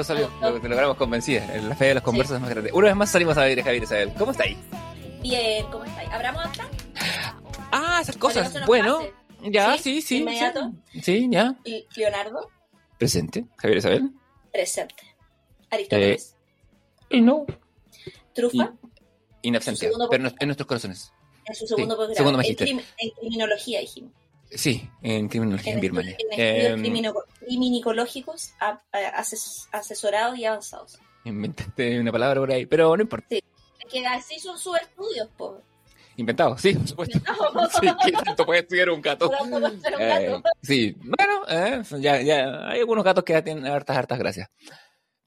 pero salió. Lo, te logramos convencida. La fe de los conversos es más grande. Una vez más salimos a ver Javier Isabel. ¿Cómo estáis? Bien, ¿cómo estáis? ¿Abramos acá? Ah, esas cosas. Bueno, ya, sí, sí. Inmediato. Sí, ya. Y Leonardo, Presente. Javier Isabel. presente. Aristóteles, Y no. Trufa, In absentia. segundo Pero en nuestros corazones. en su segundo posgrado. segundo en, crim- en criminología, dijimos. Sí, en criminología en, En, Birmania. en estudios ases- asesorados y avanzados. inventaste una palabra por ahí, pero no importa. Es que así son sus estudios, po. Inventado, sí, por supuesto. Sí, ¿qué tanto puede estudiar un gato? Eh, sí, bueno, eh, ya, ya, hay algunos gatos que ya tienen hartas, hartas gracias.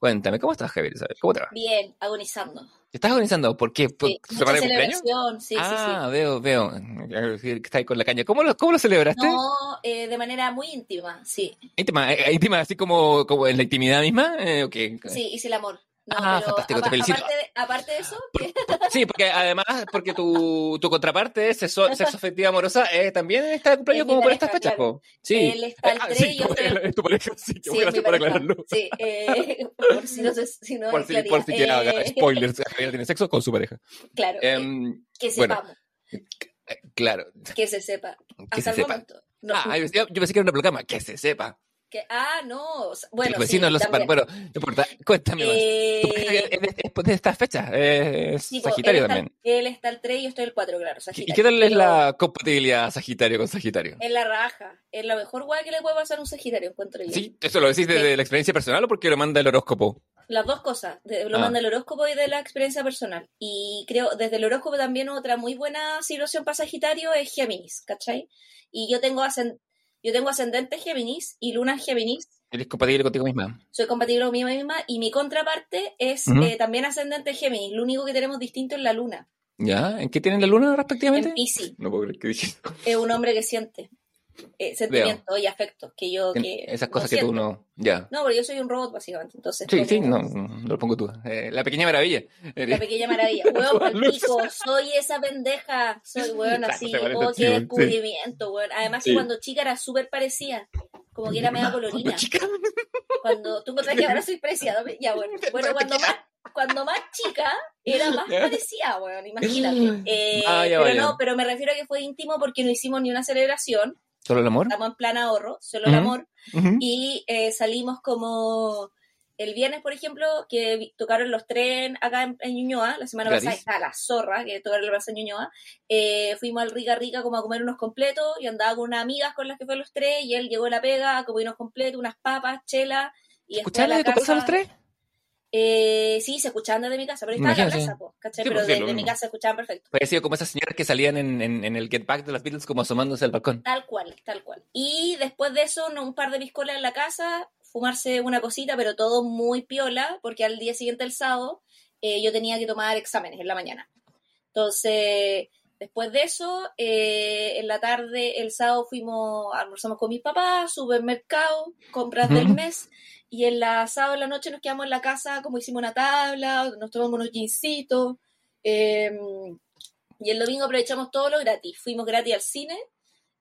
Cuéntame, ¿cómo estás, Javier? Isabel? ¿Cómo te va? Bien, agonizando. ¿Te estás organizando? ¿Por qué? ¿Por Sí, semana de cumpleaños? sí, ah, veo, veo. Eh, Que estás ahí con la caña. ¿Cómo lo, cómo lo sí, celebraste? sí. No, eh, de manera muy íntima, sí. Íntima, eh, íntima, así como, como en la intimidad misma. Eh, ok. Sí, hice el amor. No, Ah, fantástico, te felicito. Aparte de, aparte de eso, que- Sí, porque además, porque tu, tu contraparte, sexo, sexo afectiva amorosa, eh, también está de cumpleaños Es como por pareja, estas fechas, claro. Sí. Él está al Ah, tres sí, y yo estoy al- es tu pareja, sí, Sí, gracias mi por pareja. aclararlo. Sí, eh, por si no si no Por si, por si que haga Eh, spoilers, Javier tiene sexo con su pareja. Claro, eh, Em, que bueno, sepamos, eh, claro, que se sepa. que Hasta se el sepa. momento. No, Ah, yo, yo pensé que era una proclama, que se sepa. Que, ah, no. o sea, Bueno, los vecinos sí, lo sepan. también. Bueno, no importa, cuéntame más. Eh, es de- es de estas fechas, es sí, Sagitario él está- también. Él está el 3 y yo estoy el 4, claro. ¿Y qué tal es la compatibilidad Sagitario con Sagitario? Es la raja. Es la mejor guay que le puede pasar a un Sagitario, encuentro yo. ¿Sí? ¿Eso lo decís desde Sí. la experiencia personal o porque lo manda el horóscopo? Las dos cosas, de- lo Ah. manda el horóscopo y de la experiencia personal. Y creo, desde el horóscopo también otra muy buena situación para Sagitario es Géminis, ¿cachai? Y yo tengo, ascend- yo tengo ascendente Géminis y luna en Géminis, ¿Eres compatible contigo misma? soy compatible conmigo misma, y mi contraparte es eh, también ascendente Géminis. Lo único que tenemos distinto es la luna, ¿Ya? ¿En qué tienen la luna respectivamente? en Pisces. No puedo creer que dije. Es un hombre que siente eh, sentimientos y afectos, que yo que Esas no cosas que tú no. Ya. No, pero yo soy un robot, básicamente. Entonces, Sí, sí, no, no lo pongo tú. Eh, la pequeña maravilla. La pequeña maravilla. Hueón, pal pico, soy esa pendeja. Soy, weón, Claro, así. parece Oh, qué sí. descubrimiento, weón. Además, que cuando chica era súper parecida. Como que era media colorina. Cuando tú encontrás que ahora soy parecida. Ya, bueno. Bueno, cuando más, cuando más chica era más Ya. parecida, weón. Imagínate. Eh, Vaya, pero no, pero me refiero a que fue íntimo porque no hicimos ni una celebración. ¿Solo el amor? Estamos en plan ahorro, solo el amor. Y eh, salimos como el viernes, por ejemplo, que tocaron los tren acá en, en Ñuñoa, la semana pasada está la zorra, que tocaron la plaza en Ñuñoa, eh, fuimos al Rica Rica como a comer unos completos y andaba con unas amigas con las que fue los tres y él llegó a la pega a comer unos completos, unas papas, chela y a ¿Escucharon la de tu casa los tres? Eh, sí, se escuchaban desde mi casa, pero estaba en la plaza, po, ¿cachai? Sí, pero pues, desde lo mi casa se escuchaban perfecto. Parecido como esas señoras que salían en, en, en el Get Back de las Beatles como asomándose al balcón. Tal cual, tal cual. Y después de eso, un par de piscolas en la casa, fumarse una cosita, pero todo muy piola, porque al día siguiente, el sábado, eh, yo tenía que tomar exámenes en la mañana. Entonces, después de eso, eh, en la tarde, el sábado fuimos, almorzamos con mis papás, supermercado, compras del Ujú. mes, y el sábado en la noche nos quedamos en la casa, como hicimos una tabla, nos tomamos unos jeansitos, eh, y el domingo aprovechamos todo lo gratis. Fuimos gratis al cine,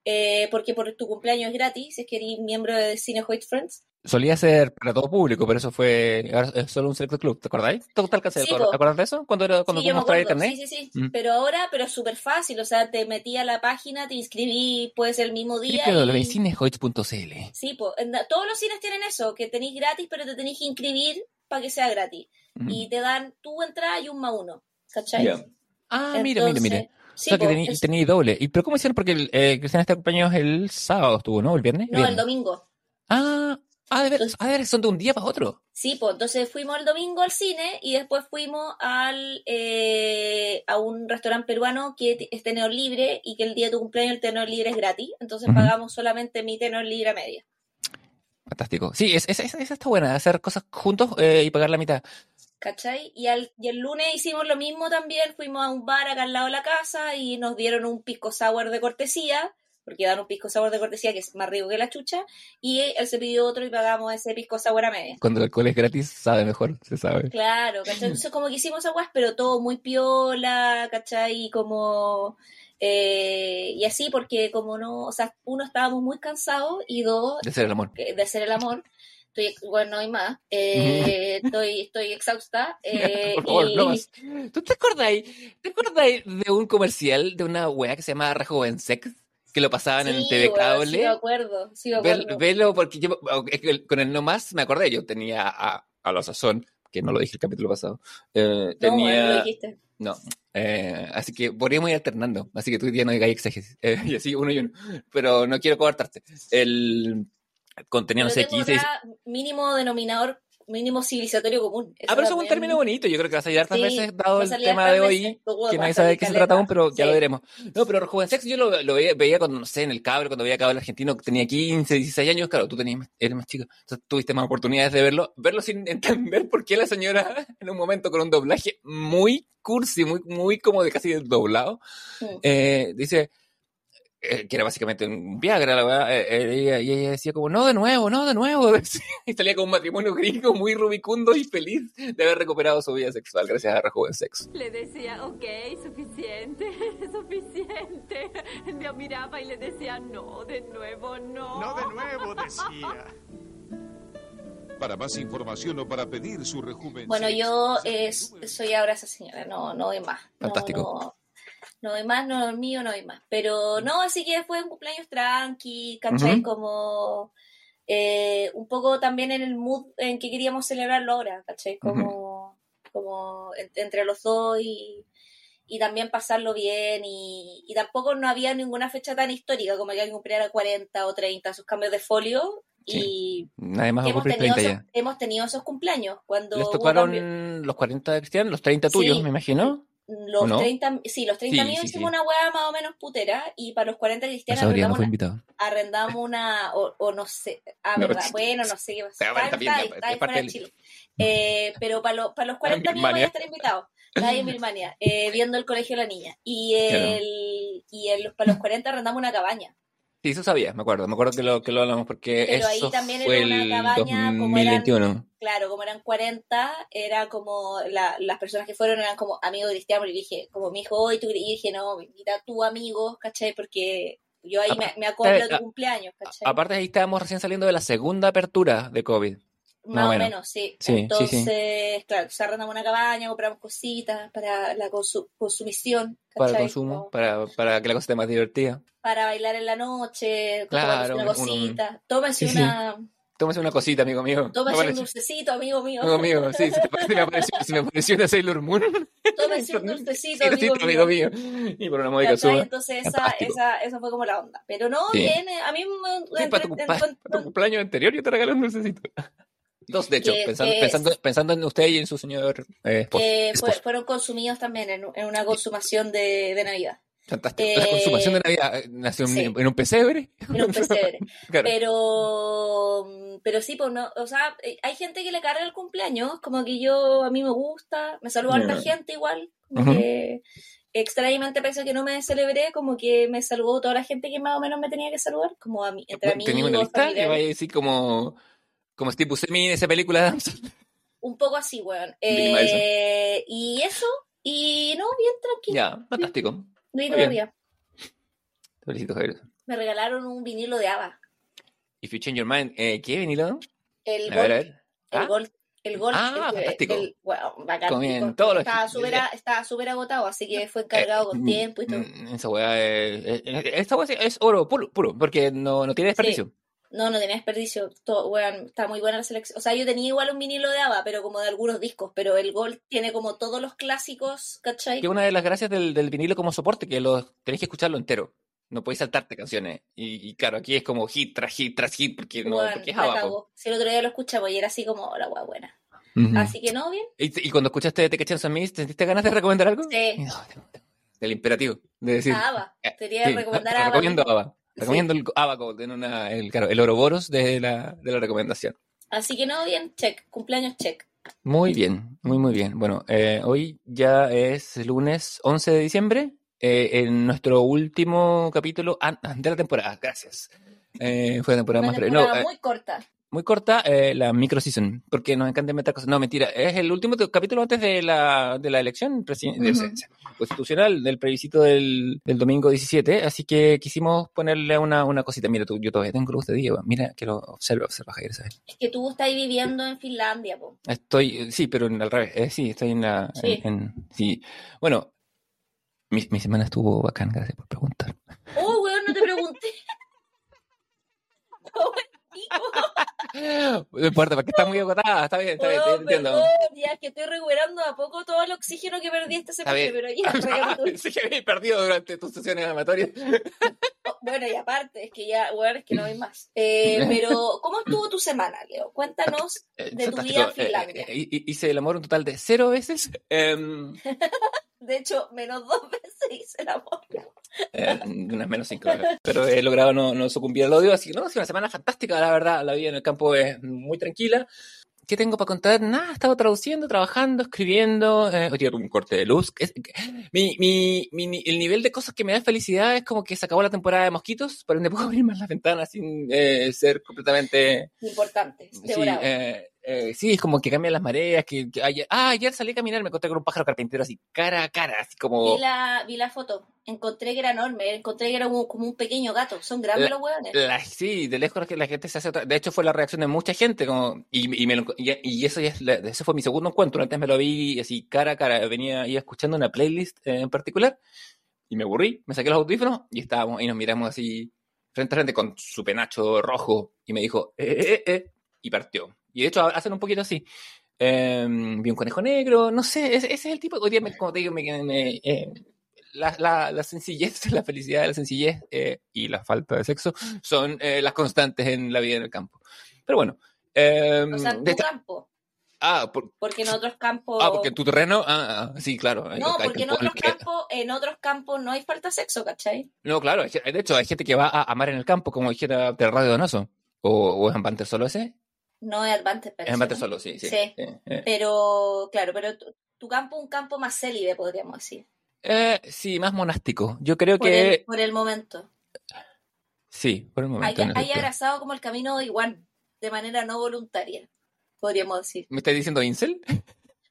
eh, porque por tu cumpleaños es gratis, si es que eres miembro de Cine White Friends. Solía ser para todo público, pero eso fue ahora es solo un selecto club, ¿te acordáis? ¿Te te alcanzas Sí, a po. acordar- acordar de eso? Cuando, era, cuando sí, yo me internet. Sí, sí, sí. Mm. Pero ahora, pero es súper fácil, o sea, te metí a la página, te inscribí, puede ser el mismo día. y- www.cinehoits.cl Sí, po, en- todos los cines tienen eso, que tenéis gratis, pero te tenéis que inscribir para que sea gratis. Ujú. Y te dan tu entrada y un más uno, ¿cachai? Ya. Ah, mira, mira, mira. O Sí, sea, que po, tení- es- tení doble. ¿Y pero cómo hicieron? Porque el, eh, Cristian este cumpleaños el sábado estuvo, ¿no? ¿El viernes? no, el Viernes. domingo. Ah, ah, de ver, Entonces- ah, de ver, son de un día para otro. Sí, pues entonces fuimos el domingo al cine y después fuimos al eh, a un restaurante peruano que es tenedor libre y que el día de tu cumpleaños el tenedor libre es gratis. Entonces pagamos solamente mi tenedor libre a media. Fantástico. Sí, es, es- es- esa está buena, hacer cosas juntos eh, y pagar la mitad. ¿Cachai? Y, al, y el lunes hicimos lo mismo también. Fuimos a un bar acá al lado de la casa y nos dieron un pisco sour de cortesía. Porque dan un pisco sour de cortesía que es más rico que la chucha. Y él se pidió otro y pagamos ese pisco sour a media. Cuando el alcohol es gratis, sabe mejor, se sabe. Claro, ¿cachai? Entonces como que hicimos aguas, pero todo muy piola, ¿cachai? Y como... eh, y así porque como no, o sea, uno estábamos muy cansados y dos, De ser el amor. que- de hacer el amor. Estoy, bueno, no hay más. Eh, estoy, estoy exhausta. eh, Por favor, y- no más. ¿Tú te acordáis, te acordáis de un comercial de una wea que se llama Rejuvensex? Que lo pasaban en Sí, TV weón, Cable. Sí, me acuerdo. Sí, me acuerdo. velo, porque yo con el no más me acordé, yo tenía a, a la sazón, que no lo dije el capítulo pasado. eh, No, tenía. lo dijiste. No. eh, así que podríamos ir alternando. Así que tú ya no digas exégesis. eh, y así uno y uno. Pero no quiero coartarte. El contenía, no sé, tengo 15. acá mínimo denominador, mínimo civilizatorio común. Ah, pero eso es un término bonito. Yo creo que va a salir hartas Sí, veces, dado el tema de hoy. veces. Que nadie sabe de qué se trata aún, pero ya Sí. lo veremos. No, pero Jovensex yo lo, lo veía, veía cuando, no sé, en el cabro, cuando veía cable argentino, tenía 15, 16 años, claro, tú tenías, eres más chico, entonces tuviste más oportunidades de verlo, verlo sin entender por qué la señora, en un momento con un doblaje muy cursi, muy, muy como de casi doblado, Mm. eh, dice, que era básicamente un Viagra, la verdad, eh, eh, ella- y ella decía como, no de nuevo, no de nuevo, y salía con un matrimonio gringo muy rubicundo y feliz de haber recuperado su vida sexual gracias a Rejuvensex. Le decía, ok, suficiente, suficiente. Me miraba y le decía, no, de nuevo, no. No de nuevo, decía. Para más información o para pedir su rejuvenecer. Bueno, yo eh, soy ahora esa señora, no, no doy más. Fantástico. No, no doy más, no doy mío, no doy más. Pero no, así que fue un cumpleaños tranqui, ¿cachai? Como eh, un poco también en el mood en que queríamos celebrarlo ahora, ¿cachai? Como, como en- entre los dos y, y también pasarlo bien y, y tampoco no había ninguna fecha tan histórica como que alguien cumpliera 40 o 30 sus cambios de folio y Nadie más va a hemos tenido, 30 esos, ya. hemos tenido esos cumpleaños cuando Les tocaron los 40 de Cristian, los 30 tuyos, Sí. me imagino. Los ¿o no? 30, sí, los 30 Sí, míos sí, hicimos sí. una hueá más o menos putera y para los 40 No cristianos no arrendamos, fue una, arrendamos una, o, o no sé, ah, No, verdad, bueno, no sé qué. Pero bueno, Está, está está, fuera de Chile. Eh, pero para, los para los 40 míos voy a estar invitado. Está ahí en Birmania, eh, viendo el colegio de la niña. Y, Claro. el, y el, para los 40 arrendamos una cabaña. Sí, eso sabía, me acuerdo. Me acuerdo que lo, que lo hablamos porque Pero ahí eso también era fue una el cabaña, como eran- 2021. claro, como eran 40, era como la- las personas que fueron eran como amigos de Cristiano, y dije, como mi hijo hoy, tú, y dije, no, invita a tu amigo, ¿cachai? Porque yo ahí me, me acoplo a tu a- cumpleaños, ¿cachai? Aparte ahí estábamos recién saliendo de la segunda apertura de COVID. Más o o menos. menos, sí. Entonces, sí. claro, se arrendamos una cabaña, compramos cositas para la consu- consumición, Para el consumo, para, para que la cosa esté más divertida. para bailar en la noche, Claro, un- una un- cosita, Sí, sí. una, Tómese una cosita, amigo mío. tómense Me un dulcecito, amigo mío. Amigo mío, sí, me, parece- me apareció, se me apareció una Sailor Moon. Tómense un dulcecito, amigo, mío. mío. Y por una módica suma. Entonces esa, esa, esa fue como la onda. Pero no, Sí. bien, a mí me... Sí, para tu, entre- para tu cumpleaños anterior yo te regalé un dulcecito. Dos, de hecho, Que- pensando, que- pensando, pensando en usted y en su señor eh, esposo. eh, fue- esposo. fueron consumidos también en, en una consumación de, de Navidad. Fantástico. eh, la consumación de Navidad eh, nació en- sí. en un pesebre. En un pesebre. Claro. Pero, pero sí, pues no, o sea, eh, hay gente que le carga el cumpleaños, como que yo, a mí me gusta, me saluda harta Ya. gente igual, como que extrañamente pese a que no me celebré, como que me saludó toda la gente que más o menos me tenía que saludar, como a mí, entre amigos, Tenía una lista y familiares. vaya así como, como Steve Buscemi en esa película de Adam Sandler. Un poco así, weón. Eh, y eso, y no, bien tranquilo. Ya, fantástico. No, y Está bien. todavía. Te felicito, Javier. Me regalaron un vinilo de ABBA. If you change your mind, eh, ¿qué vinilo? El A Gold. ver, a ver. El Ah, Gold. El Gold. Ah, el- fantástico. el- bueno, bacán, todos estaba súper súper agotado, así que fue encargado con mm, tiempo y todo. mm, Esa weá es, es- es- esa weá es oro puro, puro porque no, no tiene desperdicio. No, no tenía desperdicio. Todo, weón, está muy buena la selección. O sea, yo tenía igual un vinilo de ABBA, pero como de algunos discos. Pero el Gold tiene como todos los clásicos, ¿cachai? Que una de las gracias del, del vinilo como soporte, que lo, tenés que escucharlo entero. No podéis saltarte canciones. Y, y claro, aquí es como hit tras hit tras hit, porque, no, Weón, porque es cagó. Si el otro día lo escuchamos y era así como, "Oh, la weá buena. Así que no, bien. ¿Y, y cuando escuchaste Te Cachan San Mis, ¿sentiste ganas de recomendar algo? Sí. No, del imperativo. De decir, ABBA. eh, Quería sí, recomendar ah, ABBA. Recomiendo. ABBA. Recomiendo el en una, el, claro, el Ouroboros de la, de la recomendación. Así que no, bien, check. Cumpleaños, check. Muy bien, muy muy bien. Bueno, eh, hoy ya es lunes 11 de diciembre, eh, en nuestro último capítulo ah, de la temporada. Gracias. Eh, fue la temporada Una más breve. temporada No, eh, muy corta. Muy corta, eh, la micro season, porque nos encanta meter cosas. No, mentira, es el último capítulo antes de la, de la elección presiden- de- constitucional del plebiscito del, del domingo 17, así que quisimos ponerle una, una cosita. Mira, tú, yo todavía tengo luz de día, mira, que lo observa, observa, Javier, ¿sabes? Es que tú estás viviendo en Finlandia, po. Estoy, sí, pero en- al revés, eh, sí, estoy en la, Sí. en- en- sí. Bueno, mi, mi semana estuvo bacán, gracias por preguntar. Oh, weón, no te pregunté. No, No importa, porque está muy agotada, está bien, está bien, te entiendo. perdón, ya es que estoy recuperando a poco todo el oxígeno que perdí este semestre, pero ya, recapitulo. Pensé que había perdido durante tus sesiones amatorias. Oh, Bueno, y aparte, es que ya, weón, es que no hay más. Eh, pero, ¿cómo estuvo tu semana, Leo? Cuéntanos Eh, de tu fantástico. vida en Eh, Finlandia. eh, hi- hice el amor un total de cero veces. De hecho, menos dos veces hice el amor. eh, unas menos cinco. Pero he logrado no, no sucumbir al odio. Así que no, ha sido una semana fantástica, la verdad. La vida en el campo es muy tranquila. ¿Qué tengo para contar? Nada, he estado traduciendo, trabajando, escribiendo. Eh, oye, un corte de luz. Es- mi, mi, mi, el nivel de cosas que me da felicidad es como que se acabó la temporada de mosquitos, por ende puedo abrir más las ventanas sin eh, ser completamente Importante, Sí, eh, eh, sí, es como que cambian las mareas. Que, que ayer, ah, ayer salí a caminar, me encontré con un pájaro carpintero así, cara a cara, así como. Vi la, vi la foto. Encontré que era enorme. Encontré que era como, como un pequeño gato. Son grandes los hueones. la- sí, de lejos que la gente se hace otra- De hecho, fue la reacción de mucha gente. Como, y, y, me lo enco- y, y eso ya ese fue mi segundo encuentro. Antes me lo vi así, cara a cara. Venía iba escuchando una playlist eh, en particular y me aburrí. Me saqué los audífonos y estábamos y nos miramos así, frente a frente, con su penacho rojo. Y me dijo, eh, eh, eh, eh, y partió. Y de hecho, hacen un poquito así. Eh, vi un conejo negro, no sé, ese, ese es el tipo. Hoy día, me- como te digo, me, me- eh, la, la, la sencillez, la felicidad de la sencillez eh, y la falta de sexo son eh, las constantes en la vida en el campo. Pero bueno. eh, O sea, en de tu esta- campo. ah, por- Porque en otros campos. ah, porque en tu terreno, ah, ah, sí, claro. No, hay porque en otros que- campos, en otros campos no hay falta de sexo, ¿cachai? No, claro, de hecho hay gente que va a amar en el campo, como dijera de Radio Donoso. ¿O, o es Ambante solo ese? No es Advantage Es Ambante solo, sí, sí. Sí. Eh, eh. Pero, claro, pero tu, tu campo es un campo más célibe, podríamos decir. Eh, sí, más monástico. Yo creo Por, que... el, por el momento. Sí, por el Hay, momento. en hay efecto. abrazado como el camino de Iguan, de manera no voluntaria, podríamos decir. ¿Me estás diciendo Incel?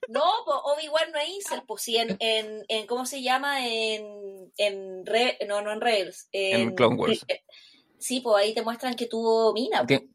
No, Obi-Wan no es incel, pues sí, en, en, en ¿cómo se llama? En, en Re- no, no en Rails. En Clone Wars. eh, Sí, pues ahí te muestran que tuvo mina. pues, Que-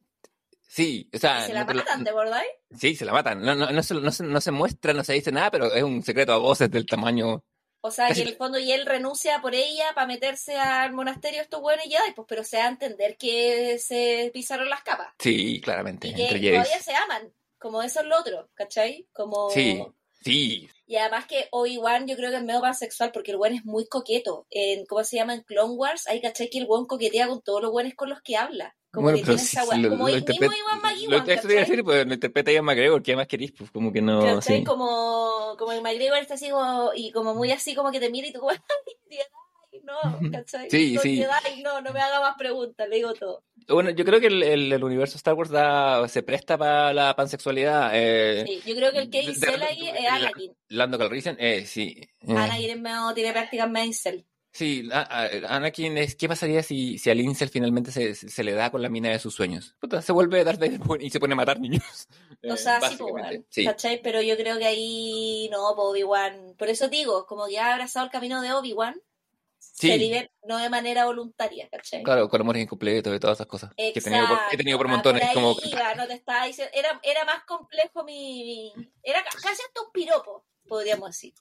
Sí, o sea... se la no lo- matan, ¿te acordás? Sí, se la matan. No, no, no, se, no, se, no se muestra, no se dice nada, pero es un secreto a voces del tamaño. O sea, que en el fondo y él renuncia por ella para meterse al monasterio estos buenos y ya, pues, pero se da a entender que se pisaron las capas. Sí, claramente. Y que entre todavía se aman, como eso es lo otro, ¿cachai? Como... Sí, sí. Y además que Obi-Wan yo creo que es medio pansexual porque el buen es muy coqueto. En, ¿Cómo se llama? En Clone Wars, hay cachai que el buen coquetea con todos los buenos con los que habla. Como Bueno, que tiene esa lo, como lo el mismo Iwan lo- ¿cachai? decir, pues lo interpreta Ian McGregor, ¿qué más querís? Pues como que no... ¿Cachai? sí. Como, como el McGregor está así como, y como muy así como que te mira y tú como, no, ¿cachai? Sí, Soy sí. Jedi, no, no me haga más preguntas, le digo todo. Bueno, yo creo que el, el- el universo Star Wars da, se presta para la pansexualidad. Eh, Sí, yo creo que el que repente, ahí es Anakin. Lando Calrissian, eh, sí. eh, Anakin es medio- tiene prácticas incel. Sí, Anakin es, ¿qué pasaría si, si al Incel finalmente se, se le da con la mina de sus sueños? Puta, se vuelve Darth Vader y se pone a matar niños. O Eh, sea, sí, pues, sí. ¿cachai? Pero yo creo que ahí no, pues, Obi-Wan. Por eso digo, como que ha abrazado el camino de Obi-Wan, Sí. se libera, no de manera voluntaria, ¿cachai? Claro, con amores incompletos y todas esas cosas que he tenido por, he tenido por Exacto, montones. ah, por ahí como, iba, no te estaba diciendo, era, era más complejo mi, mi- Era ca- casi hasta un piropo, podríamos decir.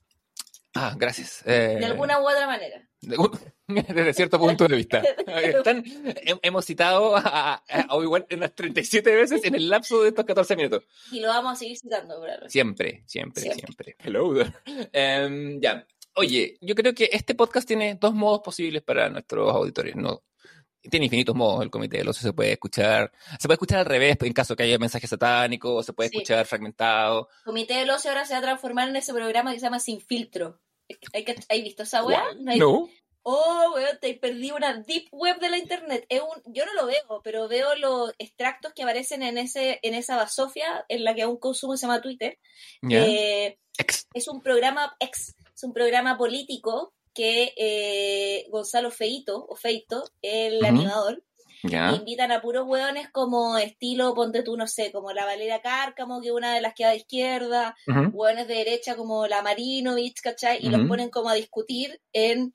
ah, gracias. Eh, De alguna u otra manera. Desde cierto punto de vista. Están- he- hemos citado a, a Obi-Wan unas 37 veces en el lapso de estos 14 minutos. Y lo vamos a seguir citando, ahora. Siempre, siempre, Siempre. siempre. Hello. Em, ya. Oye, yo creo que este podcast tiene dos modos posibles para nuestros auditores. No, tiene infinitos modos. El comité del ocio se puede escuchar. Se puede escuchar al revés en caso que haya mensajes satánicos. Se puede Sí. escuchar fragmentado. Comité del Ocio ahora se va a transformar en ese programa que se llama Sin Filtro. ¿Hay, ¿hay visto esa weá? No. Oh, weón, te perdí una deep web de la internet. Es un, yo no lo veo, pero veo los extractos que aparecen en ese en esa basofia en la que aún consumo se llama Twitter. Eh, Ex. es un programa ex, es un programa político que eh, Gonzalo Feito, o Feito, el animador, Ya. invitan a puros hueones como estilo, ponte tú, no sé, como la Valeria Cárcamo, que es una de las que va de izquierda, Ujú. hueones de derecha como la Marinovich, ¿cachai? Y los ponen como a discutir en,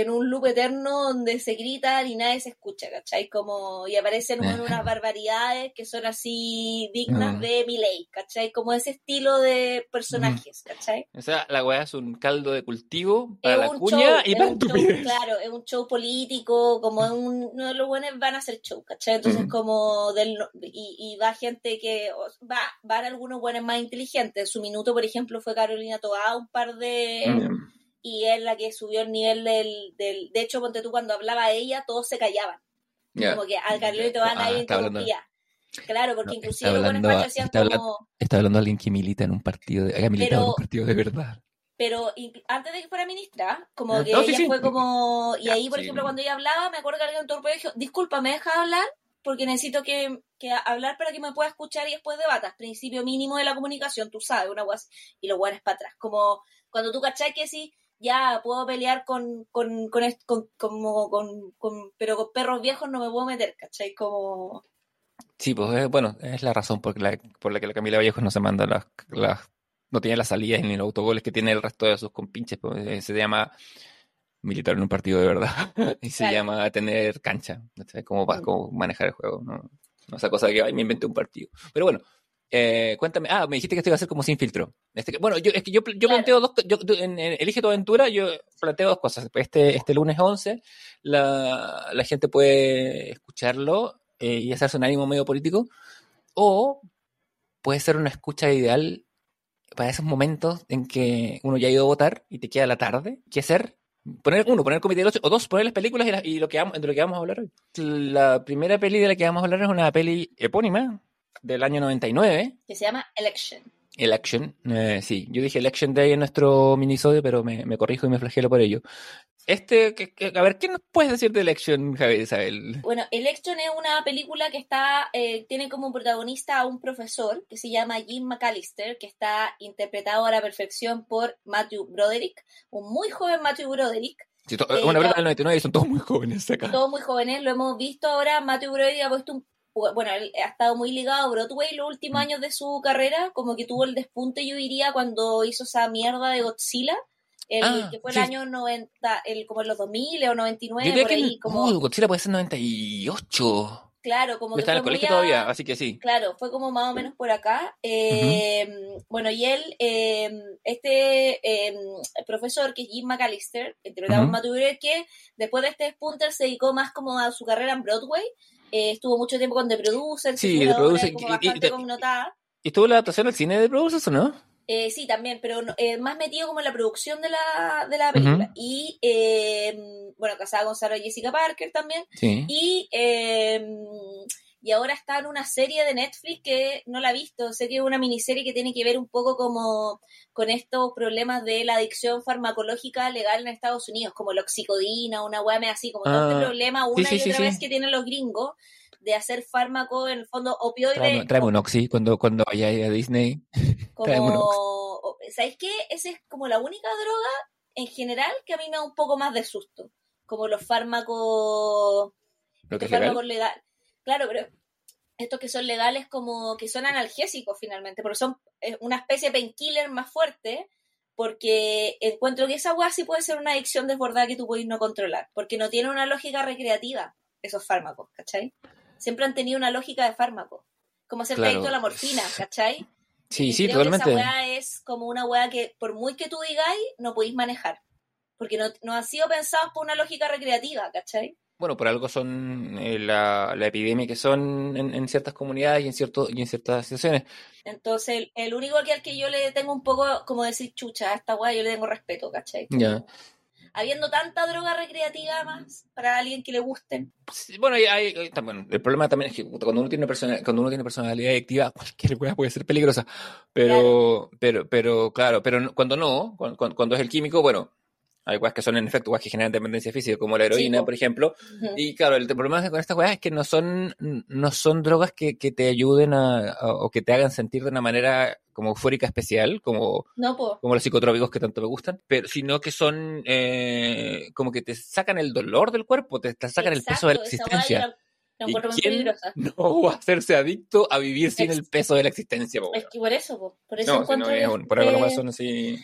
en un loop eterno donde se gritan y nadie se escucha, ¿cachai? Como, y aparecen bueno, unas barbaridades que son así dignas Mm. de Miley, ¿cachai? Como ese estilo de personajes, ¿cachai? O sea, la weá es un caldo de cultivo para Es la un cuña show, y para un show, claro, es un show político, como es un, no, los buenos van a hacer show, ¿cachai? Entonces como del, no- y, y va gente que, va, van algunos buenos más inteligentes, en su minuto, por ejemplo, fue Carolina Toá, un par de, Mm. Y es la que subió el nivel del, del, de hecho, ponte tú, cuando hablaba ella, todos se callaban, como que al Carolina Toá Ah, nadie está hablando- interrumpía. Claro, porque No, inclusive está los hablando- machos hacían está hablando- como... Está hablando alguien que milita en un partido, de, que en un partido de verdad. pero antes de que fuera ministra, como Ah, que no, sí, ella sí. fue como, y ahí, por sí. ejemplo, cuando ella hablaba, me acuerdo que alguien en dijo, disculpa, ¿me dejas hablar? Porque necesito que, que hablar para que me pueda escuchar y después debatas. Principio mínimo de la comunicación, tú sabes, una guas, y los guanes para atrás. Como cuando tú cachai que sí, ya puedo pelear con, con, con, como, con, con- pero con perros viejos no me puedo meter, ¿cachai? Como, Sí, pues eh, bueno, es la razón por la, por la que la Camila Vallejos no se manda las, las no tiene las salidas ni los autogoles que tiene el resto de sus compinches, pues, eh, se llama militar en un partido de verdad y se Claro. llama tener cancha, ¿sabes? Cómo, va- cómo manejar el juego, no, no esa cosa de que ay, me inventé un partido. Pero bueno, eh, cuéntame, ah, me dijiste que esto iba a ser como sin filtro. Este, bueno, yo, es que yo, yo Claro. planteo dos, yo, en, en Elige tu aventura, yo planteo dos cosas. Este, este lunes 11, la, la gente puede escucharlo eh, y hacerse un ánimo medio político, o puede ser una escucha ideal para esos momentos en que uno ya ha ido a votar y te queda la tarde. ¿Qué hacer? Poner, uno, poner el comité de ocho, o dos, poner las películas y, la- y lo que vamos, de lo que vamos a hablar hoy. La primera peli de la que vamos a hablar es una peli epónima del año 99, que se llama Election. Election. Eh, sí, yo dije Election Day en nuestro minisodio, pero me, me corrijo y me flagelo por ello. Este, que- que- a ver, ¿qué nos puedes decir de Election, Javier Isabel? Bueno, Election es una película que está, eh, tiene como protagonista a un profesor que se llama Jim McAllister, que está interpretado a la perfección por Matthew Broderick, un muy joven Matthew Broderick, Sí, Eh, una verdad del 99 y son todos muy jóvenes acá. todos muy jóvenes, lo hemos visto ahora, Matthew Broderick ha puesto un bueno, él ha estado muy ligado a Broadway los últimos Mm. años de su carrera, como que tuvo el despunte, yo diría, cuando hizo esa mierda de Godzilla, el, Ah, que fue el sí. año 90, el, como en los 2000 o 99, Yo por que ahí, el- como, oh, Godzilla puede ser 98. claro, como que estaba en el colegio a- todavía, así que sí. Claro, fue como más o menos por acá. Eh, Bueno, y él, eh, este eh, profesor, que es Jim McAllister, interpretado por Broderick, que después de este Spunter se dedicó más como a su carrera en Broadway. Eh, estuvo mucho tiempo con The Producer, que Sí, The obra Producer, como y- y- bastante y- connotada. ¿Y estuvo la adaptación al cine de Producers o no? Eh, sí, también, pero eh, más metido como en la producción de la, de la película. Ujú. Y, eh, bueno, casada con Sarah Jessica Parker también. Sí. Y, eh, y ahora está en una serie de Netflix que no la he visto. Sé que es una miniserie que tiene que ver un poco como con estos problemas de la adicción farmacológica legal en Estados Unidos, como la oxicodina, una hueá así, como todo Ah, este problema una sí, y sí, otra sí, vez que tienen los gringos de hacer fármaco en el fondo opioides. Tráeme un Oxy cuando, cuando vaya a Disney. un ¿sabéis qué? Esa es como la única droga en general que a mí me da un poco más de susto. Como los fármacos Lo que estos es legal. fármacos legal- Claro, pero estos que son legales como que son analgésicos finalmente, porque son una especie de painkiller más fuerte, porque encuentro que esa weá sí puede ser una adicción desbordada que tú puedes no controlar, porque no tiene una lógica recreativa esos fármacos, ¿cachai? Siempre han tenido una lógica de fármaco, como ser Claro. adicto a la morfina, ¿cachai? Sí, Y sí, creo que totalmente. esa weá es como una weá que por muy que tú digáis, no podéis manejar, porque no, no han sido pensados por una lógica recreativa, ¿cachai? Bueno, por algo son eh, la, la epidemia que son en, en ciertas comunidades y en, cierto, y en ciertas situaciones. Entonces, el, el único que al que yo le tengo un poco, como decir, chucha, a esta weá yo le tengo respeto, ¿cachai? Ya. Habiendo tanta droga recreativa más para alguien que le guste. Sí, Bueno, hay- hay- bueno, el problema también es que cuando uno tiene persona, cuando uno tiene personalidad adictiva, cualquier weá puede ser peligrosa. Pero, pero, pero, claro, pero cuando no, cuando- cuando es el químico, bueno, hay weas que son en efecto weas que generan dependencia física, como la heroína, po. por ejemplo. Y claro, el problema con estas weas es que no son, no son drogas que, que te ayuden a, a- o que te hagan sentir de una manera como eufórica especial, como, No, como los psicotrópicos que tanto me gustan, pero sino que son eh, como que te sacan el dolor del cuerpo, te, te sacan el peso de la existencia. La ¿Y quién no va a hacerse adicto a vivir sin el peso de la existencia? po, Es que por eso, po, por eso No, si no es un- por que- razón así.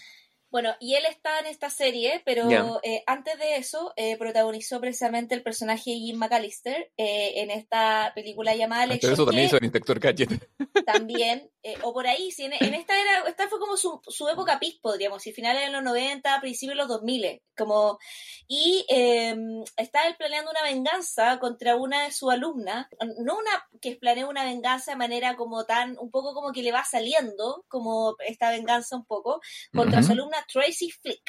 Bueno, y él está en esta serie, pero Ya. eh, antes de eso eh, protagonizó precisamente el personaje de Jim McAllister eh, en esta película llamada Pero Election, eso también que hizo el inspector Gadget. también, eh, o por ahí, sí, en, en esta era, esta fue como su, su época peak, podríamos decir, finales de los 90, principios de los 2000, como, y eh, está él planeando una venganza contra una de sus alumnas, no una que planea una venganza de manera como tan, un poco como que le va saliendo, como esta venganza un poco, contra Ujú. su alumna Tracy Flick,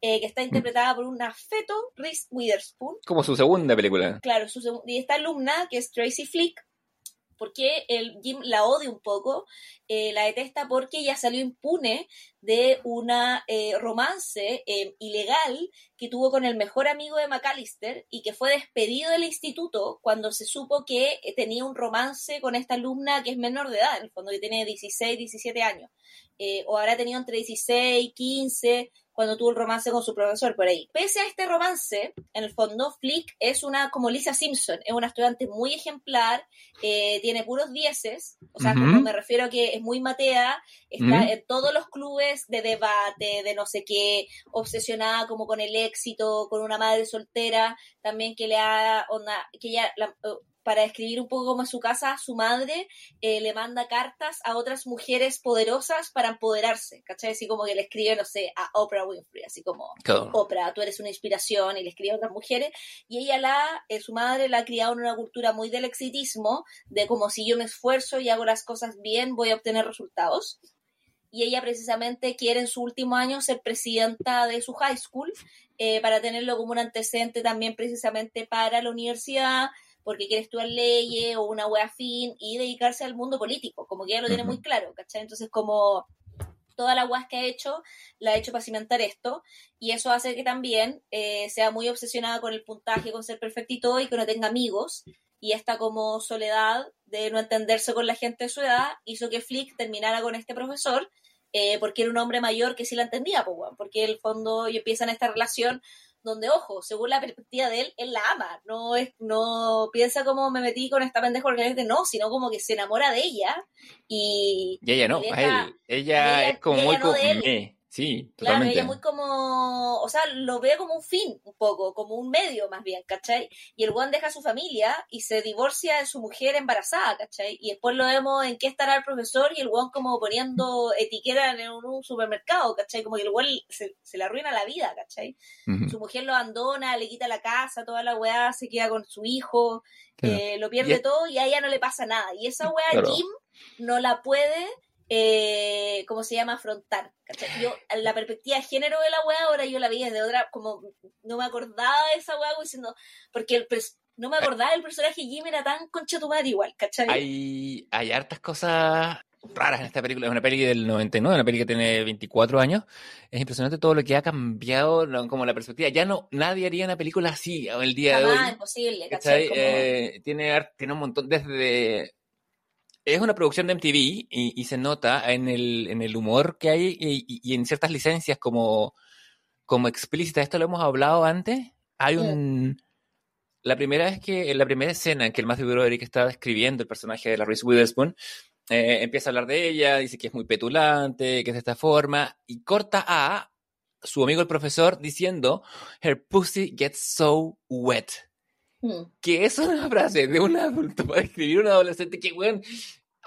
eh, que está interpretada por una feto Reese Witherspoon, Como su segunda película. claro, su y esta alumna, que es Tracy Flick, porque el Jim la odia un poco, eh, la detesta porque ella salió impune de una eh, romance eh, ilegal que tuvo con el mejor amigo de McAllister y que fue despedido del instituto cuando se supo que eh, tenía un romance con esta alumna que es menor de edad, en el fondo que tiene 16, 17 años, eh, o habrá tenido entre 16, 15 cuando tuvo el romance con su profesor por ahí. Pese a este romance, en el fondo, Flick es una, como Lisa Simpson, es una estudiante muy ejemplar, eh, tiene puros dieces, o sea, como me refiero a que es muy matea, está en todos los clubes de debate, de no sé qué, obsesionada como con el éxito, con una madre soltera, también que le ha, onda, que ella, la- eh, para describir un poco cómo es su casa, su madre eh, le manda cartas a otras mujeres poderosas para empoderarse, ¿cachai? Así como que le escribe, no sé, a Oprah Winfrey, así como, Claro. Oprah, tú eres una inspiración, y le escribe a otras mujeres, y ella la, eh, su madre la ha criado en una cultura muy del exitismo, de como si yo me esfuerzo y hago las cosas bien, voy a obtener resultados. Y ella precisamente quiere en su último año ser presidenta de su high school, eh, para tenerlo como un antecedente también precisamente para la universidad, porque quiere estudiar leyes o una wea afín y dedicarse al mundo político, como que ella lo tiene muy claro, ¿cachai? Entonces como toda la weas que ha hecho, la ha hecho para cimentar esto, y eso hace que también eh, sea muy obsesionada con el puntaje, con ser perfecta y todo, y que no tenga amigos, y esta como soledad de no entenderse con la gente de su edad hizo que Flick terminara con este profesor, eh, porque era un hombre mayor que sí la entendía, pues, porque en el fondo y empiezan esta relación donde, ojo, según la perspectiva de él, él la ama, no es, no piensa como me metí con esta pendeja porque no, sino como que se enamora de ella y Y ella no, y a deja- él. Ella, es como ella muy no de él. Sí, Claro, totalmente. ella muy como, o sea, lo ve como un fin, un poco, como un medio más bien, ¿cachai? Y el Juan deja a su familia y se divorcia de su mujer embarazada, ¿cachai? Y después lo vemos en qué estará el profesor y el Juan como poniendo etiquetas en un, supermercado, ¿cachai? Como que el Juan se, se le arruina la vida, ¿cachai? Su mujer lo abandona, le quita la casa, toda la weá, se queda con su hijo, Claro. eh, lo pierde Y todo y a ella no le pasa nada. Y esa weá Claro. Jim no la puede, eh, ¿cómo se llama? Afrontar. ¿cachai? Yo, la perspectiva de género de la weá, ahora yo la vi desde otra, como no me acordaba de esa weá, diciendo, porque el no me acordaba del personaje Jim era tan concha tu madre igual, ¿cachai? Hay, hay hartas cosas raras en esta película. Es una peli del 99, una peli que tiene 24 años. Es impresionante todo lo que ha cambiado, como la perspectiva. Ya no, nadie haría una película así el día de hoy. imposible, ¿cachai? ¿cachai? Como- Eh, tiene un montón, desde... Es una producción de MTV y, y se nota en el, en el humor que hay y, en ciertas licencias como, como explícita. Esto lo hemos hablado antes. Hay un... La primera vez que, en la primera escena en que el Matthew Broderick está describiendo el personaje de la Reese Witherspoon, eh, empieza a hablar de ella, dice que es muy petulante, que es de esta forma, y corta a su amigo el profesor diciendo, her pussy gets so wet Mm. que es una frase de un adulto para describir a un adolescente que, weón,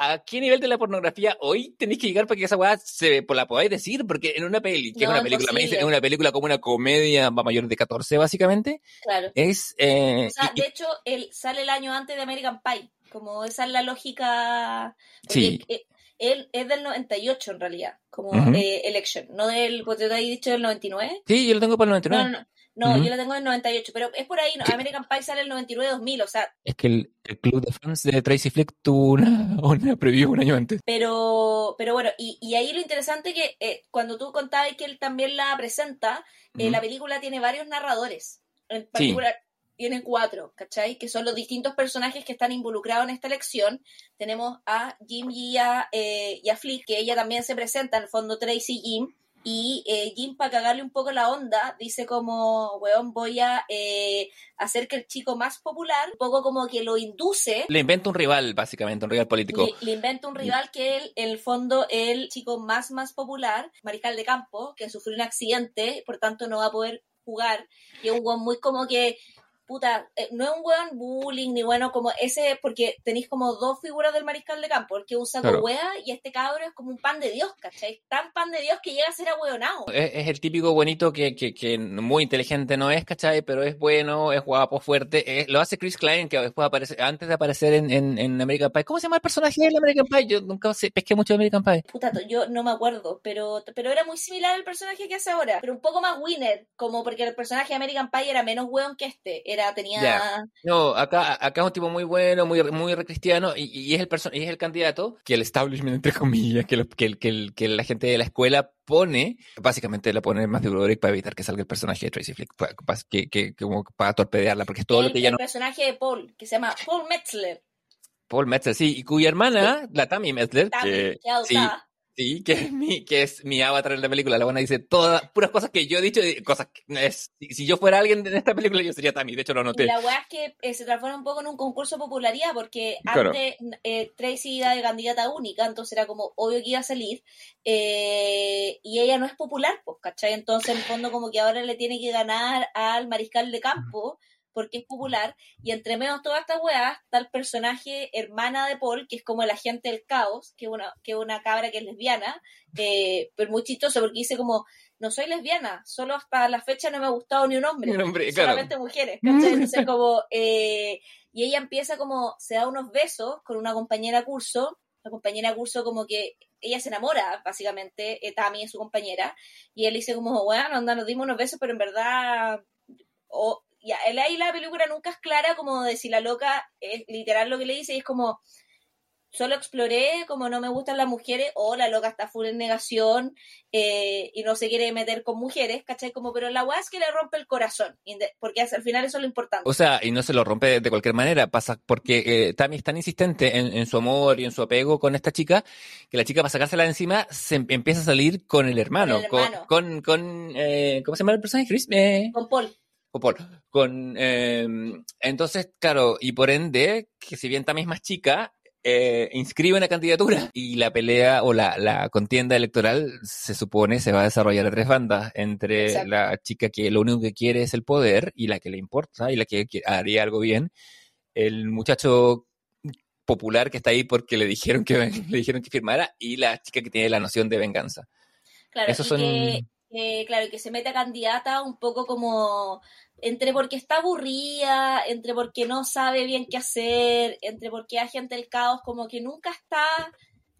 ¿a qué nivel de la pornografía hoy tenéis que llegar para que esa weá se pues, la podáis decir? Porque en una peli, que es No, una película, me dicen, es una película como una comedia mayor de 14, básicamente, Claro. es... eh, O sea, y- de hecho, él sale el año antes de American Pie. Como esa es la lógica. Sí. Él, él es del 98 en realidad, como Ujú. eh, Election, no del, pues te había dicho del 99. sí, yo lo tengo para el No, 99. no, no. Yo lo tengo en 98, pero es por ahí, ¿no? American Pie sale el 99-2000, o sea, Es que el, el club de fans de Tracy Flick tuvo una, una preview un año antes. pero, pero bueno, y, y ahí lo interesante que eh, cuando tú contabas que él también la presenta, eh, la película tiene varios narradores, en particular tiene cuatro, ¿cachai? Que son los distintos personajes que están involucrados en esta elección. Tenemos a Jim y a, eh, y a Flick, que ella también se presenta, en el fondo Tracy Jim, y eh, Jim, para cagarle un poco la onda, dice como, weón, voy a eh, hacer que el chico más popular, un poco como que lo induce. Le inventa un rival, básicamente, un rival político. Le, le inventa un rival que él, en el fondo, el chico más, más popular, mariscal de campo, que sufrió un accidente, por tanto no va a poder jugar, y es un weón muy como que puta, eh, no es un weón bullying ni bueno como ese, porque tenéis como dos figuras del mariscal de campo, el que saco Claro. wea y este cabro es como un pan de Dios, ¿cachai? Tan pan de Dios que llega a ser ahueonado. Es, es el típico bonito que, que, que muy inteligente no es, ¿cachai? Pero es bueno, es guapo, fuerte. Es- lo hace Chris Klein, que después aparece, antes de aparecer en, en, en American Pie. ¿Cómo se llama el personaje de American Pie? Yo nunca sé- pesqué mucho de American Pie. Puta, yo no me acuerdo, pero, pero era muy similar al personaje que hace ahora, pero un poco más winner, como porque el personaje de American Pie era menos weón que este, era, tenía... Ya. No, acá, acá es un tipo muy bueno, muy, muy cristiano, y, y es el y es el candidato que el establishment, entre comillas, que, lo- que, el- que, el- que la gente de la escuela pone, básicamente le pone más de Broderick para evitar que salga el personaje de Tracy Flick, pa- pa- que, que, como para torpedearla, porque es todo lo el, que ya el no... personaje de Paul, que se llama Paul Metzler, Paul Metzler, sí, y cuya hermana, la Tammy Metzler, Tammy, que, que adoptada. Sí, que es mi, que es mi avatar en la película, la buena dice todas, puras cosas que yo he dicho, y cosas que es, si, si yo fuera alguien en esta película, yo sería Tammy, de hecho lo Y noté. la weá es que eh, se transforma un poco en un concurso de popularidad, porque Claro. antes eh, Tracy iba de candidata única, entonces era como obvio que iba a salir, eh, y ella no es popular, pues, ¿cachai? Entonces, en el fondo, como que ahora le tiene que ganar al mariscal de campo, porque es popular, y entre medio todas estas weas está el personaje hermana de Paul, que es como el agente del caos, que es una, que es una cabra que es lesbiana, eh, pero muy chistoso, porque dice como, no soy lesbiana, solo hasta la fecha no me ha gustado ni un hombre Un hombre, claro. solamente mujeres, ¿cachai? Entonces como, eh, y ella empieza como, se da unos besos con una compañera curso, la compañera curso como que ella se enamora, básicamente, eh, Tami es su compañera, y él dice como, bueno, onda, nos dimos unos besos, pero en verdad, o, ya, él ahí la película nunca es clara como de si la loca es literal lo que le dice, y es como, solo exploré, como no me gustan las mujeres, o la loca está full en negación eh, y no se quiere meter con mujeres, ¿cachai? Como, pero la weá es que le rompe el corazón, porque al final eso es lo importante. O sea, y no se lo rompe de, cualquier manera, pasa porque eh, Tammy es tan insistente en, en su amor y en su apego con esta chica, que la chica para sacársela de encima se em- empieza a salir con el hermano, Con el con, hermano. con, con, eh, ¿cómo se llama el personaje? Chris, eh, Con Paul. O Paul. Con, eh, entonces, claro, y por ende, que si bien Tammy es más chica, eh, inscribe una candidatura y la pelea o la, la contienda electoral se supone se va a desarrollar a tres bandas entre Exacto. la chica que lo único que quiere es el poder y la que le importa y la que, que haría algo bien, el muchacho popular que está ahí porque le dijeron que le dijeron que firmara y la chica que tiene la noción de venganza. Claro, Esos y son- que, que, claro, y que se mete a candidata un poco como entre porque está aburrida, entre porque no sabe bien qué hacer, entre porque agente del caos, como que nunca está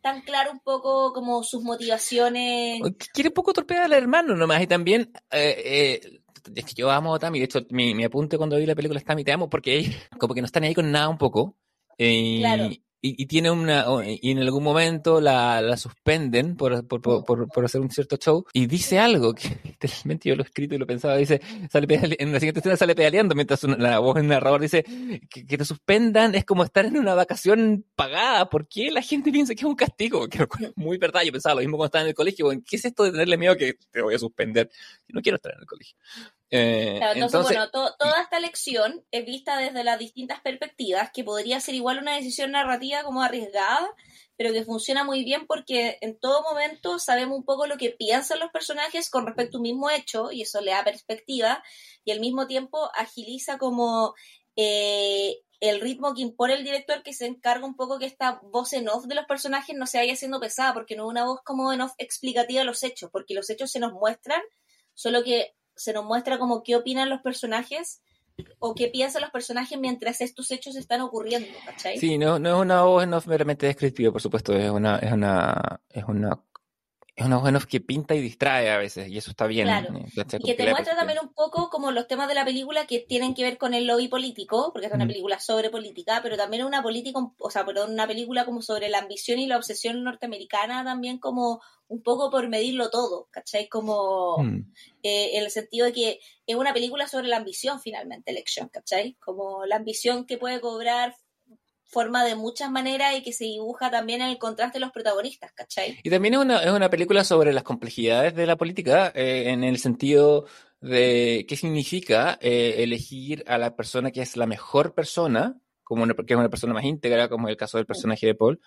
tan claro un poco como sus motivaciones. Quiere un poco torpear al hermano nomás y también eh, eh, es que yo amo a Tammy, de hecho mi, mi apunte cuando vi la película es Tammy, te amo porque como que no están ahí con nada un poco eh, Claro. Y, tiene una y en algún momento la, la suspenden por, por, por, por- hacer un cierto show y dice algo que literalmente yo lo he escrito y lo pensaba, dice, sale en la siguiente escena sale pedaleando mientras la voz del narrador dice que, te suspendan es como estar en una vacación pagada, ¿por qué la gente piensa que es un castigo? Que es muy verdad, yo pensaba lo mismo cuando estaba en el colegio, ¿qué es esto de tenerle miedo que te voy a suspender? No quiero estar en el colegio. Eh, Claro, entonces, entonces, bueno, to- toda esta lección es vista desde las distintas perspectivas, que podría ser igual una decisión narrativa como arriesgada, pero que funciona muy bien porque en todo momento sabemos un poco lo que piensan los personajes con respecto a un mismo hecho, y eso le da perspectiva, y al mismo tiempo agiliza como eh, el ritmo que impone el director, que se encarga un poco que esta voz en off de los personajes no se vaya haciendo pesada, porque no es una voz como en off explicativa de los hechos, porque los hechos se nos muestran, solo que se nos muestra como qué opinan los personajes o qué piensan los personajes mientras estos hechos están ocurriendo, ¿cachai? Sí, no, no es una voz off meramente descriptiva, por supuesto, es una, es una, es una, es en off que pinta y distrae a veces, y eso está bien. Claro. eh. Y que te muestra también un poco como los temas de la película que tienen que ver con el lobby político, porque es una Mm. película sobre política, pero también una política, o sea, perdón, una película como sobre la ambición y la obsesión norteamericana, también como un poco por medirlo todo, ¿cachai? Como Mm. eh, en el sentido de que es una película sobre la ambición finalmente, Elección, ¿cachai? Como la ambición que puede cobrar forma de muchas maneras y que se dibuja también en el contraste de los protagonistas, ¿cachai? Y también es una, es una película sobre las complejidades de la política, eh, en el sentido de qué significa eh, elegir a la persona que es la mejor persona, como una, que es una persona más íntegra, como es el caso del personaje de Paul,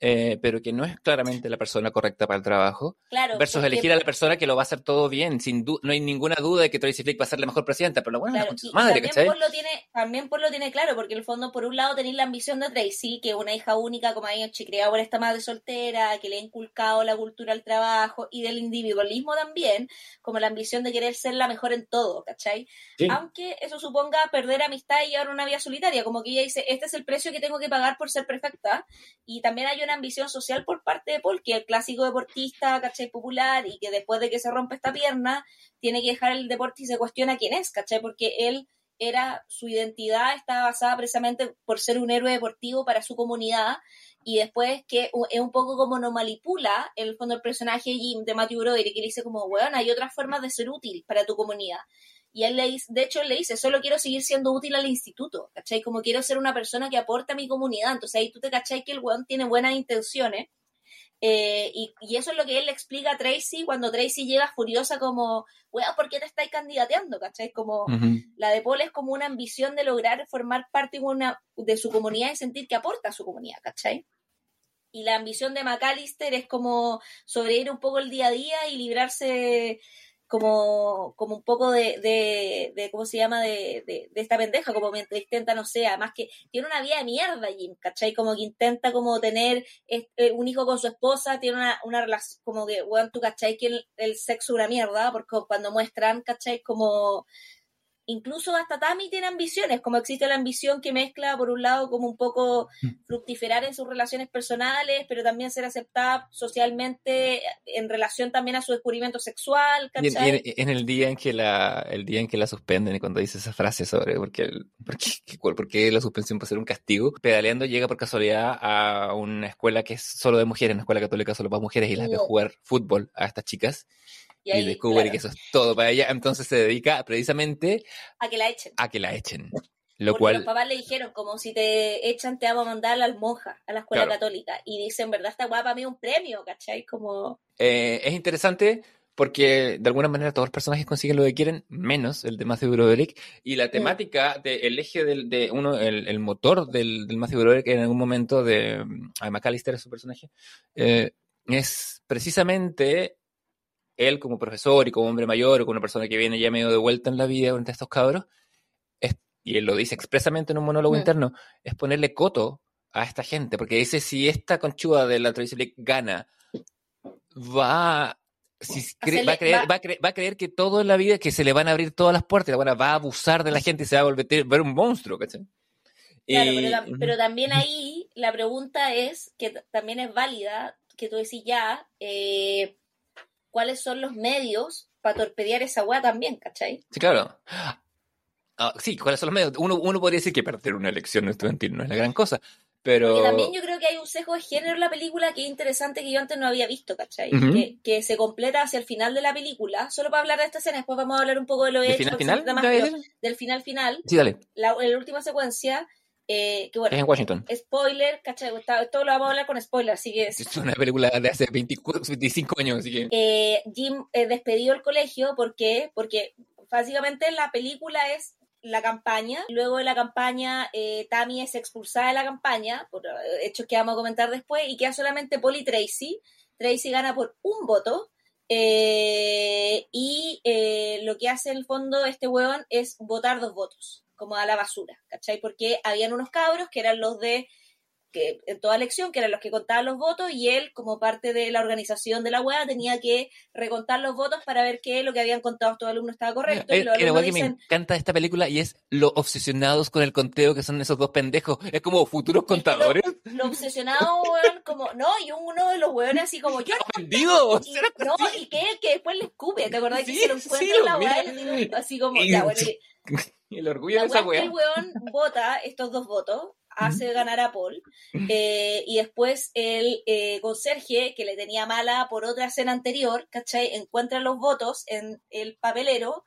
eh, pero que no es claramente la persona correcta para el trabajo, Claro. versus porque- elegir a la persona que lo va a hacer todo bien, sin du- no hay ninguna duda de que Tracy Flick va a ser la mejor presidenta, pero lo bueno es la Claro, y su madre, también ¿cachai? Paul lo tiene, también Paul lo tiene claro, porque en el fondo, por un lado, tenéis la ambición de Tracy, que es una hija única, como había criada por esta madre soltera, que le ha inculcado la cultura al trabajo, y del individualismo también, como la ambición de querer ser la mejor en todo, ¿cachai? Sí. Aunque eso suponga perder amistad y llevar una vida solitaria, como que ella dice, este es el precio que tengo que pagar por ser perfecta, y también hay una ambición social por parte de Paul, que es el clásico deportista, ¿cachai? Popular, y que después de que se rompe esta pierna, tiene que dejar el deporte y se cuestiona quién es, ¿cachai? Porque él era, su identidad estaba basada precisamente por ser un héroe deportivo para su comunidad, y después que es un poco como no manipula, el fondo, el personaje Jim de Matthew Broderick, que dice como, weón, hay otras formas de ser útil para tu comunidad. Y él le dice, de hecho, él le dice, solo quiero seguir siendo útil al instituto, ¿cachai? Como quiero ser una persona que aporte a mi comunidad. Entonces ahí tú te cachai que el weón tiene buenas intenciones. Eh, y, y eso es lo que él le explica a Tracy cuando Tracy llega furiosa como, weón, ¿por qué te estáis candidateando? ¿cachai? Como, la de Paul es como una ambición de lograr formar parte de, una, de su comunidad y sentir que aporta a su comunidad, ¿cachai? Y la ambición de McAllister es como sobrevivir un poco el día a día y librarse como, como un poco de, de, de ¿cómo se llama? De, de, de esta pendeja, como mientras intenta, no sé, además que tiene una vida de mierda Jim, ¿cachai? Como que intenta como tener este, un hijo con su esposa, tiene una, una relación, como que, weón, tú, ¿cachai? Que el, el sexo es una mierda, porque cuando muestran, ¿cachai? Como incluso hasta Tammy tiene ambiciones, como existe la ambición que mezcla, por un lado, como un poco fructiferar en sus relaciones personales, pero también ser aceptada socialmente en relación también a su descubrimiento sexual, Y en, el día en que la el día en que la suspenden y cuando dice esa frase sobre por qué, por qué- por qué la suspensión puede ser un castigo, pedaleando llega por casualidad a una escuela que es solo de mujeres, una escuela católica solo para mujeres y las ve No. jugar fútbol a estas chicas y, ahí, descubre claro, que eso es todo para ella, entonces se dedica precisamente a que la echen. a que la echen. Lo Porque los cual papás le dijeron, como si te echan, te vamos a mandar a la monja, a la escuela Claro. católica. Y dicen, ¿verdad? Esta guapa mí un premio, ¿cachai? Como, eh, es interesante porque de alguna manera todos los personajes consiguen lo que quieren, menos el de Matthew Broderick. Y la temática, de, el eje del, de uno, el, el motor del, del Matthew Broderick en algún momento de mm, a McAllister es su personaje, eh, es precisamente él como profesor y como hombre mayor o como una persona que viene ya medio de vuelta en la vida frente a estos cabros, es, y él lo dice expresamente en un monólogo Mm. interno, es ponerle coto a esta gente, porque dice si esta conchuda de la Tracy Flick gana, va, si va, a creer, va- va, a creer, va a creer que todo en la vida, que se le van a abrir todas las puertas, y la va a abusar de la gente y se va a volver ver un monstruo, ¿cachai? Claro, Y- pero, tam- pero también ahí la pregunta es, que también es válida, que tú decís ya, eh, ¿cuáles son los medios para torpedear esa weá también, ¿cachai? Sí, claro. Ah, sí, ¿cuáles son los medios? Uno, uno podría decir que perder una elección estudiantil no es la gran cosa, pero... Porque también yo creo que hay un sesgo de género en la película que es interesante que yo antes no había visto, ¿cachai? Ujú. que, que se completa hacia el final de la película. Solo para hablar de esta escena, después vamos a hablar un poco de lo ¿De hecho, final final? se trata más, ¿Te vas a pero decir? del final final. Sí, dale. La, en la última secuencia, eh, que bueno, Es en Washington. spoiler, ¿cachai? Esto lo vamos a hablar con spoiler, así que... Es una película de hace 24, 25 años, así que... eh, Jim eh, despedió el colegio, ¿por qué? Porque básicamente la película es la campaña, luego de la campaña eh, Tammy es expulsada de la campaña, por eh, hechos que vamos a comentar después, y queda solamente Paul y Tracy. Tracy gana por un voto, eh, y eh, lo que hace en el fondo este hueón es votar dos votos, como a la basura, ¿cachai? Porque habían unos cabros que eran los de que en toda elección, que eran los que contaban los votos, y él, como parte de la organización de la web, tenía que recontar los votos para ver que lo que habían contado estos alumnos estaba correcto. Hay y los alumnos weá que me encanta esta película y es lo obsesionados con el conteo que son esos dos pendejos. Es como futuros contadores. lo obsesionado, weón, como, no, y uno de los weones así como, yo no no, y que él que después le escupe, ¿te acordás Sí, que se lo sí, encuentra en la lo digo, Así como, Y- ya, bueno, y- El orgullo la de esa weá el weón vota estos dos votos hace ganar a Paul. eh, y después el eh, conserje, que le tenía mala por otra escena anterior, ¿cachai? Encuentra los votos en el papelero,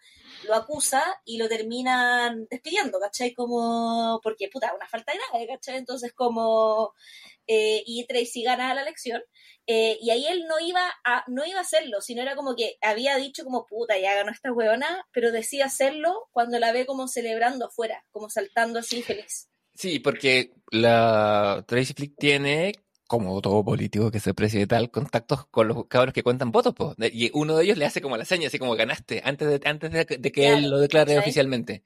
lo acusa y lo terminan despidiendo, ¿cachai? Como, porque puta, una falta de nada, ¿cachai? Entonces como, eh, y Tracy gana la elección. Eh, y ahí él no iba a no iba a hacerlo, sino era como que había dicho como puta, ya ganó esta huevona, pero decía hacerlo cuando la ve como celebrando afuera, como saltando así feliz. Sí, porque la Tracy Flick tiene, como todo político que se precie tal, contactos con los cabros que cuentan votos, po. y uno de ellos le hace como la seña, así como ganaste, antes de, antes de, de que Claro, él lo declare ¿cachai? oficialmente.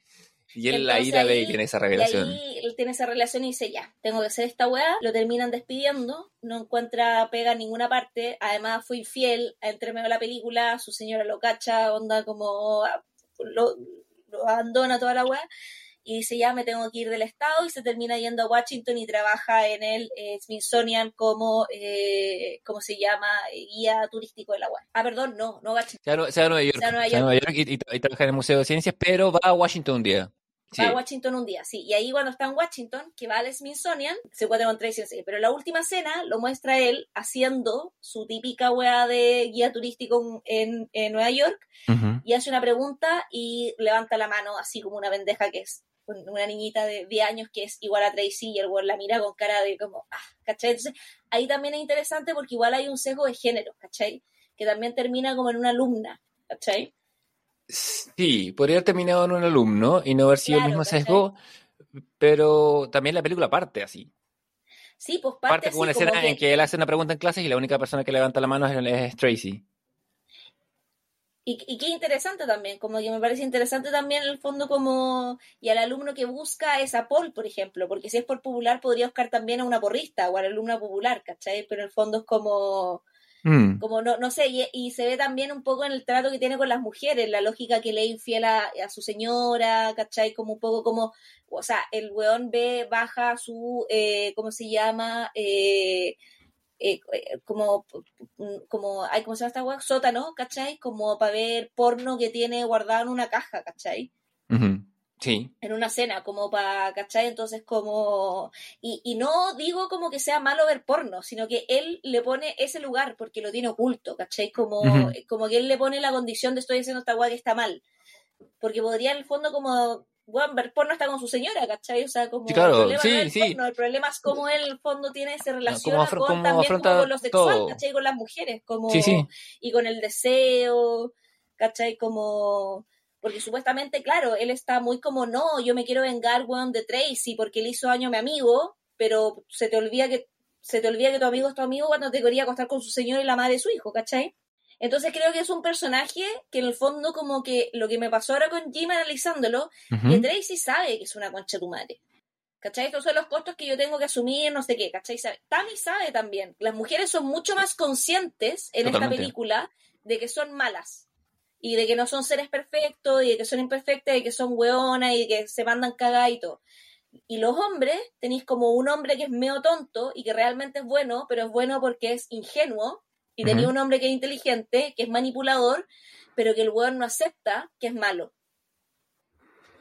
Y él la ira ahí- y tiene esa Y revelación. ahí él tiene esa relación y dice, ya, tengo que hacer esta weá, lo terminan despidiendo, no encuentra pega en ninguna parte, además fue infiel, entre medio de la película, su señora lo cacha, onda como lo, lo abandona toda la weá, y dice, ya me tengo que ir del estado, y se termina yendo a Washington y trabaja en el eh, Smithsonian como, eh, ¿cómo se llama? Eh, Guía turístico de la weá. Ah, perdón, no, no Washington. Se va se va a Nueva York, Se va a Nueva a York y, y- y trabaja en el Museo de Ciencias, pero va a Washington un día. Sí. Va a Washington un día, sí. Y ahí cuando está en Washington, que va al Smithsonian, se encuentra con Tracy. Pero la última escena lo muestra él haciendo su típica weá de guía turístico en, en Nueva York y hace una pregunta y levanta la mano así como una pendeja que es una niñita de 10 años que es igual a Tracy y el weón la mira con cara de como, ah, ¿cachai? Entonces ahí también es interesante porque igual hay un sesgo de género, ¿cachai? Que también termina como en una alumna, ¿cachai? Sí, podría haber terminado en un alumno y no haber sido Claro, el mismo ¿cachai? sesgo, pero también la película parte así. Sí, pues parte, Parte así con una como escena que- en que él hace una pregunta en clases y la única persona que levanta la mano es, es Tracy. Y, y qué interesante también, como que me parece interesante también en el fondo como, y al alumno que busca es a Paul, por ejemplo, porque si es por popular podría buscar también a una porrista o a la alumna popular, ¿cachai? Pero en el fondo es como, Mm. como no, no sé, y, y se ve también un poco en el trato que tiene con las mujeres, la lógica que le infiel a, a su señora, ¿cachai? Como un poco como, o sea, el weón ve, baja su, eh, ¿cómo se llama? Eh, eh, eh, como, como, ay, ¿cómo se llama esta weá? Sótano, ¿cachai? Como para ver porno que tiene guardado en una caja, ¿cachai? Sí. en una cena, como para, ¿cachai? Entonces como, y, y no digo como que sea malo ver porno, sino que él le pone ese lugar porque lo tiene oculto, ¿cachai? Como, como que él le pone la condición de estoy haciendo esta guay que está mal, porque podría en el fondo como, bueno, ver porno está con su señora, ¿cachai? O sea, como Sí, claro, el problema sí, no es el sí. porno, el problema es cómo él en el fondo tiene, relaciona afro- con también como con lo sexual, todo. ¿cachai? Con las mujeres, como y con el deseo, ¿cachai? Como, porque supuestamente, claro, él está muy como, no, yo me quiero vengar, weón, de Tracy porque le hizo daño a mi amigo, pero se te olvida que, se te olvida que tu amigo es tu amigo cuando te quería acostar con su señor y la madre de su hijo, ¿cachai? Entonces creo que es un personaje que en el fondo como que lo que me pasó ahora con Jim analizándolo, Ujú. que Tracy sabe que es una concha de tu madre. ¿Cachai? Estos son los costos que yo tengo que asumir, no sé qué, ¿cachai? Sabe. Tammy sabe también. Las mujeres son mucho más conscientes en esta película de que son malas. Y de que no son seres perfectos, y de que son imperfectas, y de que son hueonas, y de que se mandan cagadas y todo. Y los hombres, tenéis como un hombre que es medio tonto y que realmente es bueno, pero es bueno porque es ingenuo. Y Ujú. un hombre que es inteligente, que es manipulador, pero que el hueón no acepta que es malo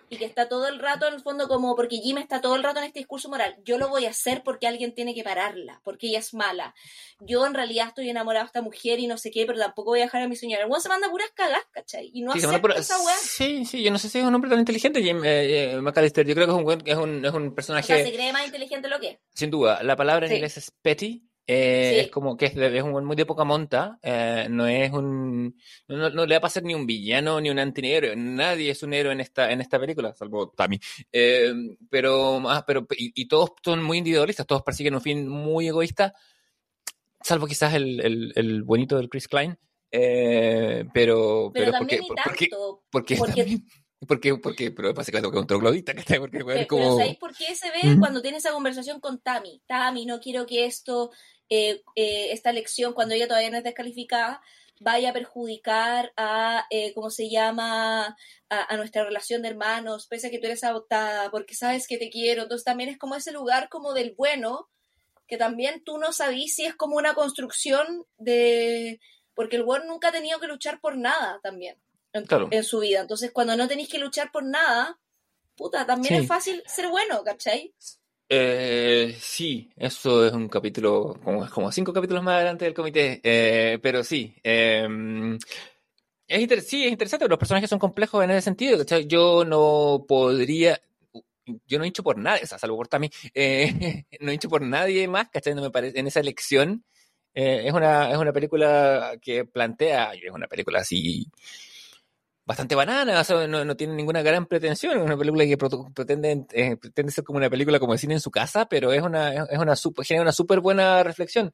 y que está todo el rato en el fondo como porque Jim está todo el rato en este discurso moral. Yo lo voy a hacer porque alguien tiene que pararla, porque ella es mala. Yo en realidad estoy enamorado de esta mujer y no sé qué, pero tampoco voy a dejar a mi señora. El weón se manda puras cagas, ¿cachai? Y no Sí, acepta por- esa weá. sí, sí, yo no sé si es un hombre tan inteligente, Jim eh, eh, McAllister. Yo creo que es un, es un, es un O personaje, sea, se cree más inteligente lo que es. sin duda. La palabra en Sí. inglés es petty. Eh, Sí. Es como que es, de- es un muy de poca monta. eh, no es un. No, no- le va a pasar ni un villano ni un antihéroe. Nadie es un héroe en esta, en esta película, salvo Tammy. Eh, pero, más pero y, y todos son muy individualistas, todos persiguen un fin muy egoísta, salvo quizás el, el, el buenito del Chris Klein. eh, pero, Pero, pero, también porque, porque, porque, porque- también- porque, porque, pero básicamente que un troglodita, ¿cachai? Porque bueno, Pero, como. ¿sabéis por qué se ve Ujú. cuando tiene esa conversación con Tammy? Tammy, no quiero que esto, eh, eh, esta lección, cuando ella todavía no es descalificada, vaya a perjudicar a, eh, ¿cómo se llama?, a, a nuestra relación de hermanos, pese a que tú eres adoptada, porque sabes que te quiero. Entonces también es como ese lugar como del bueno, que también tú no sabís si es como una construcción de... Porque el bueno nunca ha tenido que luchar por nada también en, Claro. en su vida. Entonces cuando no tenéis que luchar por nada, puta, también Sí. es fácil ser bueno, ¿cachai? Eh, sí, eso es un capítulo, como, como cinco capítulos más adelante del comité, eh, pero sí. inter- sí, es interesante, los personajes son complejos en ese sentido. ¿cachai? Yo no podría, yo no he hecho por nadie, o sea, salvo por Tami, eh, no he hecho por nadie más, ¿cachai? No me parece, en esa elección eh, es, una, es una película que plantea, es una película así bastante banana, o sea, no, no tiene ninguna gran pretensión, es una película que pretende, eh, pretende ser como una película como de cine en su casa, pero es una, es una super, genera una súper buena reflexión.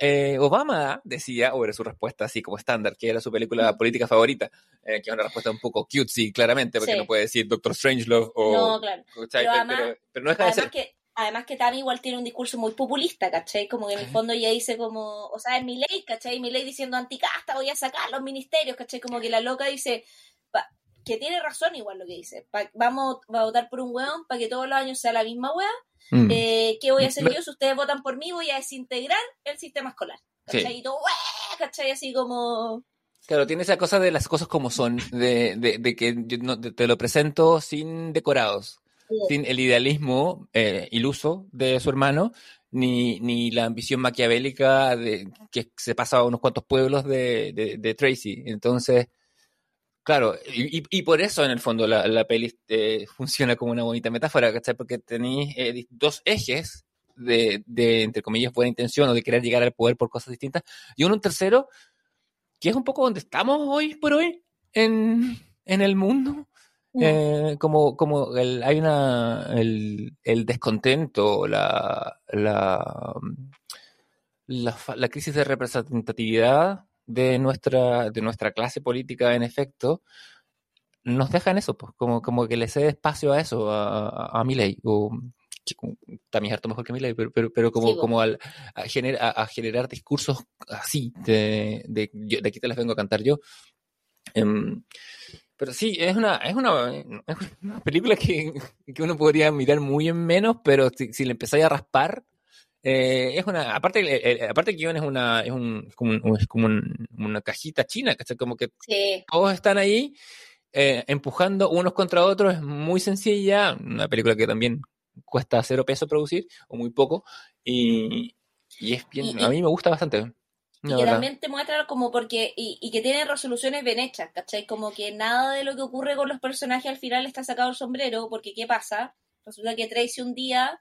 Eh, Obama decía, o era su respuesta así como estándar, que era su película política favorita, eh, que es una respuesta un poco cutesy, claramente, porque Sí. no puede decir Doctor Strangelove o... No, claro. Pero Pero, además- pero- pero no deja de Además ser... que, además que Tami igual tiene un discurso muy populista, ¿cachai? Como que en el fondo ella dice como, o sea, es mi ley, ¿cachai? Mi ley diciendo anticasta, voy a sacar los ministerios, ¿cachai? Como que la loca dice, pa- que tiene razón igual lo que dice. Pa- vamos a votar por un weón para que todos los años sea la misma weá. Mm. Eh, ¿Qué voy a hacer Me- yo? Si ustedes votan por mí, voy a desintegrar el sistema escolar. ¿Cachai? Sí. Y todo, "Ué", ¿cachai? Así como... Claro, tiene esa cosa de las cosas como son, de, de, de que yo no- te lo presento sin decorados, sin el idealismo eh, iluso de su hermano, ni, ni la ambición maquiavélica de que se pasa a unos cuantos pueblos de, de, de Tracy. Entonces, claro, y, y- por eso en el fondo la, la peli eh, funciona como una bonita metáfora, ¿cachai? Porque tenéis eh, dos ejes de, de, entre comillas, buena intención o de querer llegar al poder por cosas distintas, y uno un tercero que es un poco donde estamos hoy por hoy en, en el mundo. Mm. Eh, como como el, hay una el, el descontento, la, la, la, fa- la crisis de representatividad de nuestra, de nuestra clase política, en efecto, nos deja en eso, pues, como, como que le cede espacio a eso, a, a, a Milei, o que como- también es harto mejor que Milei, pero, pero, pero como, Sí, po. como al, a, gener- a- generar discursos así, de, de, yo- de aquí te las vengo a cantar yo. Em, pero sí, es una, es una, es una película que, que uno podría mirar muy en menos, pero si, si le empezáis a raspar, eh, es una, aparte, el- el- aparte el guion es una, es un, es como, un- es como un- una cajita china, que como que Sí, todos están ahí eh, empujando unos contra otros, es muy sencilla, una película que también cuesta cero peso producir, o muy poco, y, y es bien, y- a mí me gusta bastante. Y que también te muestra como porque, y, y que tiene resoluciones bien hechas, ¿cachai? Como que nada de lo que ocurre con los personajes al final está sacado el sombrero, porque ¿qué pasa? Resulta que Tracy un día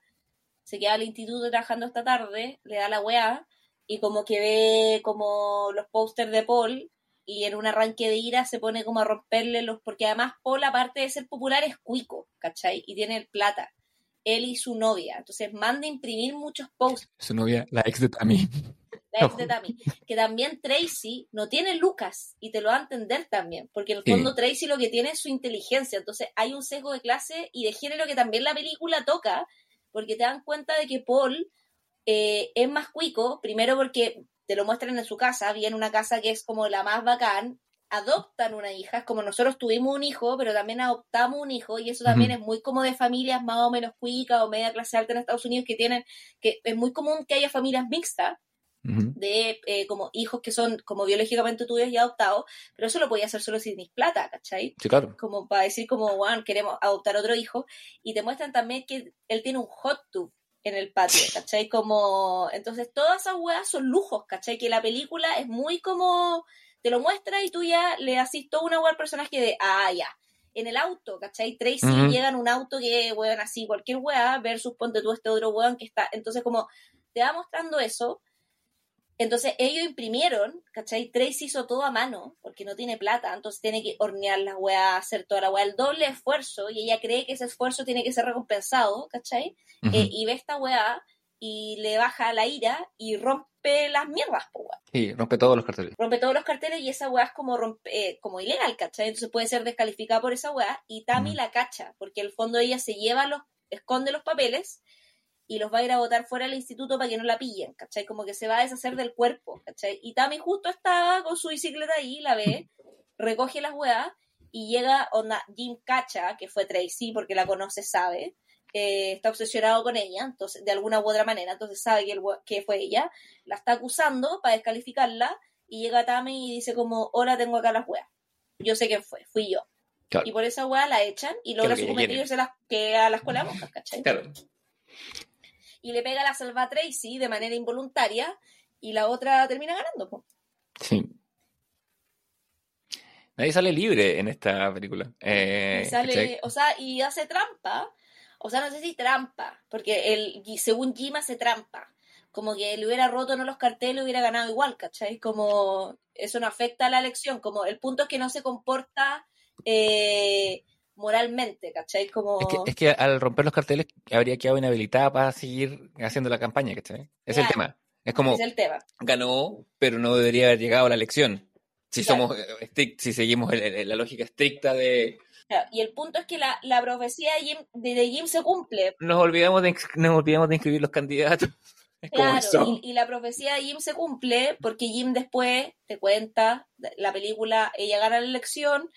se queda al instituto trabajando esta tarde, le da la weá, y como que ve como los pósters de Paul, y en un arranque de ira se pone como a romperle los, porque además Paul, aparte de ser popular, es cuico, ¿cachai? Y tiene plata. Él y su novia. Entonces manda a imprimir muchos posters Su novia, la ex de Tammy. La ex de Tammy, que también Tracy no tiene Lucas y te lo va a entender también, porque en el Sí. fondo Tracy lo que tiene es su inteligencia, entonces hay un sesgo de clase y de género que también la película toca, porque te dan cuenta de que Paul eh, es más cuico, primero porque te lo muestran en su casa, viene una casa que es como la más bacán, adoptan una hija, es como nosotros tuvimos un hijo, pero también adoptamos un hijo, y eso también es muy como de familias más o menos cuicas o media clase alta en Estados Unidos que tienen, que es muy común que haya familias mixtas, De eh, como hijos que son como biológicamente tuyos y adoptados, pero eso lo podía hacer solo si tenéis plata, ¿cachai? Sí, claro. Como para decir como, bueno, queremos adoptar otro hijo, y te muestran también que él tiene un hot tub en el patio, ¿cachai? Como, entonces todas esas weas son lujos, ¿cachai? Que la película es muy como, te lo muestra y tú ya le haces toda una wea al personaje de, ah, ya. En el auto, ¿cachai? Tracy Ujú. llega en un auto que, weón, así, cualquier wea, versus ponte tú este otro weón que está, entonces como, te va mostrando eso, entonces ellos imprimieron, ¿cachai? Tracy hizo todo a mano, porque no tiene plata, entonces tiene que hornear la weá, hacer toda la weá, el doble esfuerzo, y ella cree que ese esfuerzo tiene que ser recompensado, ¿cachai? Eh, y ve esta weá y le baja la ira y rompe las mierdas, po, weá. Sí, rompe todos los carteles. Rompe todos los carteles y esa weá es como, rompe, eh, como ilegal, ¿cachai? Entonces puede ser descalificada por esa weá y Tammy Ujú. la cacha, porque el fondo ella se lleva los, esconde los papeles y los va a ir a botar fuera del instituto para que no la pillen, ¿cachai? Como que se va a deshacer del cuerpo, ¿cachai? Y Tammy justo estaba con su bicicleta ahí, la ve, recoge las weas y llega onda Jim Cacha, que fue Tracy, porque la conoce, sabe, está obsesionado con ella, entonces, de alguna u otra manera, entonces sabe que, el we- que fue ella, la está acusando para descalificarla, y llega Tammy y dice como, hola, tengo acá las weas. Yo sé quién fue, fui yo. Claro. Y por esa wea la echan y logra lo que su cometido a la, que a la escuela de monjas, ¿cachai? Claro. Y le pega la salva a Tracy de manera involuntaria y la otra termina ganando. po. Sí. Nadie sale libre en esta película. Eh, sale, o sea, y hace trampa. O sea, no sé si trampa, porque y según Jim hace trampa. Como que le hubiera roto no los carteles, hubiera ganado igual, ¿cachai? Como eso no afecta a la elección. Como el punto es que no se comporta eh, moralmente, ¿cachai? Como... Es que, es que al romper los carteles habría quedado inhabilitada para seguir haciendo la campaña, ¿cachai? Es el tema. Es como, es el tema. ganó, pero no debería haber llegado a la elección. Si Claro. somos eh, si seguimos el- el- la lógica estricta de Claro, Y el punto es que la, la profecía de Jim, de, de Jim se cumple. nos olvidamos de nos olvidamos de inscribir los candidatos. Claro, y, y la profecía de Jim se cumple porque Jim después te cuenta, la película, ella gana la elección,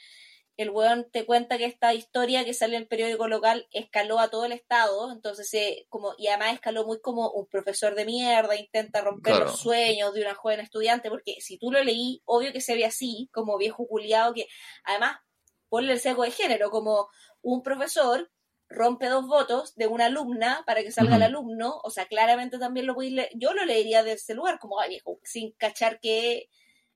el weón te cuenta que esta historia que sale en el periódico local escaló a todo el estado, entonces eh, como, y además escaló muy como un profesor de mierda, intenta romper Claro. los sueños de una joven estudiante, porque si tú lo leí, obvio que se ve así, como viejo culiado, que además ponle el seco de género, como un profesor rompe dos votos de una alumna para que salga el alumno, o sea, claramente también lo podéis leer, yo lo leería de ese lugar, como, ay, viejo, sin cachar que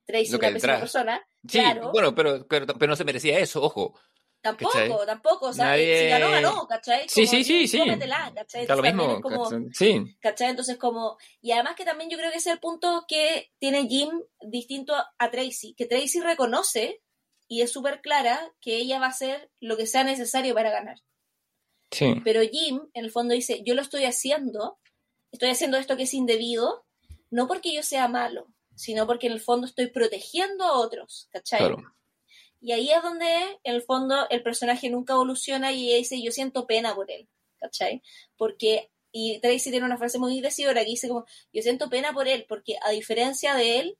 Tracy es una persona, Sí, claro. bueno, pero, pero, pero no se merecía eso, ojo. tampoco, ¿cachai? tampoco, o sea, Nadie- si ganó, ganó, ¿cachai? Sí, Como, sí, sí, sí. cómetela, ¿cachai? Está lo Entonces, mismo. como- ¿cachai? Sí, ¿Cachai? Entonces, como. Y además que también yo creo que ese es el punto que tiene Jim distinto a Tracy, que Tracy reconoce y es súper clara que ella va a hacer lo que sea necesario para ganar. sí. Pero Jim, en el fondo, dice: Yo lo estoy haciendo, estoy haciendo esto que es indebido, no porque yo sea malo, sino porque en el fondo estoy protegiendo a otros, ¿cachai? Claro. Y ahí es donde, en el fondo, el personaje nunca evoluciona y ella dice, yo siento pena por él, ¿cachai? Porque, y Tracy tiene una frase muy decidora que dice como, yo siento pena por él, porque a diferencia de él,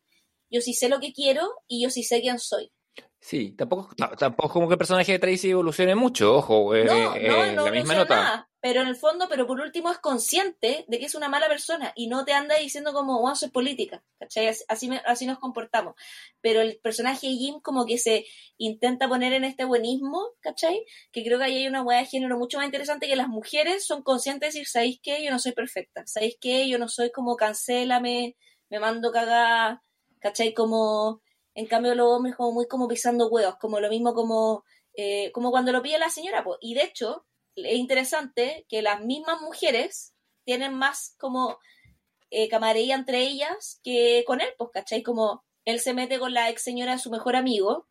yo sí sé lo que quiero y yo sí sé quién soy. Sí, tampoco, tampoco como que el personaje de Tracy evolucione mucho, ojo, eh, No, eh, no, no la misma nota. nada, pero en el fondo, pero por último es consciente de que es una mala persona y no te anda diciendo como, wow, eso es política, ¿cachai? Así, así, me- así nos comportamos. Pero el personaje de Jim como que se intenta poner en este buenismo, ¿cachai? Que creo que ahí hay una hueá de género mucho más interesante que las mujeres son conscientes de decir, ¿sabéis qué? Yo no soy perfecta, ¿sabéis qué? Yo no soy como cancélame, me mando cagada, ¿cachai? Como, en cambio los hombres como muy como pisando huevos, como lo mismo como, eh, como cuando lo pide la señora, pues. Y de hecho, es interesante que las mismas mujeres tienen más como eh, camaradería entre ellas que con él, pues, ¿cachai? Como él se mete con la ex señora de su mejor amigo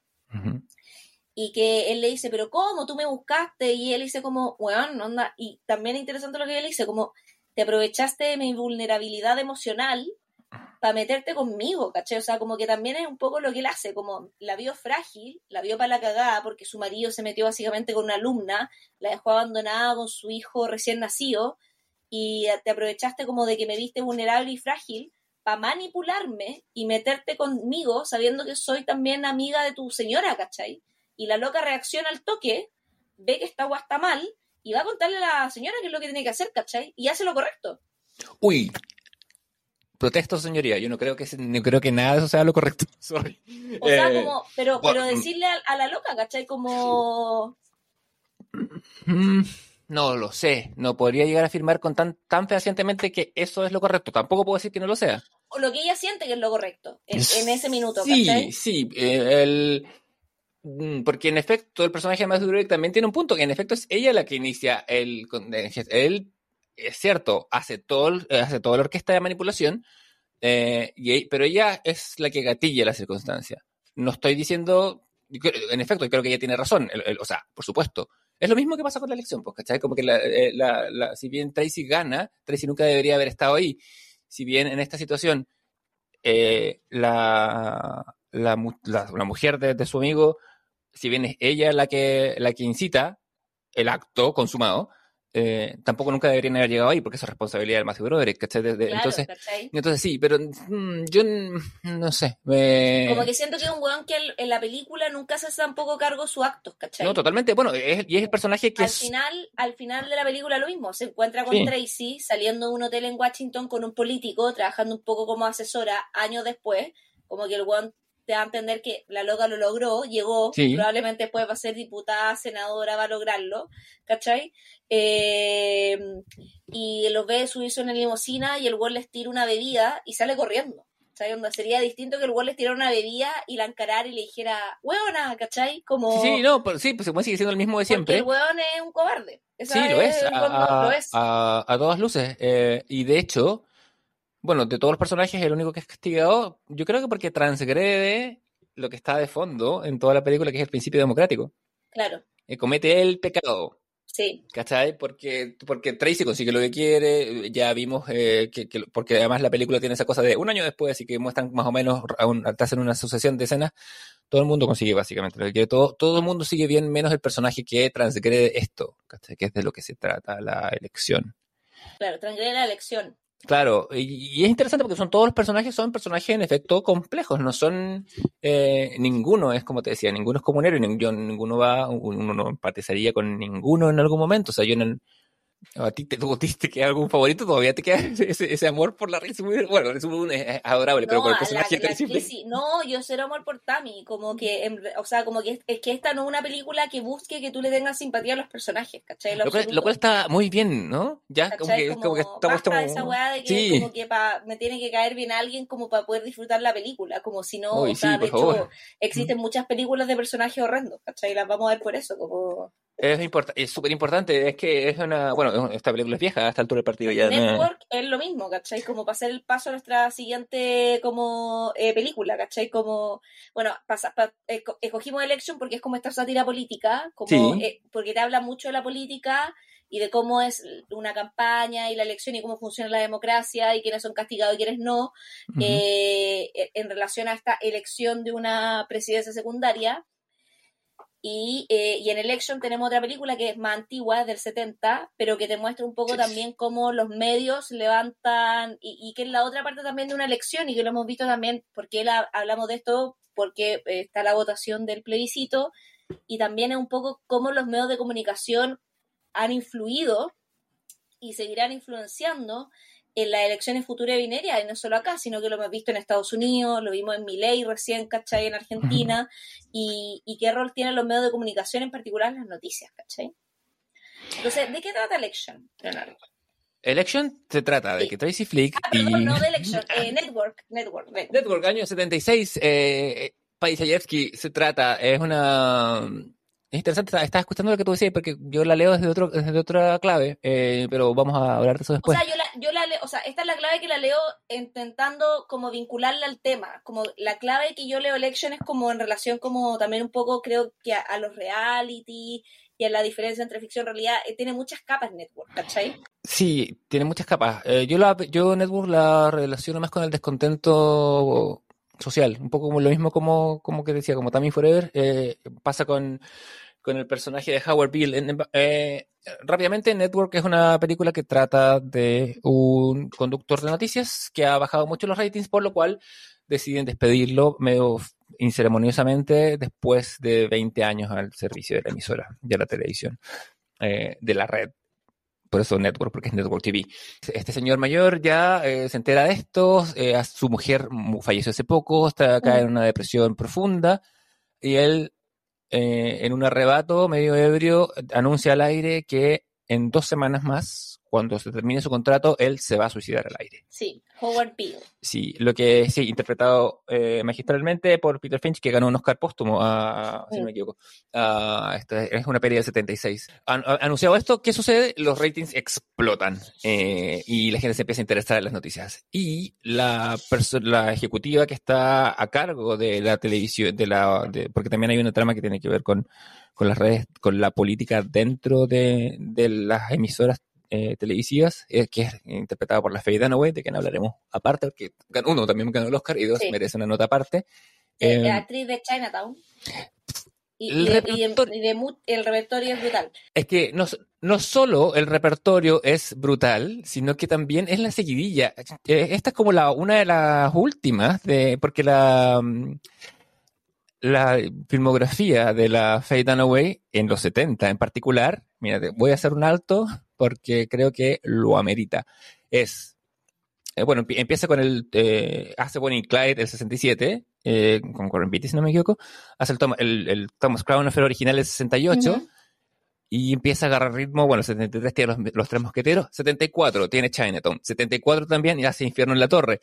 y que él le dice, pero ¿cómo? Tú me buscaste y él dice como, weón, onda. Y también es interesante lo que él dice, como, te aprovechaste de mi vulnerabilidad emocional para meterte conmigo, ¿cachai? O sea, como que también es un poco lo que él hace, como la vio frágil, la vio para la cagada porque su marido se metió básicamente con una alumna, la dejó abandonada con su hijo recién nacido y te aprovechaste como de que me viste vulnerable y frágil para manipularme y meterte conmigo sabiendo que soy también amiga de tu señora, ¿cachai? Y la loca reacciona al toque, ve que esta agua está mal y va a contarle a la señora qué es lo que tiene que hacer, ¿cachai? Y hace lo correcto. Uy, protesto, señoría. Yo no creo que no creo que nada de eso sea lo correcto. Sorry. O sea, Eh, como, pero, bueno, pero decirle a, a la loca, ¿cachai? Como, mm, no lo sé. No podría llegar a afirmar con tan, tan fehacientemente que eso es lo correcto. Tampoco puedo decir que no lo sea. o lo que ella siente que es lo correcto en, en ese minuto, Sí, ¿cachai? sí. eh, el, mm, porque en efecto el personaje de Matthew Broderick también tiene un punto, que en efecto es ella la que inicia el... Él, es cierto, hace, todo, eh, hace toda la orquesta de manipulación, eh, e- pero ella es la que gatilla la circunstancia. No estoy diciendo... En efecto, creo que ella tiene razón. el- el- o sea, por supuesto. Es lo mismo que pasa con la elección, pues, ¿cachai? Como que la, eh, la- si bien Tracy gana, Tracy nunca debería haber estado ahí. Si bien en esta situación la, la- la mujer de, de su amigo, si bien es ella la que, la que incita el acto consumado, eh, tampoco nunca deberían haber llegado ahí, porque eso es responsabilidad del Matthew Broderick, ¿cachai? De- de- Claro, entonces, ¿cachai? entonces sí, pero mm, yo no sé. me- Como que siento que es un weón que en- en la película nunca se hace tampoco cargo sus actos, ¿cachai? No, totalmente. Bueno, es- y es el personaje que al es... final, al final de la película lo mismo, se encuentra con Sí. Tracy saliendo de un hotel en Washington con un político, trabajando un poco como asesora años después, como que el weón te da a entender que la loca lo logró, llegó, Sí. probablemente después va a ser diputada, senadora, va a lograrlo, ¿cachai? Eh, y los ve subirse en la limusina y el güey les tira una bebida y sale corriendo. Onda, sería distinto que el güey les tirara una bebida y la encarara y le dijera, huevona, ¿cachai? Como... Sí, sí, no, pero sí, pues se puede seguir siendo el mismo de Porque siempre. el weón es un cobarde. Esa Sí, lo es, el a, weón no- a- lo es. a- a todas luces. Eh, y de hecho, bueno, de todos los personajes, el único que es castigado, yo creo que porque transgrede lo que está de fondo en toda la película, que es el principio democrático. Claro, Eh, comete el pecado, sí. ¿cachai? Porque, porque Tracy consigue lo que quiere, ya vimos eh, que, que- porque además la película tiene esa cosa de un año después, así que muestran más o menos, aún hacen una sucesión de escenas, todo el mundo consigue básicamente lo que quiere, todo, todo el mundo sigue bien, menos el personaje que transgrede esto, ¿cachai? Que es de lo que se trata la elección. Claro, transgrede la elección. Claro, y, y es interesante porque son todos los personajes, son personajes en efecto complejos, no son eh, ninguno es como te decía, ninguno es como un héroe, nin- yo- ninguno va, uno no empatizaría con ninguno en algún momento, o sea, yo en el- a ti te, te queda algún favorito, todavía te queda ese, ese amor por la Witherspoon, bueno, Witherspoon es, adorable, pero No, con el a la, personaje la Tracy Flick- Casey- no, yo cero amor por Tammy, como que, en o sea, como que es, es que esta no es una película que busque que tú le tengas simpatía a los personajes, ¿cachai? En lo cual, lo cual está muy bien, ¿no? Ya como que, Como, como que estamos como- esa weá de que Sí. como que pa- me tiene que caer bien alguien como para poder disfrutar la película, como si no, Uy, o sea, sí, de por hecho, favor. existen muchas películas de personajes horrendos, ¿cachai? Las vamos a ver por eso, como Es import- es súper importante, es que es una, bueno, esta película es vieja a esta altura del partido ya. no- Network es lo mismo, ¿cachai? Como hacer el paso a nuestra siguiente como eh, película, ¿cachai? Como, bueno, pasa, pa- esco- escogimos Election porque es como esta sátira política, como Sí. eh, porque te habla mucho de la política y de cómo es una campaña y la elección y cómo funciona la democracia y quiénes son castigados y quiénes no, eh, en relación a esta elección de una presidencia secundaria. Y, eh, y en Election tenemos otra película que es más antigua, es del 70, pero que te muestra un poco Sí. también cómo los medios levantan, y, y que es la otra parte también de una elección, y que lo hemos visto también, porque la- hablamos de esto, porque eh, está la votación del plebiscito, y también es un poco cómo los medios de comunicación han influido y seguirán influenciando en las elecciones futuras Vineria, y no solo acá, sino que lo hemos visto en Estados Unidos, lo vimos en Milei recién, ¿cachai? En Argentina, y, y qué rol tienen los medios de comunicación, en particular las noticias, ¿cachai? Entonces, ¿de qué trata Election, Leonardo? Election se trata de Sí. que Tracy Flick Ah, y... perdón, no de Election, eh, Network, Network, Network. Network, año 76, eh, Paisayevsky se trata, es una... Es interesante, estaba escuchando lo que tú decías, porque yo la leo desde, otro, desde otra clave, eh, pero vamos a hablar de eso O después. sea, yo la, yo la leo, o sea, esta es la clave que la leo intentando como vincularla al tema, como la clave que yo leo Election es como en relación como también un poco creo que a, a los reality y a la diferencia entre ficción y realidad, eh, tiene muchas capas Network, ¿cachai? Sí, tiene muchas capas. Eh, yo, la, yo Network la relaciono más con el descontento social, un poco como lo mismo como, como que decía, como Tammy Forever, eh, pasa con, con el personaje de Howard. En- en- eh, rápidamente, Network es una película que trata de un conductor de noticias que ha bajado mucho los ratings, por lo cual deciden despedirlo medio inceremoniosamente después de 20 años al servicio de la emisora, de la televisión, eh, de la red por eso Network, porque es Network TV. Este señor mayor ya eh, se entera de esto, eh, su mujer mu- falleció hace poco, está cae en una depresión profunda, y él, eh, en un arrebato medio ebrio, anuncia al aire que en dos semanas más, cuando se termine su contrato, él se va a suicidar al aire. Sí, Howard Beale. Sí, lo que sí, interpretado eh, magistralmente por Peter Finch, que ganó un Oscar póstumo, a, si no Mm. me equivoco. Ah, esta es una peli de 76. An- a- anunciado esto, ¿qué sucede? Los ratings explotan eh, y la gente se empieza a interesar en las noticias. Y la, la ejecutiva que está a cargo de la televisión, de la, de- porque también hay una trama que tiene que ver con, con las redes, con la política dentro de, de las emisoras eh, televisivas, eh, que es interpretada por la Faye Dunaway, de quien hablaremos aparte, porque uno también ganó el Oscar y dos Sí. merece una nota aparte. eh, Eh, actriz de Chinatown. Y, el de- y de- repertorio- y de mu- el repertorio es brutal. Es que no, no solo el repertorio es brutal, sino que también es la seguidilla. Esta es como la, una de las últimas, de, porque la, mm, la filmografía de la Faye Dunaway en los 70 en particular, mira, voy a hacer un alto porque creo que lo amerita. Es, eh, bueno, empie- empieza con el, eh, hace Bonnie Clyde el 67, eh, con Warren Beatty, si no me equivoco, hace el, Tom- el, el Thomas Crown Affair original del 68 Ujú. y empieza a agarrar ritmo. Bueno, 73 tiene los, los tres mosqueteros, 74 tiene Chinatown, 74 también y hace Infierno en la Torre.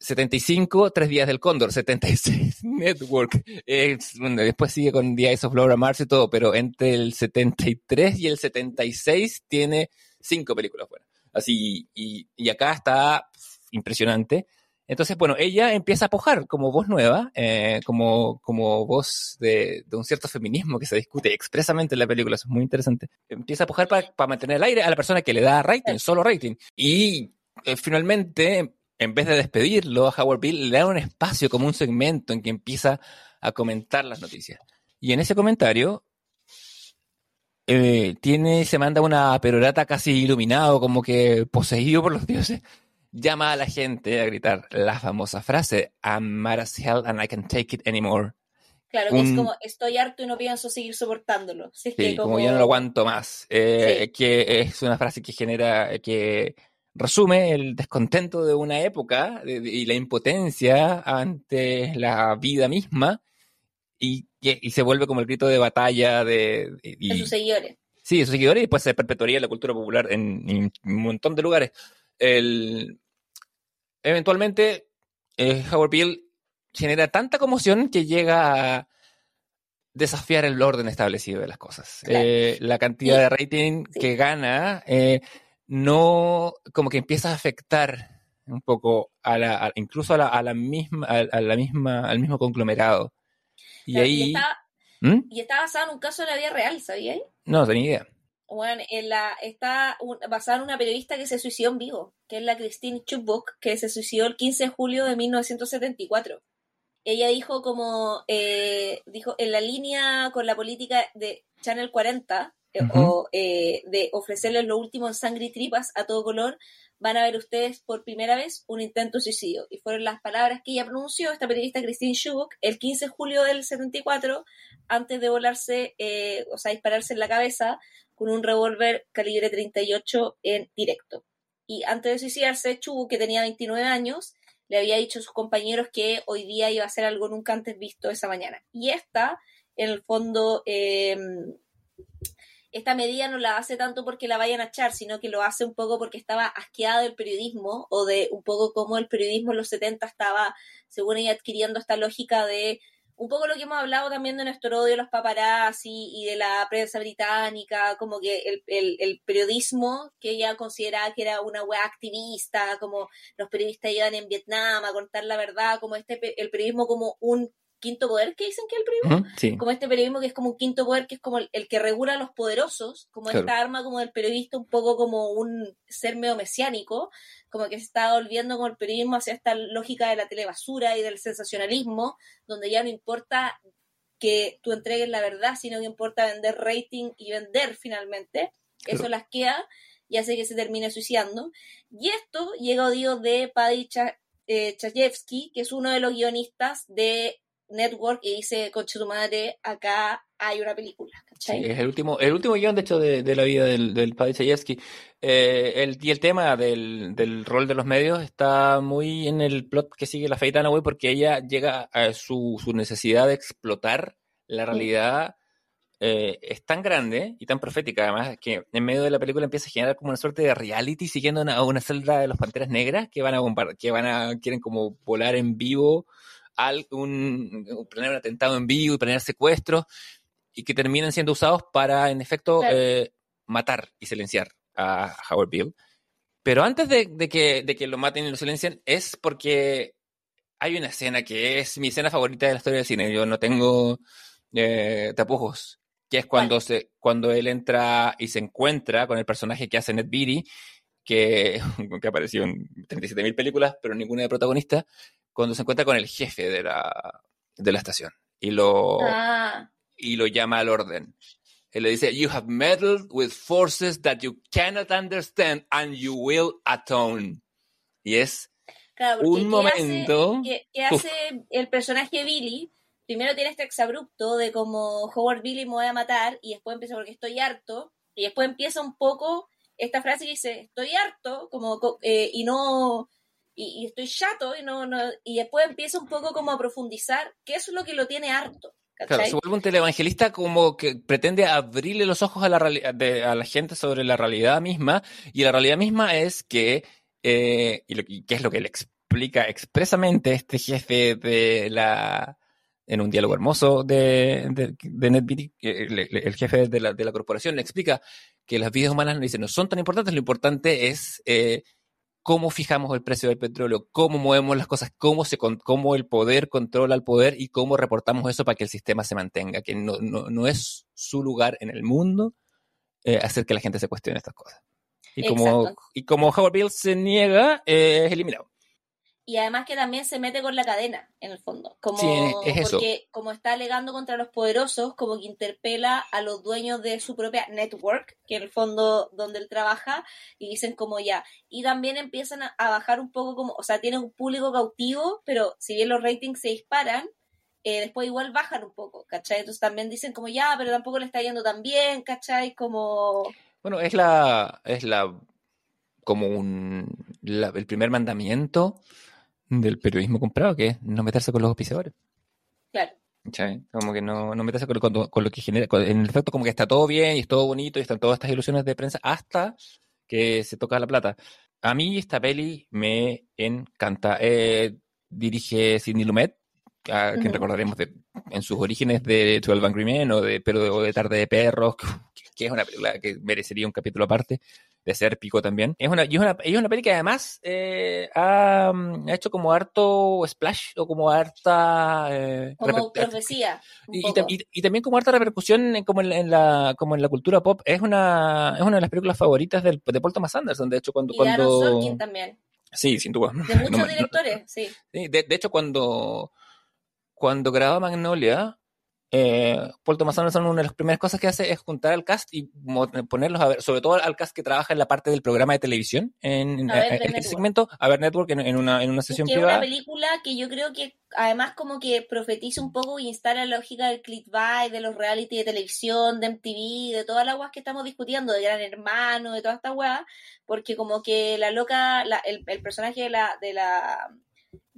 75, Tres Días del Cóndor, 76, Network. Eh, bueno, después sigue con The Eyes of Laura Mars y todo, pero entre el 73 y el 76 tiene cinco películas buenas. Así, y, y acá está impresionante. Entonces, bueno, ella empieza a pujar como voz nueva, eh, como, como voz de, de un cierto feminismo que se discute expresamente en la película, es muy interesante. Empieza a pujar para, para mantener el aire a la persona que le da rating, solo rating. Y eh, finalmente, en vez de despedirlo a Howard Bill, le da un espacio como un segmento en que empieza a comentar las noticias. Y en ese comentario eh, tiene, se manda una perorata casi iluminado, como que poseído por los dioses. Llama a la gente a gritar la famosa frase I'm mad as hell and I can take it anymore. Claro, que es como estoy harto y no pienso seguir soportándolo. Si es Sí, que como ya no lo aguanto más. Eh, Que es una frase que genera, que resume el descontento de una época de- de- y la impotencia ante la vida misma y, y- y se vuelve como el grito de batalla de... de- y- sus seguidores. Sí, de sus seguidores y después se perpetuaría la cultura popular en, en un montón de lugares. El, eventualmente, eh, Howard Peel genera tanta conmoción que llega a desafiar el orden establecido de las cosas. Claro. Eh, la cantidad de rating sí. que gana eh, no como que empieza a afectar un poco a la, a- incluso a la, a la misma, a, la misma, al mismo conglomerado. Y ahí, y, está, ¿Mm? y está basado en un caso de la vida real, ¿sabíais? no tenía idea. Bueno, en la, está un- basada en una periodista que se suicidó en vivo, que es la Christine Chubbuck, que se suicidó el 15 de julio de 1974. Ella dijo como, eh, dijo, en la línea con la política de Channel 40, eh, o eh, de ofrecerles lo último en sangre y tripas a todo color, van a ver ustedes por primera vez un intento de suicidio. Y fueron las palabras que ella pronunció, esta periodista Christine Chubbuck, el 15 de julio del 74, antes de volarse, eh, o sea, dispararse en la cabeza con un revólver calibre 38 en directo. Y antes de suicidarse, Chu, que tenía 29 años, le había dicho a sus compañeros que hoy día iba a hacer algo nunca antes visto esa mañana. Y esta, en el fondo, eh, esta medida no la hace tanto porque la vayan a echar, sino que lo hace un poco porque estaba asqueada del periodismo o de un poco cómo el periodismo en los 70 estaba, según ella, adquiriendo esta lógica de un poco lo que hemos hablado también de nuestro odio a los paparazzi y de la prensa británica, como que el, periodismo que ella consideraba que era una wea activista, como los periodistas iban en Vietnam a contar la verdad, como este el periodismo como un quinto poder que dicen que es el periodismo Sí. como este periodismo que es como un quinto poder, que es como el, el que regula a los poderosos, como Claro. esta arma como del periodista, un poco como un ser medio mesiánico, como que se está volviendo con el periodismo hacia esta lógica de la telebasura y del sensacionalismo, donde ya no importa que tú entregues la verdad, sino que importa vender rating y vender finalmente. Eso las queda y hace que se termine suicidando. Y esto llega odio de Paddy eh, Chayefsky, que es uno de los guionistas de Network y dice, conche tu madre, acá hay una película, Sí, ¿cachai? es el último, el último guion, de hecho, de, de la vida del, del padre. Eh, el, y el tema del, del rol de los medios está muy en el plot que sigue la Faye Dunaway porque ella llega a su, su necesidad de explotar la realidad eh, es tan grande y tan profética además que en medio de la película empieza a generar como una suerte de reality siguiendo una, una celda de los Panteras Negras que van a que van a, quieren como volar en vivo al, un, planear un atentado en vivo y planear secuestros y que terminan siendo usados para, en efecto, Claro. eh, matar y silenciar a Howard Bill. Pero antes de, de que, de que lo maten y lo silencien, es porque hay una escena que es mi escena favorita de la historia del cine. Yo no tengo eh, tapujos. Que es cuando, se, cuando él entra y se encuentra con el personaje que hace Ned Beatty, que, que apareció en 37.000 películas, pero ninguna de protagonista, cuando se encuentra con el jefe de la, de la estación y lo, Ah, y lo llama al orden. Él le dice, you have meddled with forces that you cannot understand and you will atone. Y es claro, un ¿qué hace- momento... ¿qué, qué hace el personaje Billy? Primero tiene este exabrupto de como Howard Billy me voy a matar y después empieza porque estoy harto y después empieza un poco esta frase que dice estoy harto como co- eh, y no y, y estoy chato y no, no, y después empieza un poco como a profundizar qué es lo que lo tiene harto. Claro, ¿cachai? se vuelve un televangelista como que pretende abrirle los ojos a la, de- a la gente sobre la realidad misma, y la realidad misma es que, eh, y, lo, y qué es lo que le explica expresamente este jefe de la, en un diálogo hermoso de, de, de NetBeauty, que le- le- el jefe de la, de la corporación le explica que las vidas humanas no, dice, no son tan importantes, lo importante es eh, cómo fijamos el precio del petróleo, cómo movemos las cosas, cómo, se, cómo el poder controla al poder y cómo reportamos eso para que el sistema se mantenga, que no, no, no es su lugar en el mundo eh, hacer que la gente se cuestione estas cosas. Y como, Exacto. y como Howard Bill se niega, eh, es eliminado. Y además que también se mete con la cadena, en el fondo. Como, Sí, es eso. Porque como está alegando contra los poderosos, como que interpela a los dueños de su propia network, que en el fondo donde él trabaja, y dicen como ya. Y también empiezan a, a bajar un poco como, o sea, tienen un público cautivo, pero si bien los ratings se disparan, eh, después igual bajan un poco, ¿cachai? Entonces también dicen como ya, pero tampoco le está yendo tan bien, ¿cachai? Como... Bueno, es la, es la, como un, la- el primer mandamiento del periodismo comprado, que es no meterse con los auspiciadores. Claro. Como que no, no meterse con, con- con lo que genera, con- en efecto como que está todo bien y es todo bonito y están todas estas ilusiones de prensa hasta que se toca la plata. A mí esta peli me encanta. Eh, dirige Sidney Lumet, a quien Ujú. recordaremos de- en sus orígenes de 12 Angry Men o de, pero, o de Tarde de Perros, que, que es una película que merecería un capítulo aparte, de ser pico también. Es una, y es una, es una peli que además eh, ha, mm, ha hecho como harto splash o como harta... eh, Como profecía. y, y poco. tam- y- y también como harta repercusión en, como, en, la- en la, como en la cultura pop. Es una, es una de las películas favoritas del, de Paul Thomas Anderson, de hecho, cuando... Y de Aaron cuando... Sorkin también. Sí, sin duda. De muchos No me- no- directores, sí. Sí, de, de hecho, cuando, cuando grababa Magnolia, eh, Paul Thomas Anderson, una de las primeras cosas que hace es juntar al cast y ponerlos a ver, sobre todo al cast que trabaja en la parte del programa de televisión, en, Network. segmento, a ver Network en, en una, en una Es sesión que es una privada. película que yo creo que además como que profetiza un poco y instala la lógica del clickbait, de los reality de televisión, de MTV, de todas las guas que estamos discutiendo, de Gran Hermano, de toda esta weá, porque como que la loca, la- el, el personaje de la, de la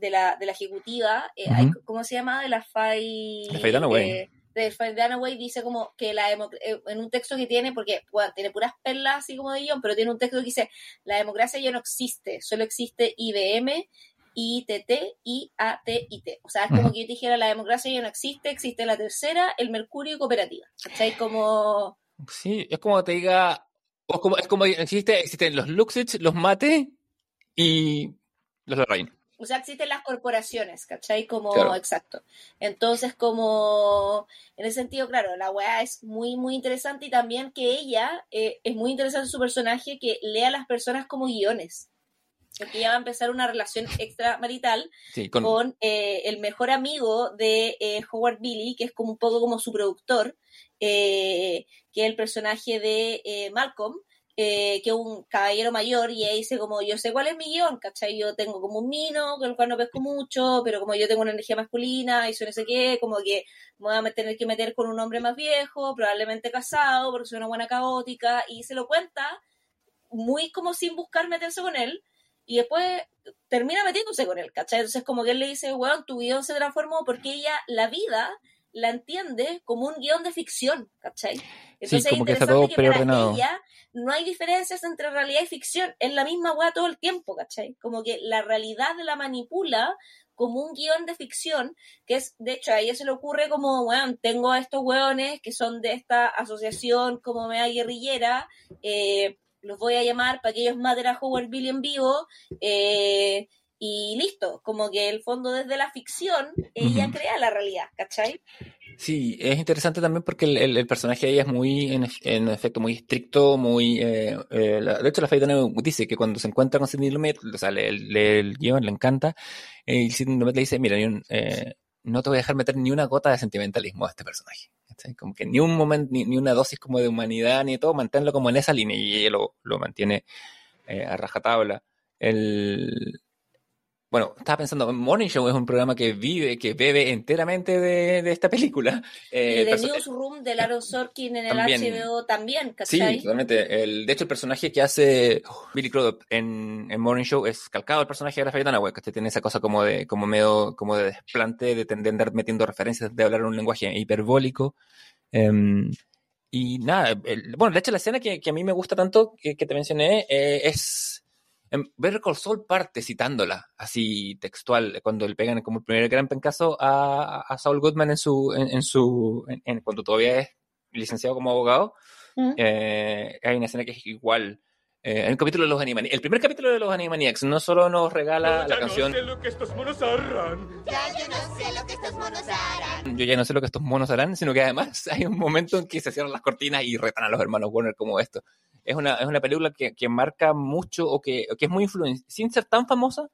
de la, de la ejecutiva, eh, ¿cómo se llama? De la Fay... De Faye Dunaway. eh, de Faye Dunaway dice como que la eh, en un texto que tiene, porque bueno, tiene puras perlas así como de guion, pero tiene un texto que dice, la democracia ya no existe, solo existe IBM, ITT, IAT, IT. O sea, es como que yo te dijera, la democracia ya no existe, existe la tercera, el mercurio y cooperativa. ¿Cachai? Como... Sí, es como te diga, o como, es como existe, existen los Luxich, los Mate y los Lorraine. O sea, existen las corporaciones, ¿cachai? Como, Claro. exacto. Entonces, como, en ese sentido, claro, la weá es muy, muy interesante y también que ella, eh, es muy interesante su personaje que lea a las personas como guiones. Porque ella va a empezar una relación extramarital Sí, con, con eh, el mejor amigo de eh, Howard Billy, que es como un poco como su productor, eh, que es el personaje de Malcolm, eh, que un caballero mayor, y ella dice como, yo sé cuál es mi guion, ¿cachai? Yo tengo como un mino, con el cual no pesco mucho, pero como yo tengo una energía masculina, y soy no sé qué, como que me voy a tener que meter con un hombre más viejo, probablemente casado, porque soy una buena caótica, y se lo cuenta muy como sin buscar meterse con él, y después termina metiéndose con él, ¿cachai? Entonces como que él le dice, weón, tu guion se transformó porque ella, la vida, la entiende como un guion de ficción, ¿cachai? Entonces como es que está interesante todo que para preordenado. ella no hay diferencias entre realidad y ficción, es la misma weá todo el tiempo, ¿cachai? Como que la realidad la manipula como un guion de ficción, que es, de hecho, a ella se le ocurre como, weón, tengo a estos weones que son de esta asociación como mea guerrillera, eh, los voy a llamar para que ellos maten a Howard Billy en vivo, eh, y listo, como que el fondo desde la ficción, ella Ujú. crea la realidad, ¿cachai? Sí, es interesante también porque el, el- el personaje de ella es muy, en, en efecto, muy estricto, muy... eh, eh, la- de hecho, la Faye dice que cuando se encuentra con Sidney Lumet, o sea, lee, lee el guion, le encanta, eh, y Sidney Lumet le dice, mira, eh, no te voy a dejar meter ni una gota de sentimentalismo a este personaje. ¿cachai? Como que ni un momento, ni, ni una dosis como de humanidad, ni de todo, manténlo como en esa línea, y ella lo, lo mantiene eh, a rajatabla. El, bueno, estaba pensando, Morning Show es un programa que vive, que bebe enteramente de, de esta película. Eh, y perso- Newsroom de Laro Sorkin en el También. HBO también, Sí, ¿cachai? totalmente. El, de hecho, el personaje que hace oh, Billy Crudup en, en Morning Show es calcado al personaje de Rafael Dunaway, que tiene esa cosa como de, como medio, como de desplante, de, ten- de andar metiendo referencias, de hablar en un lenguaje hiperbólico. Em, y nada, el- bueno, de hecho la escena que, que a mí me gusta tanto, que, que te mencioné, eh, es... En Better Call Saul parte citándola, así textual, cuando le pegan como el primer gran pencazo a, a Saul Goodman en su, en, en su, en- en- cuando todavía es licenciado como abogado, Mm. eh, hay una escena que es igual. Eh, hay un capítulo de los Animaniacs. El primer capítulo de los Animaniacs no solo nos regala la canción lo que estos monos harán. Ya yo no sé lo que estos monos harán. Yo ya no sé lo que estos monos harán, sino que además hay un momento en que se cierran las cortinas y retan a los hermanos Warner como esto. Es una, es una película que, que marca mucho o que, que es muy influenciada, sin ser tan famosa,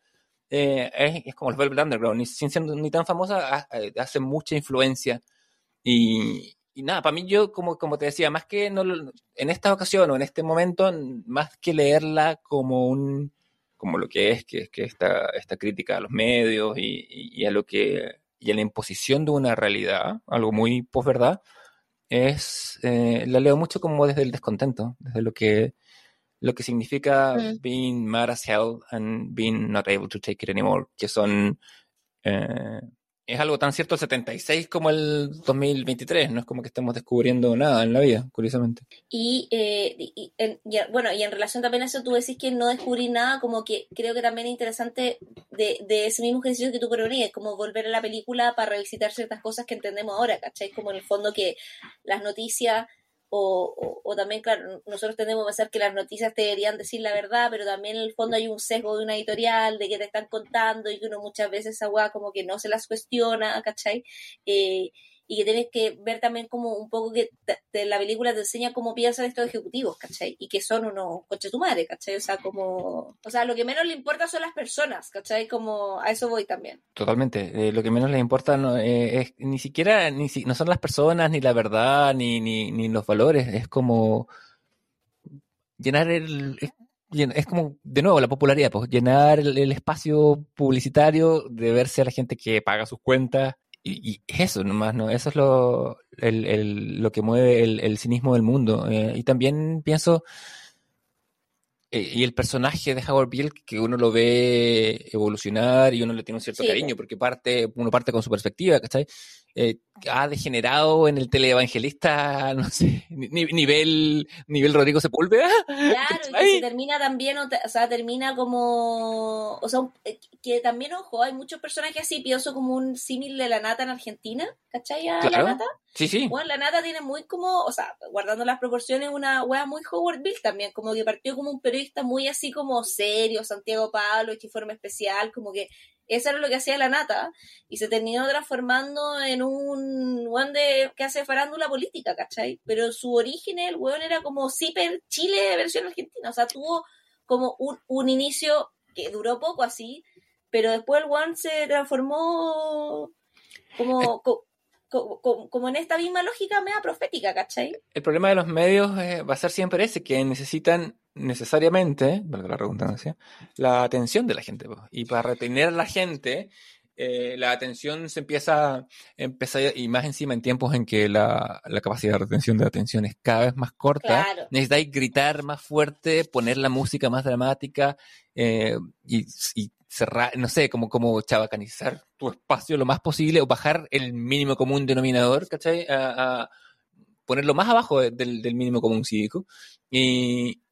eh, es, es como el Velvet Underground, ni, sin ser ni tan famosa, ha- hace mucha influencia. Y, y nada, para mí yo, como, como te decía, más que no, en esta ocasión o en este momento, más que leerla como un como lo que es, que que esta, esta crítica a los medios y, y- y a lo que y a la imposición de una realidad, algo muy posverdad, es eh, la leo mucho como desde el descontento, desde lo que lo que significa Mm. being mad as hell and being not able to take it anymore, que son eh, es algo tan cierto el 76 como el 2023, no es como que estemos descubriendo nada en la vida, curiosamente. Y, eh, y- y en- y en- bueno, y en relación también a eso, tú decís que no descubrí nada, como que creo que también es interesante de, de ese mismo ejercicio que tú proponías, como volver a la película para revisitar ciertas cosas que entendemos ahora, ¿cachai? Como en el fondo que las noticias, o, o, o también, claro, nosotros tendemos a pensar que las noticias te deberían decir la verdad, pero también en el fondo hay un sesgo de una editorial, de que te están contando y que uno muchas veces esa como que no se las cuestiona, ¿cachai? Eh, y que tienes que ver también como un poco que la película te enseña cómo piensan estos ejecutivos, ¿cachai? Y que son unos coches tu madre, ¿cachai? O sea, como... O sea, lo que menos le importa son las personas, ¿cachai? Como a eso voy también. Totalmente. Eh, lo que menos les importa no, eh, es ni siquiera, ni si- no son las personas, ni la verdad, ni, ni, ni los valores. Es como llenar el... Es como, de nuevo, la popularidad, pues llenar el, el espacio publicitario de verse a la gente que paga sus cuentas. Y, y eso nomás, ¿no? Eso es lo, el, el- lo que mueve el, el cinismo del mundo. Eh, y también pienso... eh, y el personaje de Howard Beale, que uno lo ve evolucionar y uno le tiene un cierto Sí, cariño, porque parte, uno parte con su perspectiva, ¿cachai? Eh, ha degenerado en el teleevangelista, no sé, ni- ni- nivel, nivel Rodrigo Sepúlveda. Claro, y que se termina también, o, sea, termina como... O sea, eh, que también, ojo, hay muchos personajes así, pienso como un símil de la nata en Argentina, ¿cachai? A Claro. la nata. Sí, sí. Bueno, la nata tiene muy como, o sea, guardando las proporciones, una wea muy Howard Bill también, como que partió como un periodista muy así como serio, Santiago Pablo, hecho forma especial, como que eso era lo que hacía la nata, y se terminó transformando en un weón de que hace farándula política, ¿cachai? Pero su origen, el weón era como Ciper Chile versión argentina, o sea, tuvo como un, un inicio que duró poco así, pero después el weón se transformó como, co- co- co- como en esta misma lógica media profética, ¿cachai? El problema de los medios eh, va a ser siempre ese, que necesitan necesariamente, la redundancia, la atención de la gente. Y para retener a la gente, eh, la atención se empieza, empieza, y más encima en tiempos en que la, la capacidad de retención de atención es cada vez más corta, Claro. necesitáis gritar más fuerte, poner la música más dramática eh, y, y cerrar, no sé, como, como chabacanizar tu espacio lo más posible o bajar el mínimo común denominador, ¿cachai? A, a ponerlo más abajo de- del, del mínimo común cívico y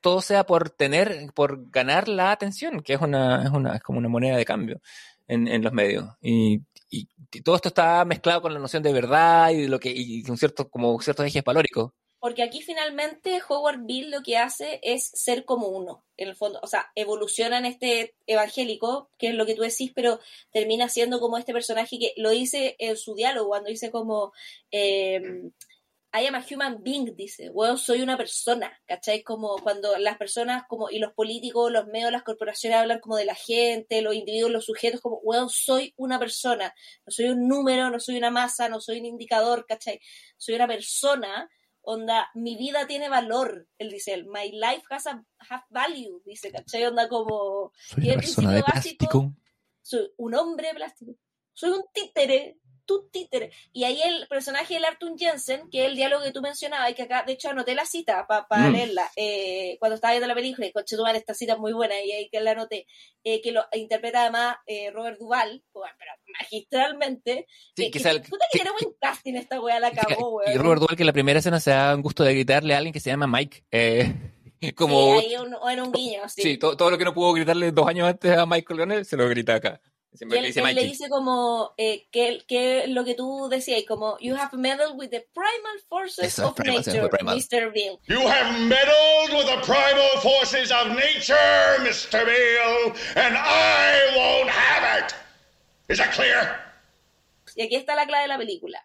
todo sea por tener, por ganar la atención, que es una, es una, es como una moneda de cambio en, en los medios. Y, y- todo esto está mezclado con la noción de verdad y de lo que, y un cierto, como ciertos ejes valóricos. Porque aquí finalmente Howard Bill lo que hace es ser como uno, en el fondo. O sea, evoluciona en este evangélico, que es lo que tú decís, pero termina siendo como este personaje que lo dice en su diálogo, cuando dice como... eh, I am a human being, dice, bueno, soy una persona, ¿cachai? Como cuando las personas como y los políticos, los medios, las corporaciones hablan como de la gente, los individuos, los sujetos, como, bueno, soy una persona, no soy un número, no soy una masa, no soy un indicador, ¿cachai? Soy una persona, onda, mi vida tiene valor, él dice, él, my life has a have value, dice, ¿cachai? Onda como, Soy una persona de básico- plástico. soy un hombre plástico, soy un títere, tú títere. Y ahí el personaje del Arthur Jensen, que es el diálogo que tú mencionabas, y que acá, de hecho, anoté la cita para Mm. leerla, eh, cuando estaba viendo la película, y coche Duval, esta cita es muy buena, y ahí que la anoté, eh, que lo interpreta además eh, Robert Duval, pero magistralmente, Sí, que, que que- puta que tiene buen casting esta weá, la cagó, Y weón. Robert Duvall que en la primera escena se da un gusto de gritarle a alguien que se llama Mike. como, Sí, ahí un- o en un guiño, sí. sí, todo, todo lo que no pudo gritarle dos años antes a Michael Leonel se lo grita acá. Y Siempre él, le dice él le dice como eh, que, que lo que tú decías, como you have meddled with the primal forces Eso es of primal, nature, primal. Mr. Bill. You have meddled with the primal forces of nature, Mr. Bill, and I won't have it. Is that clear? Y aquí está la clave de la película.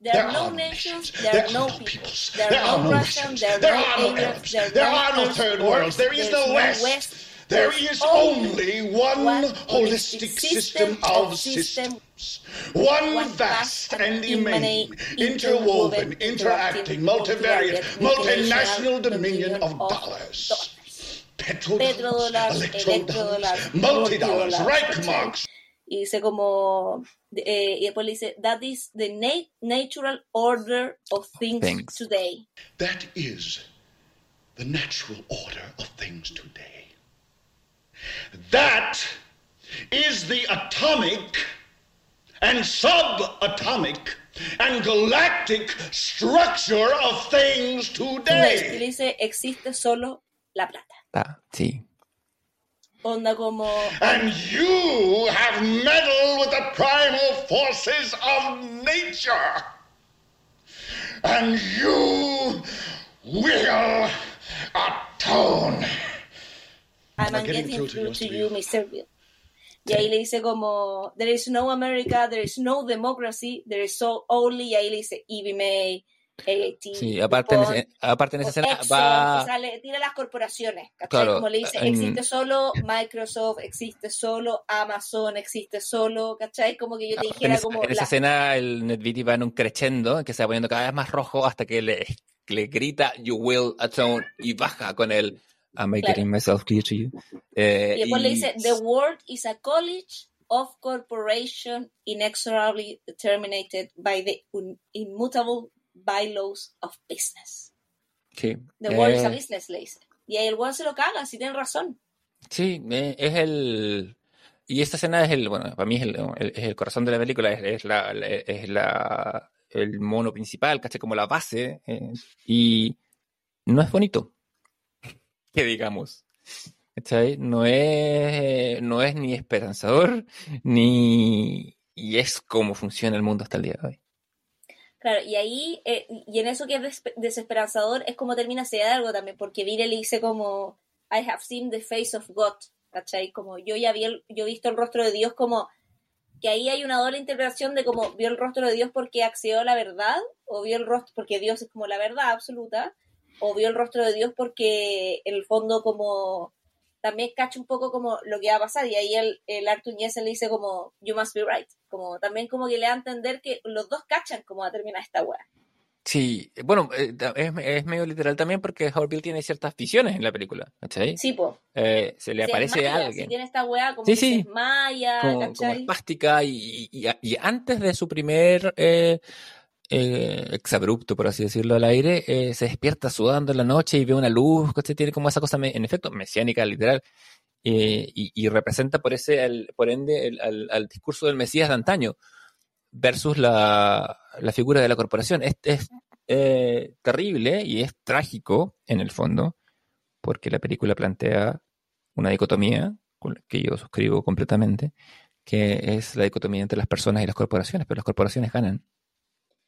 There are no nations, there are no peoples, there are no Russians, there there are no Arabs, there there are no third worlds, there is no West. There is only one holistic system of systems. One one vast and immanent, immanent, interwoven, interacting, multivariate, multinational dominion of dollars. Petrodollars, Petrodollars, electrodollars, electrodollars, multidollars, multidollars, Reichmarks. Y dice como, eh, y después le dice, that is the na- natural order of things, Things. today. That is the natural order of things today. That is the atomic and subatomic and galactic structure of things Y le today. dice, existe solo la plata. Ah, sí. Onda como, And you have meddled with the primal forces of nature. And you will atone. I'm I'm getting getting through to you, to. Y ahí le dice como, there is no America, there is no democracy, there is so only, y ahí le dice EB May, AAT, Sí, aparte en, DuPont, ese- aparte en esa escena Exxon, va... o sea, le tira las corporaciones, ¿cachai? Claro, como le dice, en- existe solo Microsoft, existe solo Amazon, existe solo, ¿cachai? Como que yo te en dijera esa, como en esa la- escena el NetBeatty va en un crescendo que se va poniendo cada vez más rojo hasta que le, le grita You will atone y baja con el Am I Claro. getting myself clear to you? Eh, Y después le y- dice, The world is a college of corporation inexorably determined by the immutable bylaws of business. sí, The world is a eh, business, le dice. Y ahí el weón se lo caga, si tiene razón. Sí, eh, es el... Y esta escena es el, bueno, para mí es el, el- es el corazón de la película, es, es la, es la, el mono principal, ¿cachai? Como la base, eh, y no es bonito, que digamos. No es, no es ni esperanzador, ni... Y es como funciona el mundo hasta el día de hoy. Claro, y ahí, eh, y en eso que es des- desesperanzador, es como termina se da algo también, porque Vire le dice como, I have seen the face of God, ¿cachai? Como yo ya vi el- yo he visto el rostro de Dios como, que ahí hay una doble interpretación de como vio el rostro de Dios porque accedió a la verdad, o vio el rostro porque Dios es como la verdad absoluta, o vio el rostro de Dios porque en el fondo como también cacha un poco como lo que va a pasar y ahí el, el Jensen le dice como you must be right como también como que le da a entender que los dos cachan cómo va a terminar esta weá Sí, bueno, eh, es, es medio literal también porque Howard Bill tiene ciertas visiones en la película, ¿cachai? sí po Eh, se le se aparece desmaya, alguien. si tiene esta weá como Sí, que sí. se desmaya como, como ¿cachai? espástica y, y- y antes de su primer eh, eh, exabrupto, por así decirlo, al aire, eh, se despierta sudando en la noche y ve una luz, ¿cachai? Tiene como esa cosa, me- en efecto, mesiánica, literal, eh, y, representa por ese, por ende, el- al, discurso del Mesías de antaño versus la, la figura de la corporación. Es, es, terrible y es trágico en el fondo, porque la película plantea una dicotomía que yo suscribo completamente, que es la dicotomía entre las personas y las corporaciones, pero las corporaciones ganan.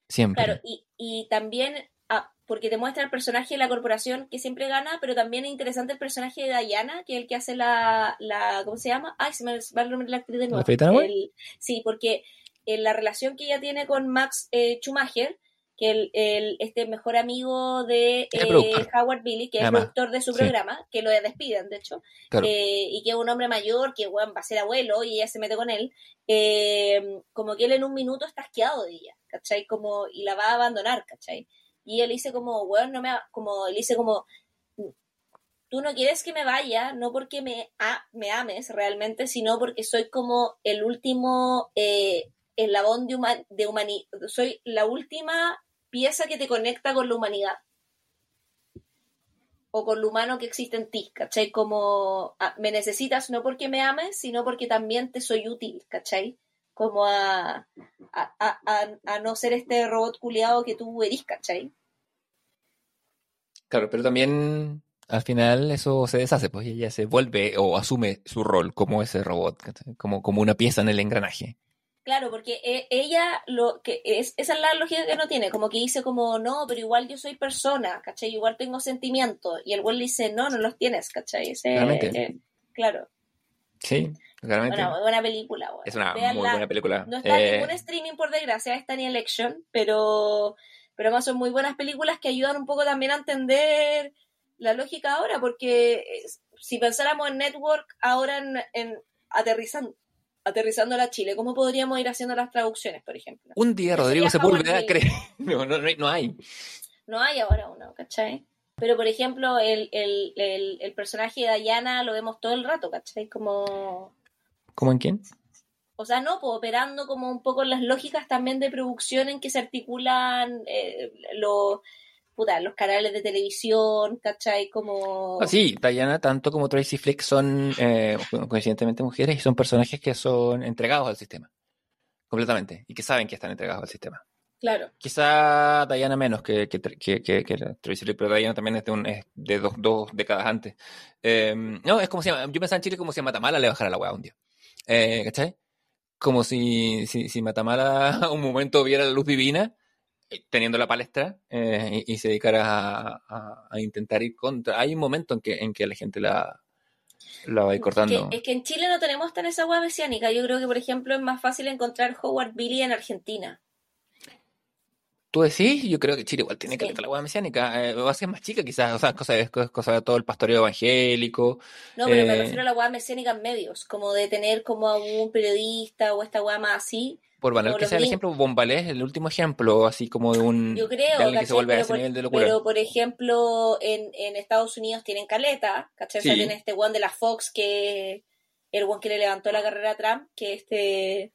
Siempre. Claro, y, y también, ah, porque te muestra el personaje de la corporación que siempre gana, pero también es interesante el personaje de Diana, que es el que hace la, la ¿cómo se llama? Ay, se me va el nombre de la actriz de nuevo. El- sí, porque en la relación que ella tiene con Max eh, Schumacher, que el, el- este mejor amigo de eh. Howard Billy, que es Además, productor de su sí. programa, que lo despiden, de hecho, Claro. eh, y que es un hombre mayor, que bueno, va a ser abuelo, y ella se mete con él, eh, como que él en un minuto está asqueado de ella, ¿cachai? Como, y la va a abandonar, ¿cachai? Y él dice como, bueno, no me, como, él dice como, tú no quieres que me vaya, no porque me, a- me ames realmente, sino porque soy como el último eh, eslabón de, huma- de humanidad, soy la última pieza que te conecta con la humanidad. O con lo humano que existe en ti, ¿cachai? Como ah, me necesitas no porque me ames, sino porque también te soy útil, ¿cachai? Como a, a, a, a- no ser este robot culiado que tú eres, ¿cachai? Claro, pero también al final eso se deshace, pues ella se vuelve o asume su rol como ese robot, ¿cachai? como, como una pieza en el engranaje. Claro, porque e- ella lo que es, esa es la lógica que no tiene, como que dice como, no, pero igual yo soy persona, ¿cachai? Igual tengo sentimientos. Y el güey le dice, no, no los tienes, ¿cachai? Ese- eh, claro. Sí, claramente. Bueno, buena película, es una muy buena película. No está en Eh, ningún streaming, por desgracia, está en Election, pero, pero además son muy buenas películas que ayudan un poco también a entender la lógica ahora, porque eh, si pensáramos en Network ahora en, en aterrizando, aterrizando a Chile, ¿cómo podríamos ir haciendo las traducciones, por ejemplo? un día Rodrigo Sepúlveda cree. No, no, no hay- no hay. No hay ahora uno, ¿cachai? Pero, por ejemplo, el, el, el, el personaje de Diana lo vemos todo el rato, ¿cachai? Como... ¿Cómo en quién? O sea, no, pues operando como un poco las lógicas también de producción en que se articulan eh, los, puta, los canales de televisión, ¿cachai? Como... Ah, sí, Diana, tanto como Tracy Flick son eh, coincidentemente mujeres y son personajes que son entregados al sistema. Completamente. Y que saben que están entregados al sistema. Claro. Quizá Diana menos que, que, que, que, que la Tracy Flick, pero Diana también es de, un, es de dos, dos décadas antes. Eh, no, es como si, yo pensaba en Chile como si a Matamala le bajara la hueá un día. Eh, ¿Cachai? Como si, si, si Matamala un momento viera la luz divina, eh, teniendo la palestra, eh, y, y se dedicara a, a- a intentar ir contra. Hay un momento en que, en que la gente la, la va a ir cortando. Que- es que en Chile no tenemos tan esa hueá mesiánica. Yo creo que, por ejemplo, es más fácil encontrar Howard Billy en Argentina. ¿Tú decís? Yo creo que Chile igual tiene que Sí. la hueá mesiánica. Eh, va a ser más chica quizás, o sea, cosa de, cosa de todo el pastoreo evangélico. No, pero me Eh, refiero a la hueá mesiánica en medios, como de tener como a un periodista o esta hueá más así. Por banal que sea el ejemplo, Bombalé es el último ejemplo, así como de un Yo creo, de alguien que se vuelve a pero, ese por, nivel de locura. pero, por ejemplo, en, en Estados Unidos tienen caleta, ¿cachai? O sea, Sí. tienen este one de la Fox que el one que le levantó la carrera a Trump, que este,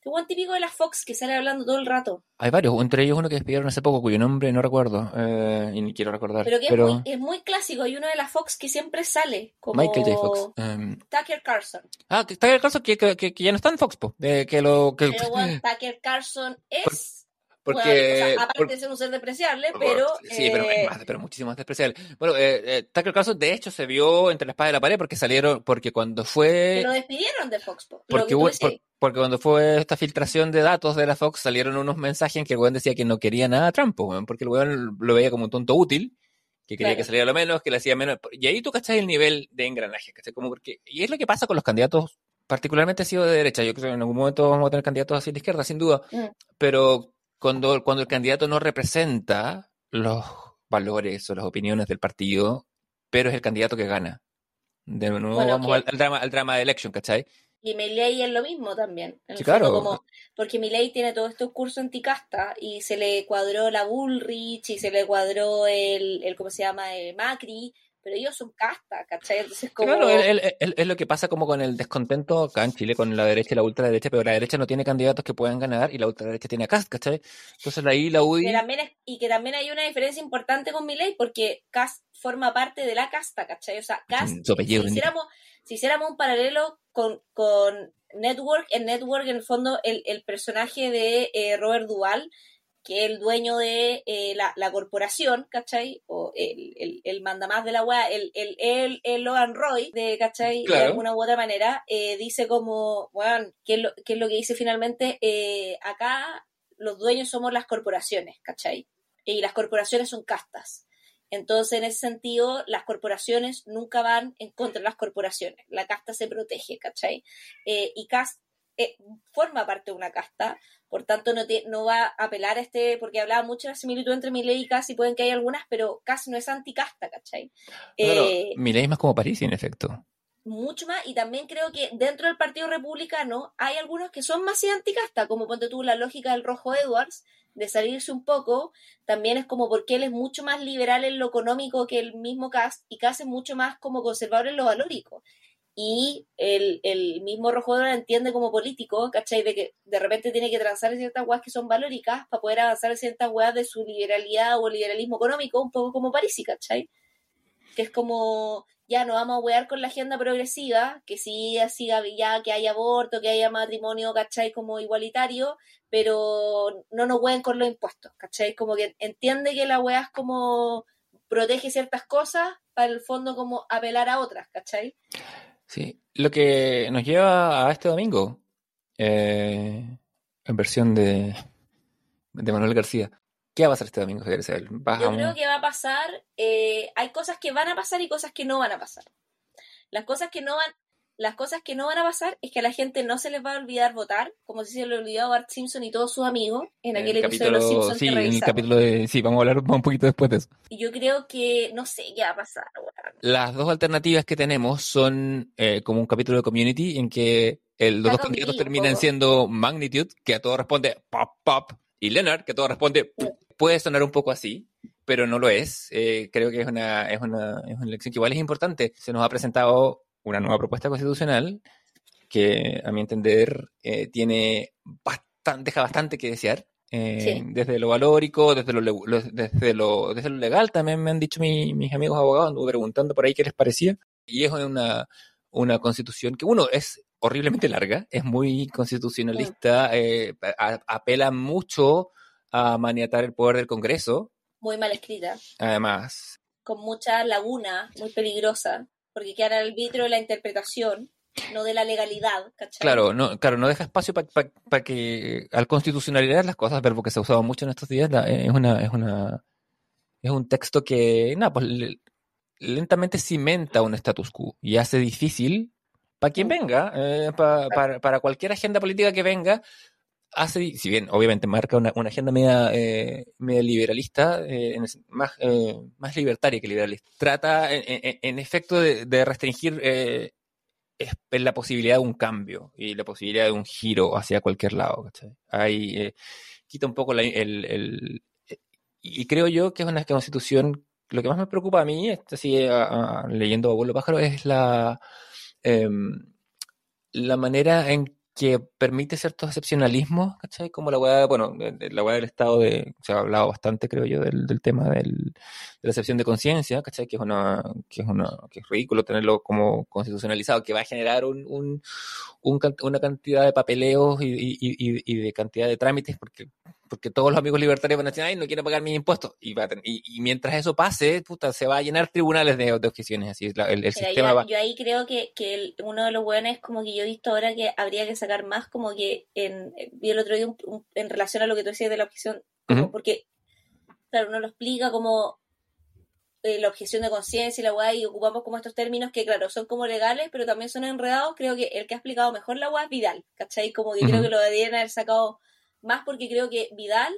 este one típico de la Fox que sale hablando todo el rato. Hay varios, entre ellos uno que despidieron hace poco, cuyo nombre no recuerdo, eh, y ni quiero recordar. Pero que pero es, muy, es muy clásico, hay uno de la Fox que siempre sale, como Michael J. Fox. em, Tucker Carlson. ah, el caso que, que, ya no está en Fox, po, eh, que lo que, Pero bueno, Tucker Carlson es... porque bueno, o sea, aparte por- de ser un ser despreciable, por- pero... sí, pero eh, es más, pero muchísimo más despreciable. Bueno, eh, eh, Tucker Carlson de hecho se vio entre la espada y la pared porque salieron, porque cuando fue lo despidieron de Fox. Porque, hubo- por- porque cuando fue esta filtración de datos de la Fox salieron unos mensajes en que el weón decía que no quería nada a Trump, weón, porque el weón lo veía como un tonto útil, que quería Claro. que saliera lo menos, que le hacía menos. Y ahí tú cachai el nivel de engranaje, ¿cachai? Como porque, y es lo que pasa con los candidatos, particularmente ha sido de derecha. Yo creo que en algún momento vamos a tener candidatos así de izquierda, sin duda. Mm. Pero cuando, cuando el candidato no representa los valores o las opiniones del partido, pero es el candidato que gana. De nuevo Bueno, vamos al, al drama, al drama de election, ¿cachai? Y Milei es lo mismo también. en Sí, claro. como- porque Milei tiene todo este curso anticasta y se le cuadró la Bullrich y se le cuadró el, el ¿cómo se llama? El Macri, pero ellos son casta, ¿cachai? Entonces como... Claro, es, lo que pasa como con el descontento acá en Chile con la derecha y la ultraderecha, pero la derecha no tiene candidatos que puedan ganar y la ultraderecha tiene a Kast, ¿cachai? Entonces ahí la UDI... que también es- y que también hay una diferencia importante con Milei porque Cast forma parte de la casta, ¿cachai? O sea, Cast, si, hiciéramos, si hiciéramos un paralelo con, con Network, en Network en el fondo el, el personaje de eh, Robert Duval, que el dueño de eh, la, la corporación, ¿cachai? O el, el, el mandamás de la weá, el, el, el, el Logan Roy, de, ¿cachai? De alguna u otra manera, eh, dice como, bueno, ¿qué es lo, qué es lo que dice finalmente? Eh, acá los dueños somos las corporaciones, ¿cachai? Y las corporaciones son castas. Entonces, en ese sentido, las corporaciones nunca van en contra de las corporaciones. La casta se protege, ¿cachai? Y Cast eh, forma parte de una casta, por tanto no, te- no va a apelar a este, porque hablaba mucho de la similitud entre Milei y Cast y pueden que haya algunas, pero Cast no es anticasta, ¿cachai? Claro, Eh, Milei es más como París, en efecto. mucho más, y también creo que dentro del Partido Republicano hay algunos que son más anticasta, como ponte tú la lógica del Rojo Edwards, de salirse un poco, también es como porque él es mucho más liberal en lo económico que el mismo Cast, y Cast es mucho más como conservador en lo valórico. Y el, el mismo Rojo Edwards entiende como político, ¿cachai? De que de repente tiene que transar ciertas weas que son valóricas para poder avanzar en ciertas weas de su liberalidad o liberalismo económico, un poco como Parisi, ¿cachai? que es como, ya no vamos a wear con la agenda progresiva, que sí siga ya que haya aborto, que haya matrimonio, ¿cachai? Como igualitario, pero no nos ween con los impuestos, ¿cachai? Como que entiende que la wea es como protege ciertas cosas para el fondo como apelar a otras, ¿cachai? Sí, lo que nos lleva a este domingo, eh, en versión de, de Manuel García. ¿Qué va a pasar este domingo, Javier Yo un- creo que va a pasar, eh, hay cosas que van a pasar y cosas que no van a pasar. Las cosas que no van, las cosas que no van a pasar es que a la gente no se les va a olvidar votar, como si se le olvidó a Bart Simpson y todos sus amigos en aquel el episodio de Los Simpsons sí, que en el revisamos. capítulo de... Sí, vamos a hablar un poquito después de eso. Y yo creo que, no sé qué va a pasar, weón. Las dos alternativas que tenemos son eh, como un capítulo de Community en que el- los dos candidatos terminan siendo Magnitude, que a todo responde pop, pop, y Leonard, que a todo responde pu. Puede sonar un poco así, pero no lo es. Eh, creo que es una, es, una, es una elección que igual es importante. Se nos ha presentado una nueva propuesta constitucional que, a mi entender, eh, tiene bastante, deja bastante que desear. eh, Sí. Desde lo valórico, desde lo, lo- desde lo, desde lo legal, también me han dicho mi- mis amigos abogados, anduve preguntando por ahí qué les parecía. Y es una, una constitución que, uno, es horriblemente larga, es muy constitucionalista, eh, a- apela mucho a maniatar el poder del Congreso, Muy mal escrita, además. con mucha laguna, muy peligrosa, porque queda al arbitrio de la interpretación, no de la legalidad, ¿cachai? Claro, no, claro, no deja espacio para que al constitucionalizar las cosas, verbo que se ha usado mucho en estos días, la- es una, es una, es un texto que, nada, pues le- lentamente cimenta un status quo y hace difícil para quien venga, eh, pa- para, para cualquier agenda política que venga, hace, si bien obviamente marca una, una agenda media, eh, media liberalista, eh, más, eh, más libertaria que liberalista, trata en, efecto de, restringir es, es la posibilidad de un cambio y la posibilidad de un giro hacia cualquier lado. Ahí quita un poco el, el- y creo yo que es una constitución. Lo que más me preocupa a mí, así, a- a- leyendo Abuelo Pájaro, es la, em, la manera en que permite ciertos excepcionalismos, ¿cachai? Como la hueá, bueno, la hueá del estado de, se ha hablado bastante, creo yo, del, del tema del, de la excepción de conciencia, ¿cachai? Que es una, que es una, que es ridículo tenerlo como constitucionalizado, que va a generar un, un- una cantidad de papeleos y, y- y- y de cantidad de trámites, porque, porque todos los amigos libertarios van a decir, ay, no quiero pagar mis impuestos. Y, va a ten- y, y mientras eso pase, puta, se va a llenar tribunales de, de objeciones, así es la- el, sistema yo, va. yo ahí creo que, que el- uno de los buenos como que yo he visto ahora que habría que sacar más como que en, vi el otro día un- un- en relación a lo que tú decías de la objeción, porque claro, uno lo explica como eh, la objeción de conciencia y la weá y ocupamos como estos términos que claro, son como legales, pero también son enredados, creo que el que ha explicado mejor la weá es Vidal, ¿cachai? Como que creo que lo deberían haber sacado más porque creo que Vidal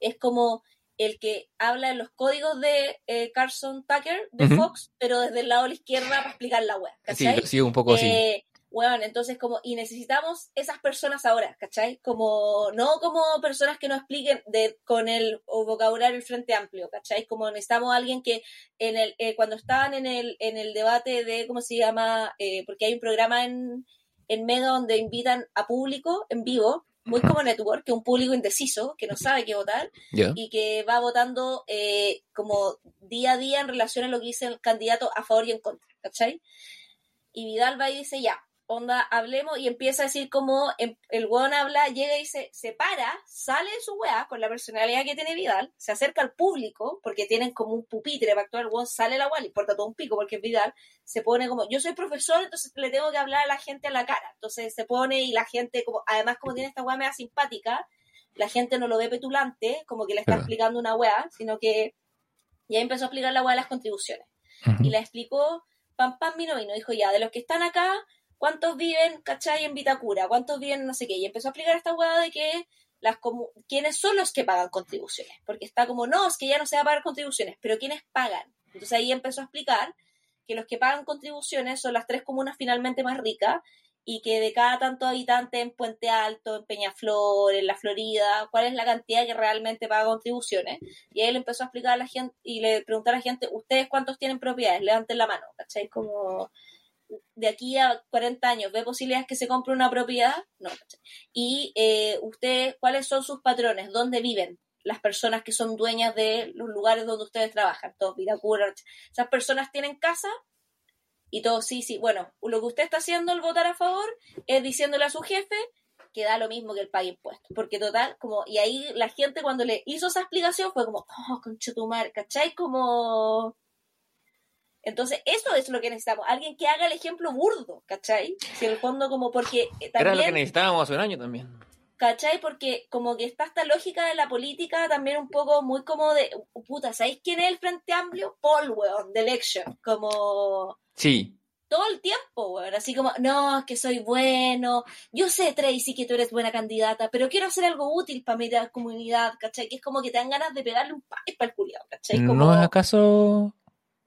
es como el que habla en los códigos de eh, Carson Tucker de. Fox, pero desde el lado de la izquierda para explicar la web, Sí, sigo un poco así. Eh, weón, entonces como, y necesitamos esas personas ahora, ¿cachai? Como, no como personas que nos expliquen de, con el vocabulario el frente amplio, ¿cachai? Como necesitamos a alguien que en el, eh, cuando estaban en el, en el debate de, ¿cómo se llama? Eh, porque hay un programa en, en Mega donde invitan a público en vivo, muy como Network, que es un público indeciso, que no sabe qué votar, y que va votando eh, como día a día en relación a lo que dice el candidato a favor y en contra, ¿cachai? Y Vidal va y dice, ya, onda, hablemos, y empieza a decir como em- el weón habla, llega y se, se para, sale de su weá con la personalidad que tiene Vidal, se acerca al público, porque tienen como un pupitre para actuar, el weón sale la weá, le importa todo un pico, porque es Vidal, se pone como, yo soy profesor, entonces le tengo que hablar a la gente a la cara, entonces se pone y la gente, como además como tiene esta weá media simpática, la gente no lo ve petulante, como que le está explicando una weá, sino que ya empezó a explicar la weá de las contribuciones. Y la explicó pam pam vino vino dijo ya de los que están acá cuántos viven ¿cachai? en Vitacura cuántos viven en no sé qué y empezó a explicar esta hueá de que las quiénes son los que pagan contribuciones porque está como no es que ya no se va a pagar contribuciones pero quiénes pagan entonces ahí empezó a explicar que los que pagan contribuciones son las tres comunas finalmente más ricas y que de cada tanto habitante en Puente Alto, en Peñaflor, en la Florida, cuál es la cantidad que realmente paga contribuciones. Y él empezó a explicar a la gente y le preguntó a la gente, ¿ustedes cuántos tienen propiedades? Levanten la mano, ¿cachai? Como de aquí a 40 años, ¿ve posibilidades que se compre una propiedad? No. Y eh, ustedes, ¿cuáles son sus patrones? ¿Dónde viven? Las personas que son dueñas de los lugares donde ustedes trabajan, todos Viracura, esas personas tienen casa, y todo, sí, sí, bueno, lo que usted está haciendo al votar a favor es diciéndole a su jefe que da lo mismo que el pague impuestos. Porque total, como, y ahí la gente cuando le hizo esa explicación fue como, oh, conchetumar, ¿cachai? Como... Entonces, eso es lo que necesitamos. Alguien que haga el ejemplo burdo, ¿cachai? Si en el fondo como porque también... Era lo que necesitábamos hace un año también. ¿Cachai? Porque como que está esta lógica de la política también un poco muy como de, puta, ¿sabéis quién es el Frente Amplio? Paul, weón, de Election. Como Sí. todo el tiempo, weón. Así como, no, es que soy bueno. Yo sé, Tracy, que tú eres buena candidata, pero quiero hacer algo útil para mi comunidad, ¿cachai? Que es como que te dan ganas de pegarle un país para el culiado, ¿cachai? Como, ¿No es acaso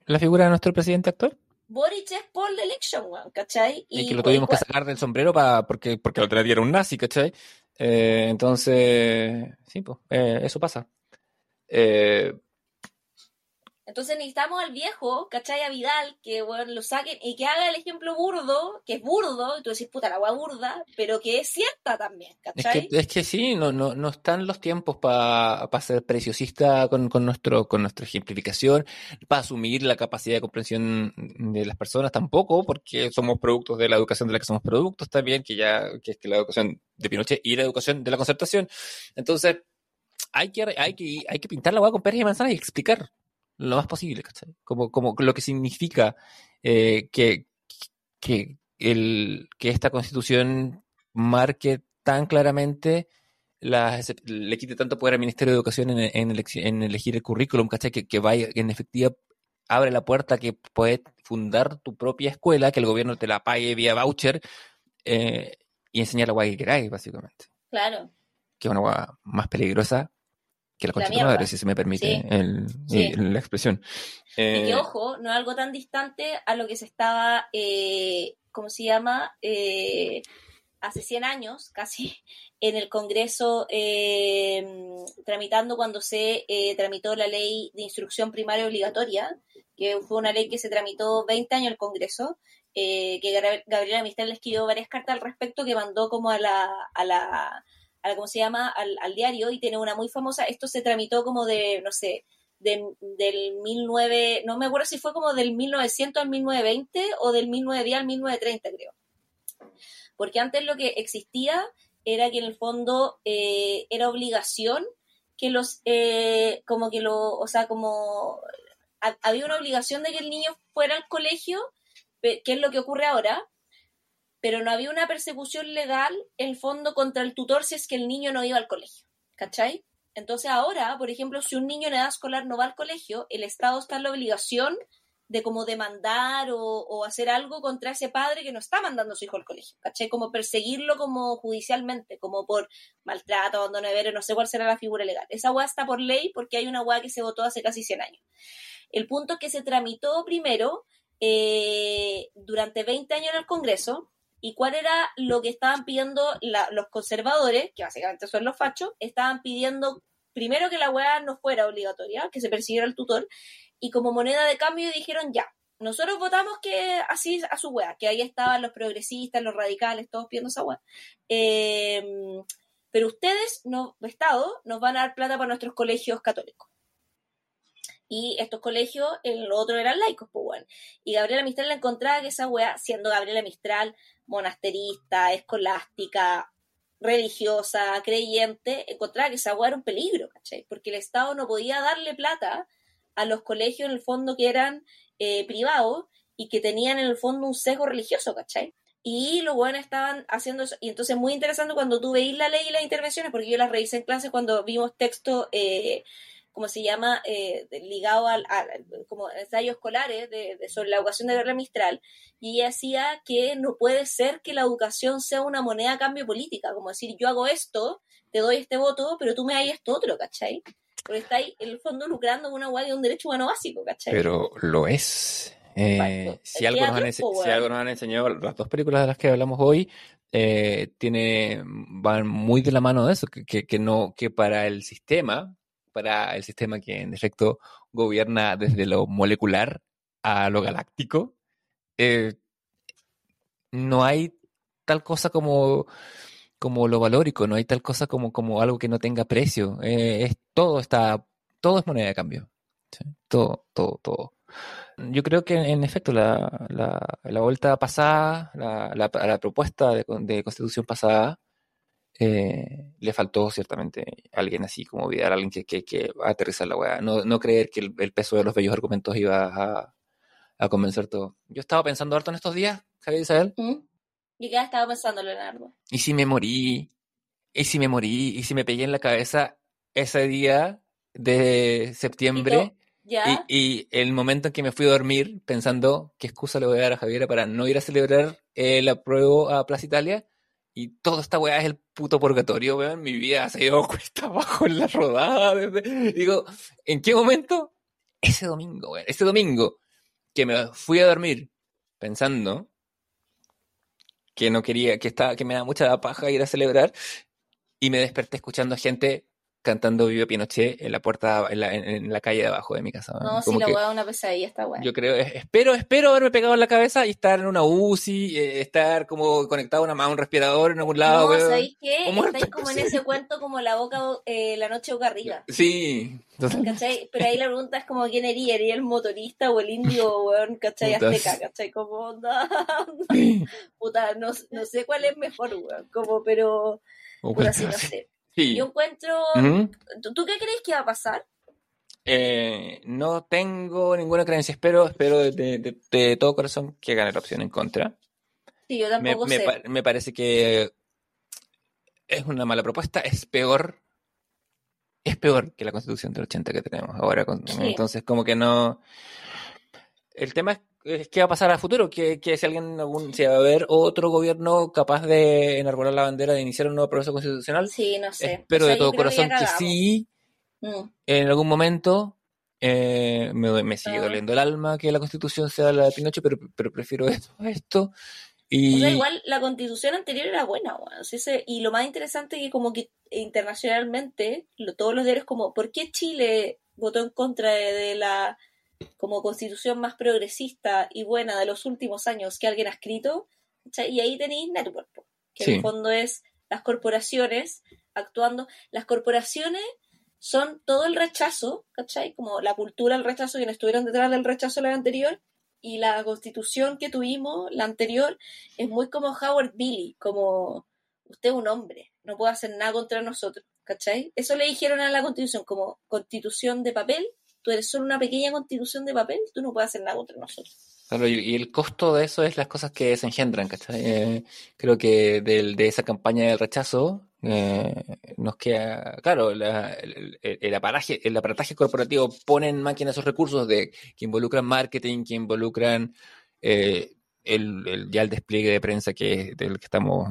la figura de nuestro presidente actual? Boric es Paul de Election, weón, ¿cachai? Y, que lo tuvimos que sacar del sombrero para porque, porque el otro día era un nazi, ¿cachai? Eh, entonces, sí, pues, eh, eso pasa. Eh, Entonces necesitamos al viejo, ¿cachai? A Vidal, que bueno, lo saquen y que haga el ejemplo burdo, que es burdo, y tú decís, puta, la weá burda, pero que es cierta también, Es ¿cachai? que, es que sí, no, no, no están los tiempos para ser preciosista con, con, nuestro, con nuestra ejemplificación, para asumir la capacidad de comprensión de las personas tampoco, porque somos productos de la educación de la que somos productos también, que ya, que es que la educación de Pinochet y la educación de la concertación. Entonces, hay que, hay que, hay que pintar la hueá con peras y manzanas y explicar lo más posible, ¿cachai? Como, como lo que significa eh, que, que, el, que esta constitución marque tan claramente las, excep- le quite tanto poder al Ministerio de Educación en, en, elegir el currículum, ¿cachai? Que, que vaya, que en efectiva abre la puerta que puedes fundar tu propia escuela, que el gobierno te la pague vía voucher eh, y enseñar la guay que queráis, básicamente. Claro. Que es una guay más peligrosa que la concha tu madre, si se me permite Sí. el- Sí. eh, la expresión. Y Eh, que, ojo, no es algo tan distante a lo que se estaba, eh, ¿cómo se llama? Eh, hace 100 años, casi, en el Congreso, eh, tramitando cuando se eh, tramitó la ley de instrucción primaria obligatoria, que fue una ley que se tramitó 20 años en el Congreso, eh, que Gabriela Mistral le escribió varias cartas al respecto que mandó como a la, a la, a ¿cómo se llama? Al, al diario y tiene una muy famosa, esto se tramitó como de, no sé, de- del 19, no me acuerdo si fue como del 1900 al 1920 o del 1910 al 1930, creo. Porque antes lo que existía era que en el fondo eh, era obligación que los, eh, como que lo, o sea, como ha- había una obligación de que el niño fuera al colegio, que es lo que ocurre ahora, pero no había una persecución legal en el fondo contra el tutor si es que el niño no iba al colegio, ¿cachai? Entonces ahora, por ejemplo, si un niño en edad escolar no va al colegio, el Estado está en la obligación de como demandar o, hacer algo contra ese padre que no está mandando a su hijo al colegio, ¿cachai? Como perseguirlo como judicialmente, como por maltrato, abandono de deberes, no sé cuál será la figura legal. Esa hueá está por ley porque hay una hueá que se votó hace casi 100 años. El punto es que se tramitó primero eh, durante 20 años en el Congreso, ¿Y cuál era lo que estaban pidiendo los conservadores, que básicamente son los fachos? Estaban pidiendo primero que la weá no fuera obligatoria, que se persiguiera el tutor, y como moneda de cambio dijeron ya, nosotros votamos que así a su weá, que ahí estaban los progresistas, los radicales, todos pidiendo esa weá. Eh, pero ustedes, no, Estado, nos van a dar plata para nuestros colegios católicos. Y estos colegios, el otro eran laicos, pues bueno. Y Gabriela Mistral la encontraba que esa weá, siendo Gabriela Mistral monasterista, escolástica, religiosa, creyente, encontraba que esa weá era un peligro, ¿cachai? Porque el Estado no podía darle plata a los colegios en el fondo que eran eh, privados y que tenían en el fondo un sesgo religioso, ¿cachai? Y los buenos estaban haciendo eso. Y entonces muy interesante cuando tú veís la ley y las intervenciones, porque yo las revisé en clase cuando vimos texto, eh, ¿cómo se llama? Eh, ligado al, como ensayos escolares de, de- sobre la educación de Gabriela Mistral. Y ella decía que no puede ser que la educación sea una moneda a cambio política. Como decir, yo hago esto, te doy este voto, pero tú me das esto otro, ¿cachai? Porque estáis en el fondo lucrando una hueá de un derecho humano básico, ¿cachai? Pero lo es. Eh, si, algo nos han, tiempo, si algo nos han enseñado las dos películas de las que hablamos hoy, eh, tiene, van muy de la mano de eso, que, que, que no, que para el sistema, para el sistema que en efecto gobierna desde lo molecular a lo galáctico, eh, no hay tal cosa como, como lo valórico, no hay tal cosa como, como algo que no tenga precio. Eh, es, todo está, todo es moneda de cambio. ¿sí? Todo, todo, todo. Yo creo que en efecto la, la, la vuelta pasada, la, la, propuesta de, de constitución pasada, eh, le faltó ciertamente alguien así como Vidal, alguien que, que, que aterrizar la weá. No, no creer que el, el peso de los bellos argumentos iba a, a convencer todo. Yo estaba pensando harto en estos días, Javier Isabel, ¿Mm? ¿Y qué estaba pensando, Leonardo? ¿y si me morí? ¿Y si me morí? ¿Y si me pegué en la cabeza ese día de septiembre? ¿Ya? Y, y el momento en que me fui a dormir pensando qué excusa le voy a dar a Javiera para no ir a celebrar el apruebo a Plaza Italia. Y toda esta weá es el puto purgatorio, weón. Mi vida se ido cuesta abajo en la rodada. Digo, ¿en qué momento? Ese domingo, weón. Ese domingo que me fui a dormir pensando que no quería, que estaba, que me da mucha paja ir a celebrar. Y me desperté escuchando gente cantando Viva Pinochet en la puerta, en la, en- en la calle de abajo de mi casa. No, si la es una pesadilla, está weá. yo creo, es- espero, espero haberme pegado en la cabeza y estar en una UCI, eh, estar como conectado a, una, a un respirador en algún lado, no, weón. ¿sabéis qué? Muerto, Estáis como en ese cuento como la boca, eh, la noche boca arriba. Sí, entonces, ¿Cachai? Pero ahí la pregunta es como quién ería, ¿ería el motorista o el indio, weón, cachai? Azteca. ¿cachai? Como onda. Puta, no, no sé cuál es mejor, weón. Como, pero, puta, sí, no sé. Sí. Yo encuentro. ¿Tú, tú qué crees que va a pasar? Eh, no tengo ninguna creencia, espero, espero de, de- de- de todo corazón que gane la opción en contra. Sí, yo tampoco me sé. me parece que es una mala propuesta, es peor, es peor que la constitución del 80 que tenemos ahora. Sí. Entonces, como que no... El tema es qué va a pasar a futuro, que, que si alguien, algún, si va a haber otro gobierno capaz de enarbolar la bandera de iniciar un nuevo proceso constitucional. Sí, no sé. Espero O sea, de todo que corazón que sí, Mm. en algún momento eh, me, me sigue Ah. doliendo el alma que la constitución sea la de Pinochet, pero, pero prefiero esto a esto. Y, O sea, igual la constitución anterior era buena, weón. Sí, ese- y lo más interesante que como que internacionalmente, lo- todos los diarios como, ¿por qué Chile votó en contra de, de la como constitución más progresista y buena de los últimos años que alguien ha escrito? ¿Cachai? Y ahí tenéis Network, que en el fondo es las corporaciones actuando. Las corporaciones son todo el rechazo, ¿cachai? Como la cultura del rechazo, quienes estuvieron detrás del rechazo la anterior, y la constitución que tuvimos, la anterior, es muy como Howard Billy, como usted es un hombre, no puede hacer nada contra nosotros, ¿cachai? Eso le dijeron a la constitución, como constitución de papel, tú eres solo una pequeña constitución de papel, tú no puedes hacer nada contra nosotros. Claro, y, el costo de eso es las cosas que se engendran, ¿cachai? Eh, creo que del- de esa campaña del rechazo eh, nos queda, claro, la- el- el aparaje, el aparataje corporativo pone en máquina esos recursos de que involucran marketing, que involucran eh, el, el- ya el despliegue de prensa que del que estamos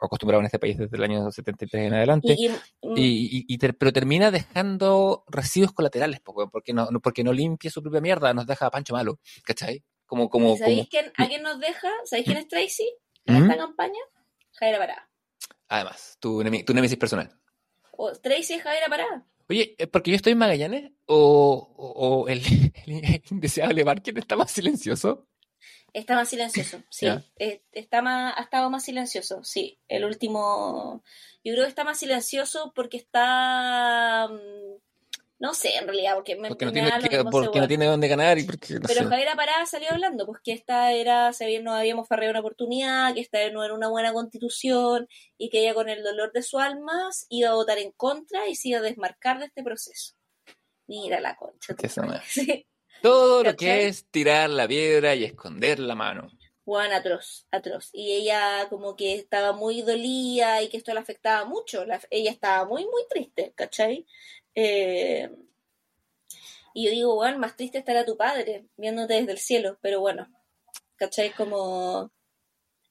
acostumbrados en este país desde el año 73 en adelante. Y, y- Y, y- y ter- pero termina dejando residuos colaterales, porque no, porque no limpia su propia mierda, nos deja a Pancho Malo, ¿cachai? Como, como, ¿Sabéis como, quién, a quién nos deja? ¿Sabéis quién es Tracy en ¿Mm? esta campaña? Javiera Pará. además, tu, tu némesis personal. O Tracy es Javiera Pará. Oye, ¿es porque yo estoy en Magallanes o, o- o el, el indeseable Barker está más silencioso? Está más silencioso, sí. Eh, Está más, ha estado más silencioso, sí. El último. Yo creo que está más silencioso porque está. mm, No sé, en realidad, porque me, Porque no tiene, que- porque no tiene dónde ganar y porque no Pero sé. Javier Pará salió hablando, pues que esta era, se había- nos habíamos farreado una oportunidad, que esta no era una buena constitución y que ella con el dolor de su alma iba a votar en contra y se iba a desmarcar de este proceso. Mira la concha. Sí. Todo lo que es tirar la piedra y esconder la mano. Juan atroz, atroz. Y ella como que estaba muy dolida y que esto la afectaba mucho. La- ella estaba muy, muy triste, ¿cachai? Eh, y yo digo, Juan, más triste estará tu padre viéndote desde el cielo, pero bueno, ¿cachai? Como...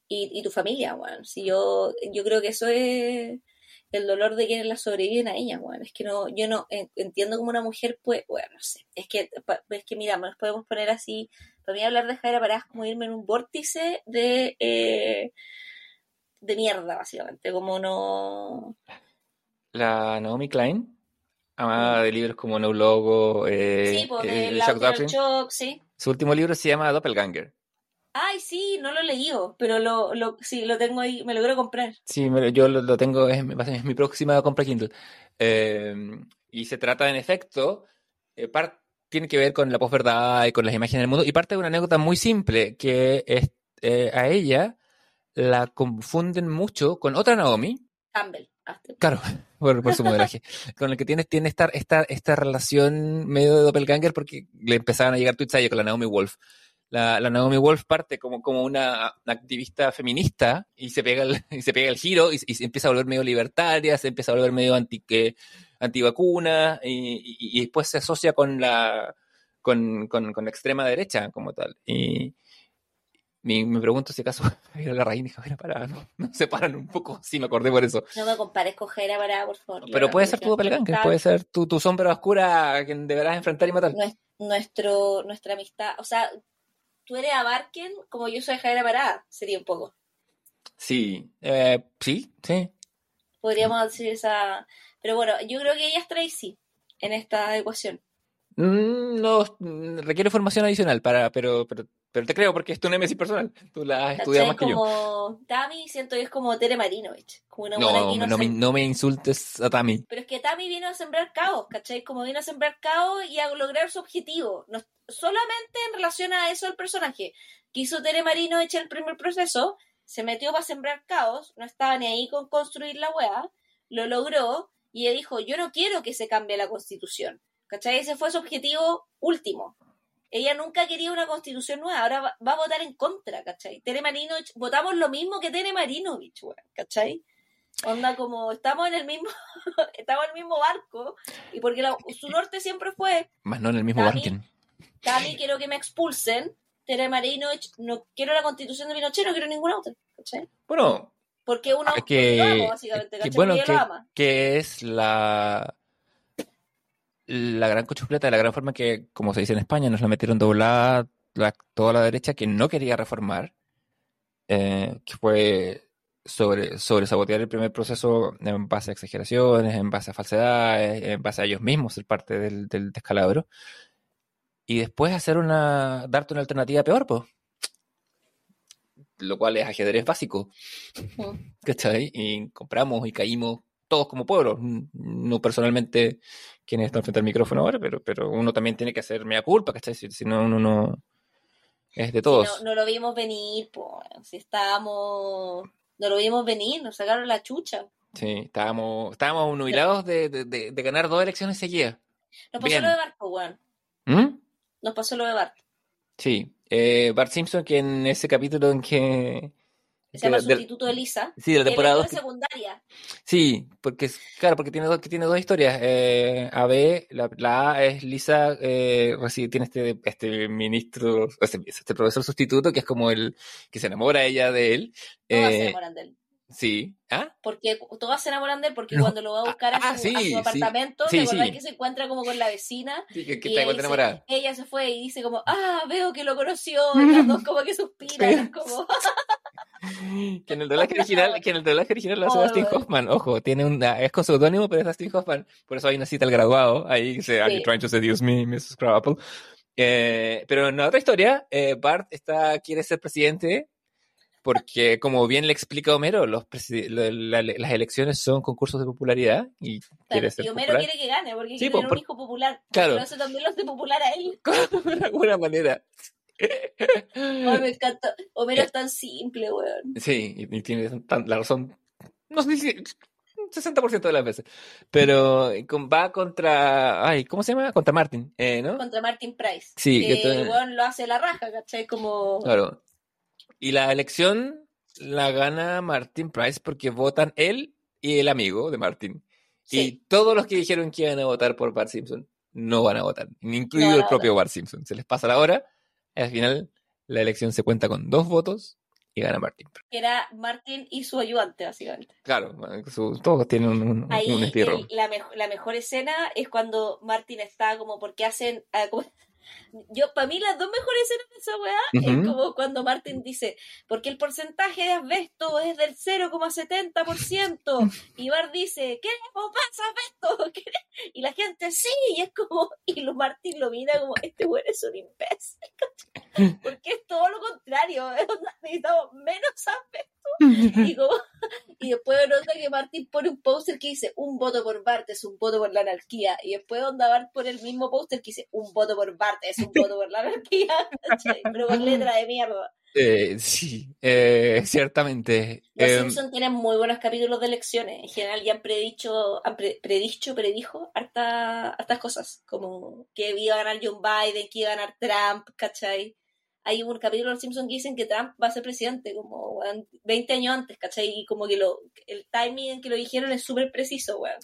Y, y tu familia, Juan. Si yo, yo creo que eso es... el dolor de quienes la sobreviven a ella, bueno, es que no, yo no en- entiendo como una mujer puede, bueno, no sé, es que, es que mira, nos podemos poner así, para mí hablar de Jaira Pará es como irme en un vórtice de, eh, de mierda, básicamente, como no, La Naomi Klein, amada de libros como No Logo, eh, sí, pues eh. Shock, sí. Su último libro se llama Doppelganger. Ay, sí, no lo he leído, pero lo, lo, sí, lo tengo ahí, me lo quiero comprar. Sí, yo lo, lo tengo, es, es mi próxima compra Kindle. Eh, y se trata, en efecto, eh, tiene que ver con la posverdad y con las imágenes del mundo. Y parte de una anécdota muy simple, que es eh, a ella la confunden mucho con otra Naomi, Campbell. claro, por, por su modelaje, con el que tiene, tiene esta, esta, esta relación medio de doppelganger porque le empezaban a llegar tweets a ella con la Naomi Wolf. La, la Naomi Wolf parte como, como una activista feminista y se pega el, y se pega el giro y, y se empieza a volver medio libertaria, se empieza a volver medio anti, que, antivacuna y, y- y después se asocia con la, con, con, con la extrema derecha como tal. Y, me, me pregunto si acaso era la reina y Parada, ¿no? No se paran un poco, sí me acordé por eso. No me compares con Jaira Pará, por favor. Pero puede ser tu nuestra- puede ser tu, tu sombra oscura a quien deberás enfrentar y matar. nues- nuestro, nuestra amistad, o sea, tú eres Abarken como yo soy Jaira Pará, sería un poco. Sí, eh, sí, sí. Podríamos decir esa... Pero bueno, yo creo que ella es Tracy en esta ecuación. Mm, No, mm, requiere formación adicional, para, pero, pero, pero te creo porque es tu némesis personal. Tú la has estudiado más que yo. Como Tami, siento que es como Tere Marinovich. Como una buena No, que no me, no me insultes a Tami. Pero es que Tami vino a sembrar caos, ¿cachai? Como vino a sembrar caos y a lograr su objetivo. No, solamente en relación a eso el personaje. Quiso Tere Marino echar el primer proceso, se metió para sembrar caos, no estaba ni ahí con construir la weá, lo logró y dijo, yo no quiero que se cambie la constitución. ¿Cachai? Ese fue su objetivo último. Ella nunca quería una constitución nueva, ahora va, va a votar en contra, ¿cachai? Tere Marinovich, votamos lo mismo que Tere Marinovich, ¿cachai? Onda como estamos en el mismo, estamos en el mismo barco, y porque la- su norte siempre fue, Más no en el mismo. Barken. Tami quiero que me expulsen, Tere Marinovich, no quiero la constitución de Pinochet, no quiero ninguna otra, ¿cachai? Bueno, Porque uno que- lo ama, básicamente, que- ¿cachai? bueno, lo que- ama. que es la la gran cochupleta, de la gran forma que, como se dice en España, nos la metieron doblada la- toda la derecha que no quería reformar, eh, que fue sobre, sobre sabotear el primer proceso en base a exageraciones, en base a falsedades, en base a ellos mismos, ser parte del, del descalabro, y después hacer una, darte una alternativa peor, pues. Lo cual es ajedrez básico. Ujú. ¿Cachai? Y compramos y caímos todos como pueblo. No personalmente quienes están frente al micrófono ahora, pero, pero uno también tiene que hacer mea culpa, ¿cachai? Si, si no, uno no. Es de Si todos. no, no lo vimos venir, pues, si estábamos, no lo vimos venir, nos sacaron la chucha. Sí, estábamos, estábamos nubilados de, de, de- de ganar dos elecciones seguidas. Nos pasó Bien. lo de Bart, weón. ¿Mm? Nos pasó lo de Bart. Sí. Eh, Bart Simpson, que en ese capítulo en que. Se llama de- de- Sustituto de Lisa. sí, de la temporada entró 2. en secundaria. Sí, porque es- claro, porque tiene dos, que tiene dos historias. Eh, AB, la, la A es Lisa, eh, recibe- tiene este, este ministro, este, este profesor sustituto que es como el que se enamora ella de él. Todas se Eh, enamoran de él. sí, ¿ah? Porque todas se enamoran de él porque No. cuando lo va a buscar a su, Ah, a sí, su apartamento, Sí, ¿te acordás sí. que se encuentra como con la vecina? Sí, que, que Y está enamorada. Ella se fue y dice como, ah, veo que lo conoció, y las dos como que suspiran, como, Que en el doblaje original, que en el doblaje original lo hace Dustin. Hoffman, ojo, tiene ah, es con seudónimo, pero es Dustin Hoffman. Por eso hay una cita al graduado, ahí dice, Are you Sí. trying to seduce me, Mrs. Crabapple? Eh, pero en la otra historia, eh, Bart está, quiere ser presidente porque, como bien le explica Homero, los lo- la- las elecciones son concursos de popularidad y quiere Claro, ser y Homero popular quiere que gane, porque Sí, quiere tener un hijo popular. Claro. Pero eso también lo hace popular a él. de alguna manera. Ay, me encanta. Homero es tan simple, weón. Sí, y, y tiene tan- la razón, no sé si 60% de las veces, pero con- va contra, ay, ¿cómo se llama? Contra Martin, eh, ¿no? Contra Martin Price. Sí, que que el weón lo hace la raja, ¿cachai? Como. Claro. Y la elección la gana Martin Price porque votan él y el amigo de Martin. Y Sí. todos los que dijeron que iban a votar por Bart Simpson no van a votar, incluido No el propio Bart Simpson. Se les pasa la hora, y al final la elección se cuenta con dos votos y gana Martin. era Martin y su ayudante, básicamente. Claro, su- todos tienen un, un, Ahí un espirro. el- la, mejo- la mejor escena es cuando Martin está como porque hacen ah, como- yo para mí las dos mejores escenas de esa weá es como cuando Martin dice porque el porcentaje de asbesto es del 0,70% y Bart dice queremos más asbesto quere-". y la gente sí y es como y lo Martin lo mira como este weón es un imbécil. porque es todo lo contrario es onda, necesitamos menos asbesto y, como- y después nota que Martin pone un póster que dice un voto por Bart es un voto por la anarquía. Y después onda Bart pone el mismo póster que dice un voto por Bart es un voto por la anarquía. Pero con letra de mierda. Eh, sí, eh, ciertamente. Los Eh, Simpsons tienen muy buenos capítulos de elecciones. En general ya han predicho, han pre- predicho, predijo harta, hartas cosas. Como que iba a ganar John Biden, que iba a ganar Trump, ¿cachai? Hay un capítulo de los Simpsons que dicen que Trump va a ser presidente como weón, 20 años antes, ¿cachai? Y como que lo, el timing en que lo dijeron es súper preciso, weón.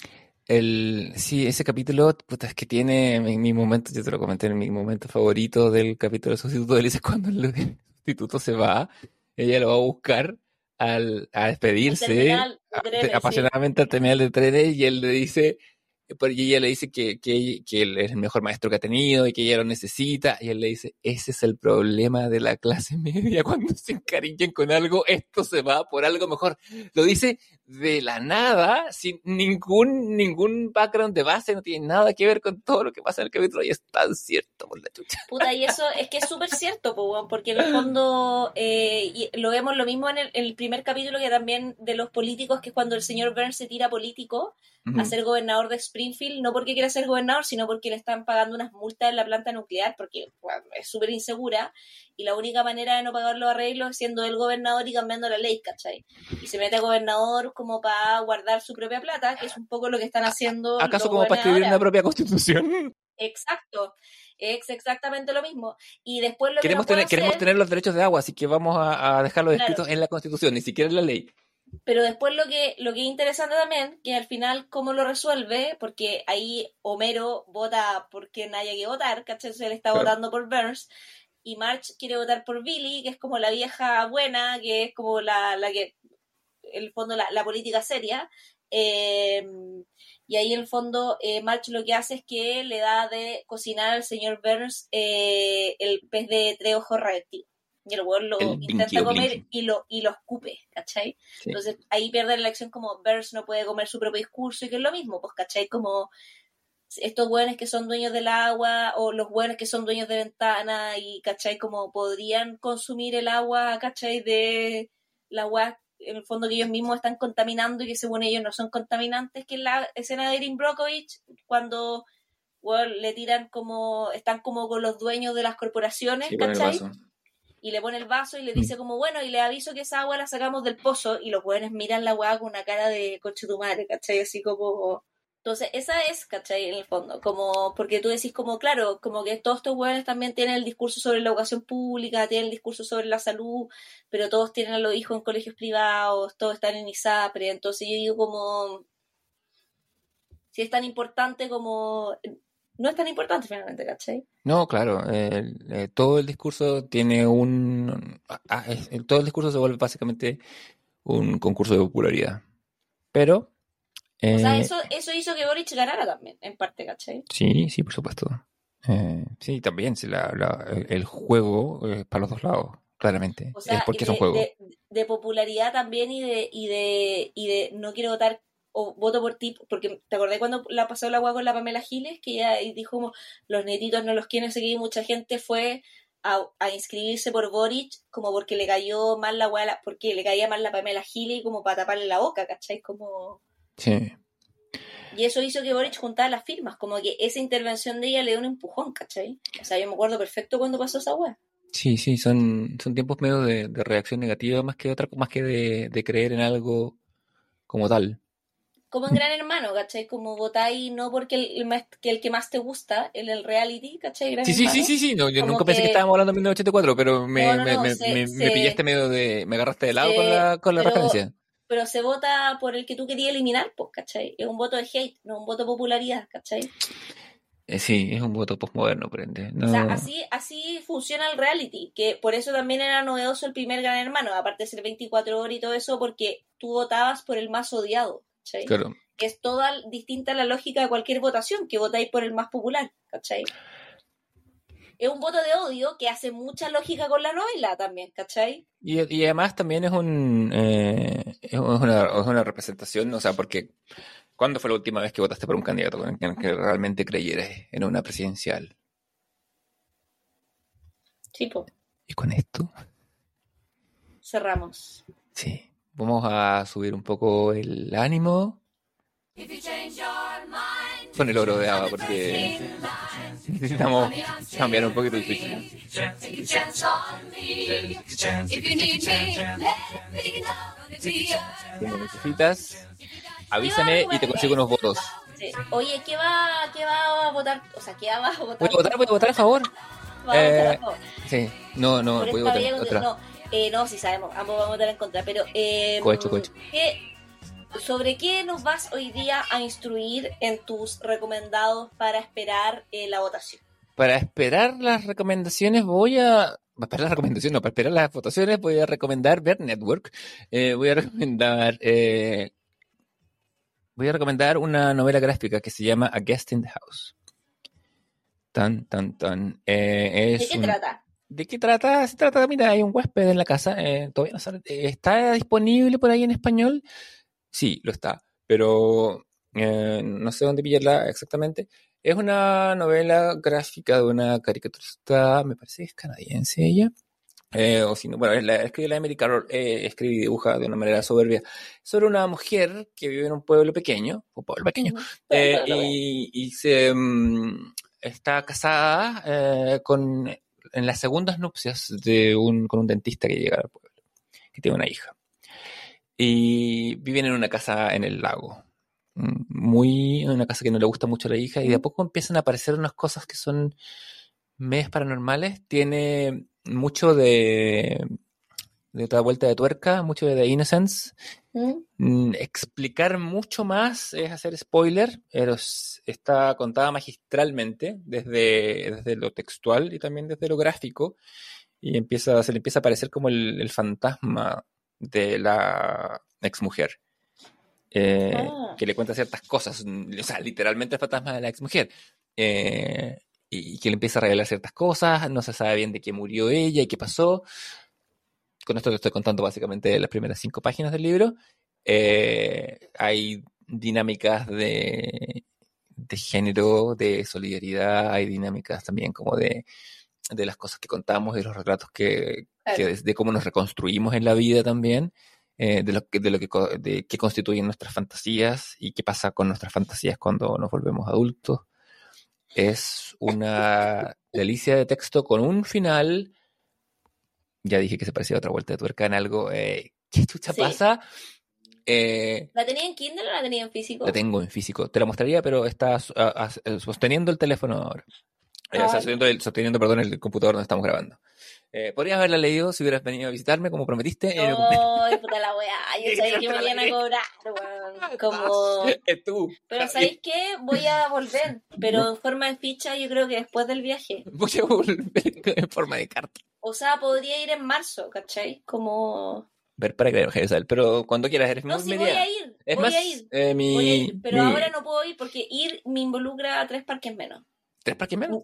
El, sí, ese capítulo, puta, es que tiene mi, mi momento, yo te lo comenté, en mi momento favorito del capítulo del sustituto, él dice cuando el, el sustituto se va, ella lo va a buscar al, a despedirse, de a- trenes, sí. apasionadamente al terminal de trenes, y él le dice, y ella le dice que, que, que él es el mejor maestro que ha tenido y que ella lo necesita, y él le dice, ese es el problema de la clase media, cuando se encariñan con algo, esto se va por algo mejor. Lo dice de la nada, sin ningún, ningún background de base, no tiene nada que ver con todo lo que pasa en el capítulo, y es tan cierto por la chucha. Puta, y eso es que es súper cierto, porque en el fondo eh, lo vemos lo mismo en el, en el primer capítulo que también de los políticos, que es cuando el señor Burns se tira político A ser gobernador de Springfield, no porque quiera ser gobernador, sino porque le están pagando unas multas en la planta nuclear, porque bueno, es súper insegura, y la única manera de no pagar los arreglos es siendo el gobernador y cambiando la ley, ¿cachai? Y se mete a gobernador como para guardar su propia plata, que es un poco lo que están haciendo. ¿Acaso como para escribir una propia constitución? Exacto, es exactamente lo mismo. Y después lo Queremos que no tener, queremos tener los derechos de agua, así que vamos a, a dejarlos Claro. escritos en la constitución, ni siquiera en la ley. Pero después lo que, lo que es interesante también, que al final cómo lo resuelve, porque ahí Homero vota por quien haya que votar, ¿cachai? Entonces él está Claro. votando por Burns, y March quiere votar por Billy, que es como la vieja buena, que es como la, la que, en el fondo, la, la política seria. Eh, y ahí en el fondo eh, March lo que hace es que le da de cocinar al señor Burns eh, el pez de tres ojos radioactivo. Y el weón lo El intenta comer y lo, y lo escupe, ¿cachai? Sí. Entonces ahí pierde la elección como Burns no puede comer su propio discurso y que es lo mismo, pues, ¿cachai? Como estos hueones que son dueños del agua o los hueones que son dueños de ventana y, ¿cachai? Como podrían consumir el agua, ¿cachai? De la agua en el fondo que ellos mismos están contaminando y que según ellos no son contaminantes, que es la escena de Erin Brockovich cuando weón, le tiran como, están como con los dueños de las corporaciones, Sí, ¿cachai? Y le pone el vaso y le Mm. dice como, bueno, y le aviso que esa agua la sacamos del pozo, y los buenos miran la weá con una cara de coche tu madre, ¿cachai? Así como... Entonces, esa es, ¿cachai? En el fondo, como, porque tú decís como, claro, como que todos estos hueones también tienen el discurso sobre la educación pública, tienen el discurso sobre la salud, pero todos tienen a los hijos en colegios privados, todos están en ISAPRE, entonces yo digo como, si es tan importante como, no es tan importante finalmente, ¿cachai? No, claro, el- eh, todo el discurso tiene un... ah, ah, es- el- todo el discurso se vuelve básicamente un concurso de popularidad. Pero... O sea, eh, eso, eso hizo que Boric ganara también, en parte, ¿cachai? Sí, sí, por supuesto. Eh, sí, también, sí, la- la- el, juego es para los dos lados, claramente. O sea, es porque de, es un juego. de- de popularidad también y de, y de, y de no quiero votar o voto por ti, porque te acordé cuando la pasó la agua con la Pamela Giles, que ella dijo como los netitos no los quieren seguir, mucha gente fue a, a inscribirse por Boric como porque le cayó mal la agua, porque le caía mal la Pamela Giles como para taparle la boca, ¿cachai? Como... Sí. Y eso hizo que Boric juntara las firmas, como que esa intervención de ella le dio un empujón, ¿cachai? O sea, yo me acuerdo perfecto cuando pasó esa agua. Sí, sí, son, son tiempos medio de, de reacción negativa más que otra, más que de, de creer en algo como tal. Como en Gran Hermano, ¿cachai? Como votáis no porque el, el más- que el que más te gusta, el, el reality, ¿cachai? Gran Sí, sí, sí, sí, sí, no, yo Como nunca pensé que estábamos hablando de 1984, pero me, No, no, me, me, se- me- se- pillaste medio de, me agarraste de lado se- con la, con la pero- referencia. Pero se vota por el que tú querías eliminar, pues, ¿cachai? Es un voto de hate, no un voto de popularidad, ¿cachai? Eh, sí, es un voto postmoderno, por ende. No, O sea, así, así funciona el reality, que por eso también era novedoso el primer Gran Hermano, aparte de ser 24 horas y todo eso, porque tú votabas por el más odiado, ¿cachai? claro. Que es toda distinta la lógica de cualquier votación, que votáis por el más popular, ¿cachai? Es un voto de odio que hace mucha lógica con la novela también, ¿cachai? Y, y además también es un eh, es una, es una representación, o sea, porque ¿cuándo fue la última vez que votaste por un candidato en el que realmente creyeras en una presidencial? Tipo, Y con esto, cerramos. sí, vamos a subir un poco el ánimo con el oro de Ava, porque necesitamos cambiar un poquito el switch. Si me necesitas, avísame y te consigo unos votos. Sí. Oye, ¿qué va, ¿qué va a votar? O sea, ¿qué va a votar? Voy a votar, voy a votar a favor. A votar a Eh, favor. Sí, no, no, voy a votar otra. No, eh, no, sí sabemos, ambos vamos a votar en contra, pero eh, Cohecho, cohecho. ¿qué- ¿sobre qué nos vas hoy día a instruir en tus recomendados para esperar eh, la votación? Para esperar las recomendaciones voy a... Para esperar las recomendaciones, no, para esperar las votaciones voy a recomendar ver Network. Eh, voy a recomendar... voy a recomendar una novela gráfica que se llama A Guest in the House. Tan, tan, tan. Es ¿De qué un- trata? ¿De qué trata? Se trata, mira, hay un huésped en la casa. eh, todavía no sale- eh, ¿Está disponible por ahí en español? Sí, lo está. Pero eh, no sé dónde pillarla exactamente. Es una novela gráfica de una caricaturista, me parece que es canadiense ella. Eh, o si no, bueno, la, escribe la Emily Carroll, eh, escribe y dibuja de una manera soberbia sobre una mujer que vive en un pueblo pequeño, un pueblo pequeño, eh, y, y se mm, está casada eh, con en las segundas nupcias de un, con un dentista que llega al pueblo, que tiene una hija. Y viven en una casa en el lago. Mm, Muy, en una casa que no le gusta mucho a la hija, y de a poco empiezan a aparecer unas cosas que son medias paranormales. Tiene mucho de, de otra vuelta de tuerca, mucho de The Innocence. ¿Mm? Mm, explicar mucho más es hacer spoiler, pero es- está contada magistralmente desde, desde lo textual y también desde lo gráfico y empieza, se le empieza a aparecer como el, el fantasma de la exmujer. eh, Ah. que le cuenta ciertas cosas, mm, o sea, literalmente el fantasma de la exmujer. eh, y que le empieza a revelar ciertas cosas, no se sabe bien de qué murió ella y qué pasó. Con esto te estoy contando básicamente las primeras cinco páginas del libro. Eh, hay dinámicas de, de género, de solidaridad, hay dinámicas también como de, de las cosas que contamos, de los relatos que, que- de cómo nos reconstruimos en la vida también, eh, de lo que, de lo que, de qué constituyen nuestras fantasías y qué pasa con nuestras fantasías cuando nos volvemos adultos. Es una delicia de texto con un final. Ya dije que se parecía a otra vuelta de tuerca en algo. eh, ¿Qué chucha Sí. pasa? Eh, ¿La tenía en Kindle o la tenía en físico? la tengo en físico. Te la mostraría, pero está su- a- a- eh, sosteniendo el teléfono ahora. Eh, o sea, Ay. sosteniendo, el, sosteniendo, perdón, el computador donde estamos grabando. Eh, podrías haberla leído si hubieras venido a visitarme, como prometiste. Ay, puta la weá. Yo sabía que me iban a cobrar, weón. Como... Tú. Pero ¿sabéis qué? Voy a volver, pero en forma de ficha yo creo que después del viaje. Voy a volver en forma de carta. O sea, podría ir en marzo, ¿cachai? Como... Ver para creer, Jesús, Pero cuando quieras, eres No, sí, media. voy a ir. Es voy más, a ir. eh, mi, Voy a ir, pero mi- ahora no puedo ir porque ir me involucra a tres parques menos. ¿Tres parques menos?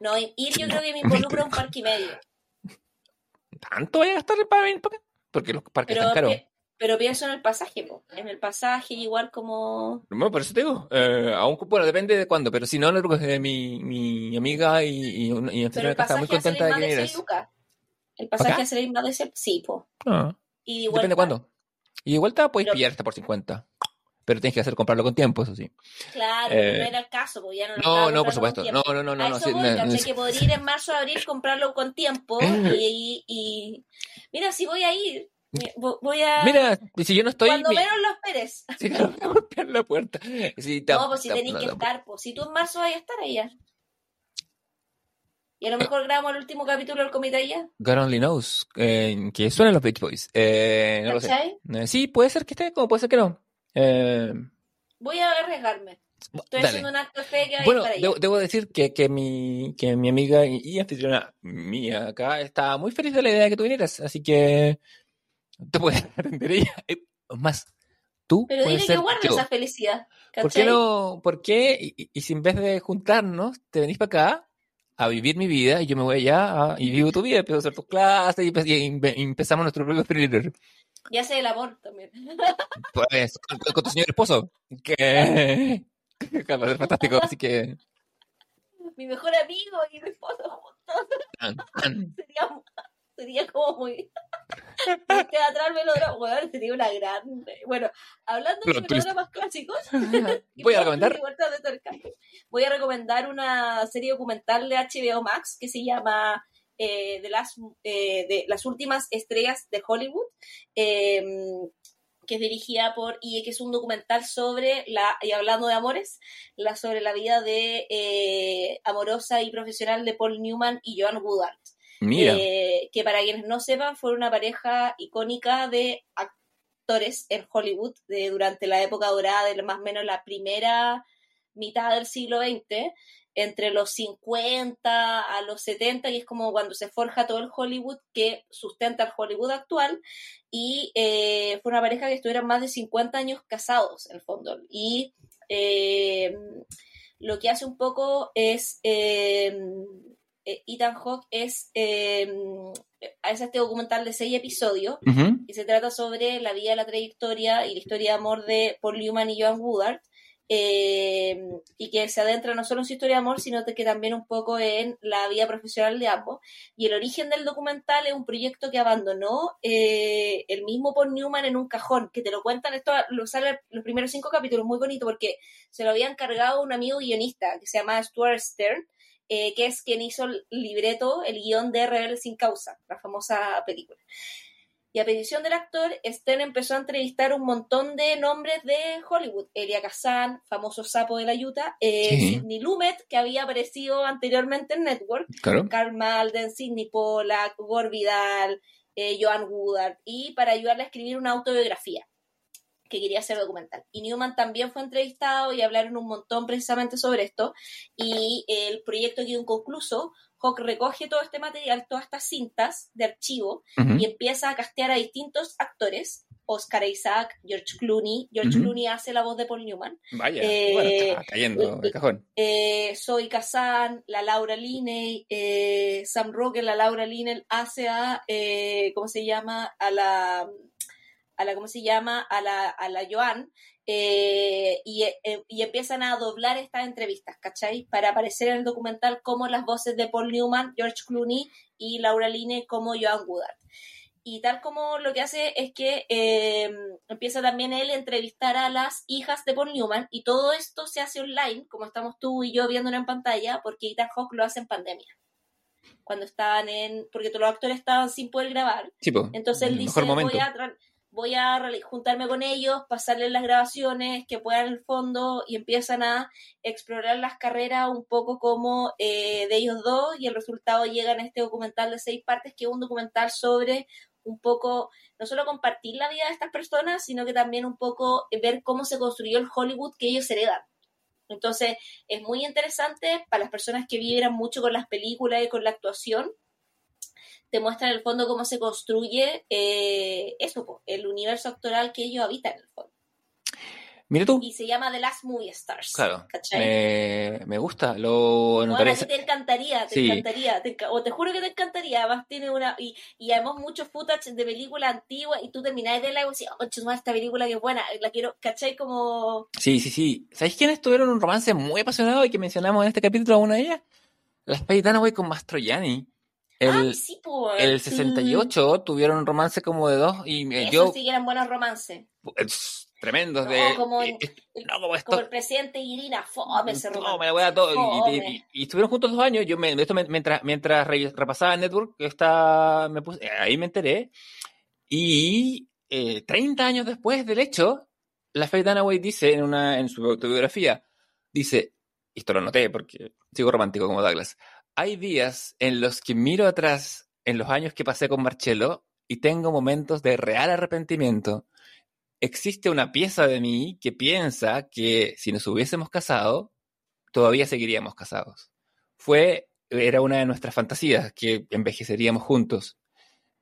No, ir yo creo que me involucra a un parque y medio. ¿Tanto voy a gastar para venir para acá? Porque los parques Pero, están caros. pi- pero pienso en el pasaje, po. En el pasaje, igual como... No, por eso te digo. Eh, aún, bueno, depende de cuándo, pero si no, que mi, mi amiga y, y, una- y Pero el que está muy contenta de que de 6 vinieras. lucas. El pasaje acá? hace más de 6... Sí, po. Ah, Y de depende de cuándo. Y de vuelta puedes Pero- pillar hasta por 50. Pero tienes que hacer comprarlo con tiempo, eso sí. Claro, Eh, no era el caso, porque ya no lo No, no, por supuesto. No, no, no, no. a no, eso voy, no, no, que podría ir en marzo, abril, comprarlo con tiempo y, y... Mira, si voy a ir, voy a... Mira, si yo no estoy. cuando mi- menos lo esperes. Sí, claro, voy a golpear la puerta. Te- No, pues si te- tenéis no, que no, estar, pues si tú en marzo vas a estar allá. Y a lo mejor grabamos el último capítulo del comité allá, God only knows. eh, que suenan los Beach Boys. Eh, no lo sé. Eh, sí, puede ser que esté, como puede ser que no. Eh, Voy a arriesgarme. Estoy Dale. haciendo un acto de fe que va a ir Bueno, para allá. debo, debo decir que, que, mi, que mi amiga y, y anfitriona mía acá está muy feliz de la idea de que tú vinieras, así que te puedes atender ella. Eh, Más, tú Pero dile que guarde esa felicidad. ¿Por qué ¿cachai? no? ¿Por qué? Y, y- si en vez de juntarnos, te venís para acá a vivir mi vida y yo me voy allá a- y vivo tu vida, empiezo a hacer tus clases y, y y empezamos nuestro propio thriller. Y hace el amor también. Pues con, con tu señor esposo, que, ser fantástico, así que... Mi mejor amigo y mi esposo juntos. Sería, sería como muy. teatral melodrama. Bueno, sería una gran. Bueno, hablando de melodramas clásicos. Voy a recomendar Voy a recomendar una serie documental de HBO Max que se llama eh, de, las, eh, de las últimas estrellas de Hollywood. eh, que es dirigida por, y que es un documental sobre la, y hablando de amores, la, sobre la vida de eh, amorosa y profesional de Paul Newman y Joan Woodard. Mira, Eh, que para quienes no sepan, fue una pareja icónica de actores en Hollywood de, durante la época dorada de más o menos la primera mitad del siglo XX, entre los 50 a los 70, y es como cuando se forja todo el Hollywood que sustenta el Hollywood actual, y eh, fue una pareja que estuvieron más de 50 años casados, en el fondo, y eh, lo que hace un poco es... eh, eh, Ethan Hawke es, eh, es este documental de seis episodios ujú, que se trata sobre la vida, la trayectoria y la historia de amor de Paul Newman y Joan Woodard, eh, y que se adentra no solo en su historia de amor, sino que también un poco en la vida profesional de ambos. Y el origen del documental es un proyecto que abandonó eh, el mismo Paul Newman en un cajón, que te lo cuentan, esto lo sale los primeros cinco capítulos, muy bonito, porque se lo había encargado un amigo guionista que se llama Stuart Stern, eh, que es quien hizo el libreto, el guion de Rebelde sin causa, la famosa película. Y a petición del actor, Stern empezó a entrevistar un montón de nombres de Hollywood. Elia Kazan, famoso sapo de la Utah, eh, Sí. Sidney Lumet, que había aparecido anteriormente en Network, claro. Carl Malden, Sidney Pollack, Gore Vidal, eh, Joan Woodard, y para ayudarle a escribir una autobiografía que quería hacer documental. Y Newman también fue entrevistado y hablaron un montón precisamente sobre esto. Y el proyecto quedó inconcluso. Hawk recoge todo este material, todas estas cintas de archivo, y empieza a castear a distintos actores. Oscar Isaac, George Clooney. George. Clooney hace la voz de Paul Newman. Vaya, eh, bueno, está cayendo de cajón. Eh, Zoe Kazan, la Laura Linney, eh, Sam Rockwell, la Laura Linney hace a, eh, ¿cómo se llama? A la, a la, ¿cómo se llama? A la, a la Joan. Eh, y, eh, y empiezan a doblar estas entrevistas, ¿cachai? Para aparecer en el documental como las voces de Paul Newman, George Clooney y Laura Linney como Joan Woodard. Y tal como lo que hace es que eh, empieza también él a entrevistar a las hijas de Paul Newman y todo esto se hace online, como estamos tú y yo viéndolo en pantalla, porque Ethan Hawke lo hace en pandemia. Cuando estaban en... porque todos los actores estaban sin poder grabar. Sí, po, Entonces él dice, mejor momento. voy a, voy a juntarme con ellos, pasarles las grabaciones, que puedan el fondo, y empiezan a explorar las carreras un poco como eh, de ellos dos, y el resultado llega en este documental de seis partes, que es un documental sobre un poco, no solo compartir la vida de estas personas, sino que también un poco ver cómo se construyó el Hollywood que ellos heredan. Entonces, es muy interesante para las personas que vibran mucho con las películas y con la actuación, te muestra en el fondo cómo se construye eh, eso, el universo actoral que ellos habitan en el fondo. Mira tú, Y se llama The Last Movie Stars. claro, me, me gusta, lo Bueno, a ti te encantaría, te Sí. encantaría, te o te juro que te encantaría, además tiene una, y, y además muchos footage de películas antiguas, y tú terminás de la y decís, oh, esta película que es buena, la quiero, ¿cachai? Como, Sí, sí, sí. ¿Sabéis quiénes tuvieron un romance muy apasionado y que mencionamos en este capítulo a una de ellas? Las Faye Dunaway con Mastroianni. El, ah, sí, pues. el 68 tuvieron un romance como de dos y eh, yo... sí que eran buenos romances. es tremendos No, de... como en- eh, eh, no, como esto... Como el presidente Irina, fome ese romance. No, me la voy a todo. Y, y- y- estuvieron juntos dos años. Yo me, esto me- mientras, mientras re- repasaba Network, esta, me puse, ahí me enteré. Y eh, 30 años después del hecho, la Faye Dunaway dice en, una, en su autobiografía, dice, y esto lo noté porque sigo romántico como Douglas, hay días en los que miro atrás en los años que pasé con Marcello y tengo momentos de real arrepentimiento. existe una pieza de mí que piensa que si nos hubiésemos casado, todavía seguiríamos casados. Fue, era una de nuestras fantasías, que envejeceríamos juntos.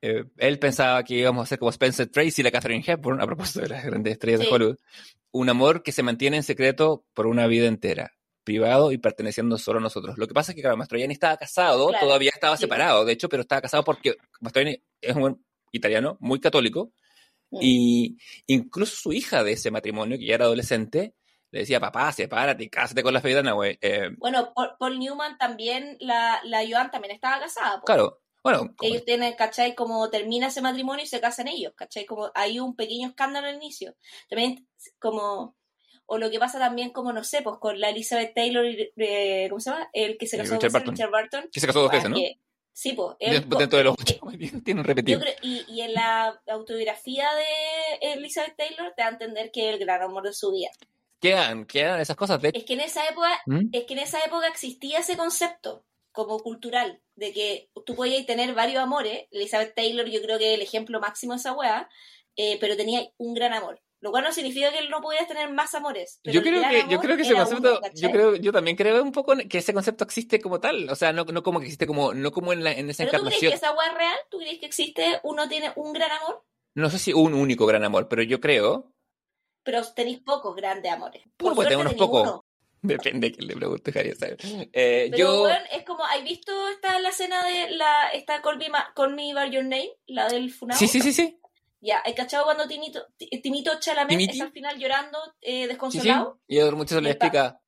Eh, él pensaba que íbamos a ser como Spencer Tracy y la Catherine Hepburn, a propósito de las grandes estrellas Sí. de Hollywood. Un amor que se mantiene en secreto por una vida entera, privado y perteneciendo solo a nosotros. Lo que pasa es que, claro, Mastroianni estaba casado, Claro, todavía estaba sí. separado, de hecho, pero estaba casado porque Mastroianni es un italiano, muy católico, Mm. y incluso su hija de ese matrimonio, que ya era adolescente, le decía, papá, sepárate cásate con la Faidana, güey. Eh, Bueno, Paul, Paul Newman también, la, la Joan también estaba casada. claro, bueno, Ellos tienen, ¿cachai? Como termina ese matrimonio y se casan ellos, ¿cachai? Como hay un pequeño escándalo al inicio. También como... O lo que pasa también como, no sé, pues con la Elizabeth Taylor, eh, ¿cómo se llama? El que se Eh, casó Richard con Barton. Richard Barton. que se casó dos veces, ¿no? Que- sí, pues. él Dentro de los eh, ocho, tienen yo repetido. creo- y, y en la autobiografía de Elizabeth Taylor te da a entender que es el gran amor de su vida. Quedan, quedan esas cosas. De Es que en esa época, ¿Mm? es que en esa época existía ese concepto como cultural de que tú podías tener varios amores. Elizabeth Taylor, yo creo que es el ejemplo máximo de esa weá, eh, pero tenía un gran amor. Lo cual no significa que no podías tener más amores. pero yo creo que, yo amor creo que ese concepto, uno, yo creo, yo también creo un poco que ese concepto existe como tal. O sea, no, no como que existe como, no como en, la, en esa ¿Pero tú crees que esa weá es real? ¿Tú crees que existe, uno tiene un gran amor? No sé si un único gran amor, pero yo creo. Pero tenéis pocos grandes amores. Bueno, Por pues suerte unos pocos. Depende de quién le pregunte, Javier. Eh, Pero, yo. weón, es como, ¿has visto esta la escena de la, esta Call Me, Call Me By Your Name? La del Funado. Sí, sí, sí, sí. Ya, ¿hay cachado cuando Tinito, Ti- Tinito Chalamet Timiti. está al final llorando, eh, sí, sí. desconsolado? Y el muchacho le explica.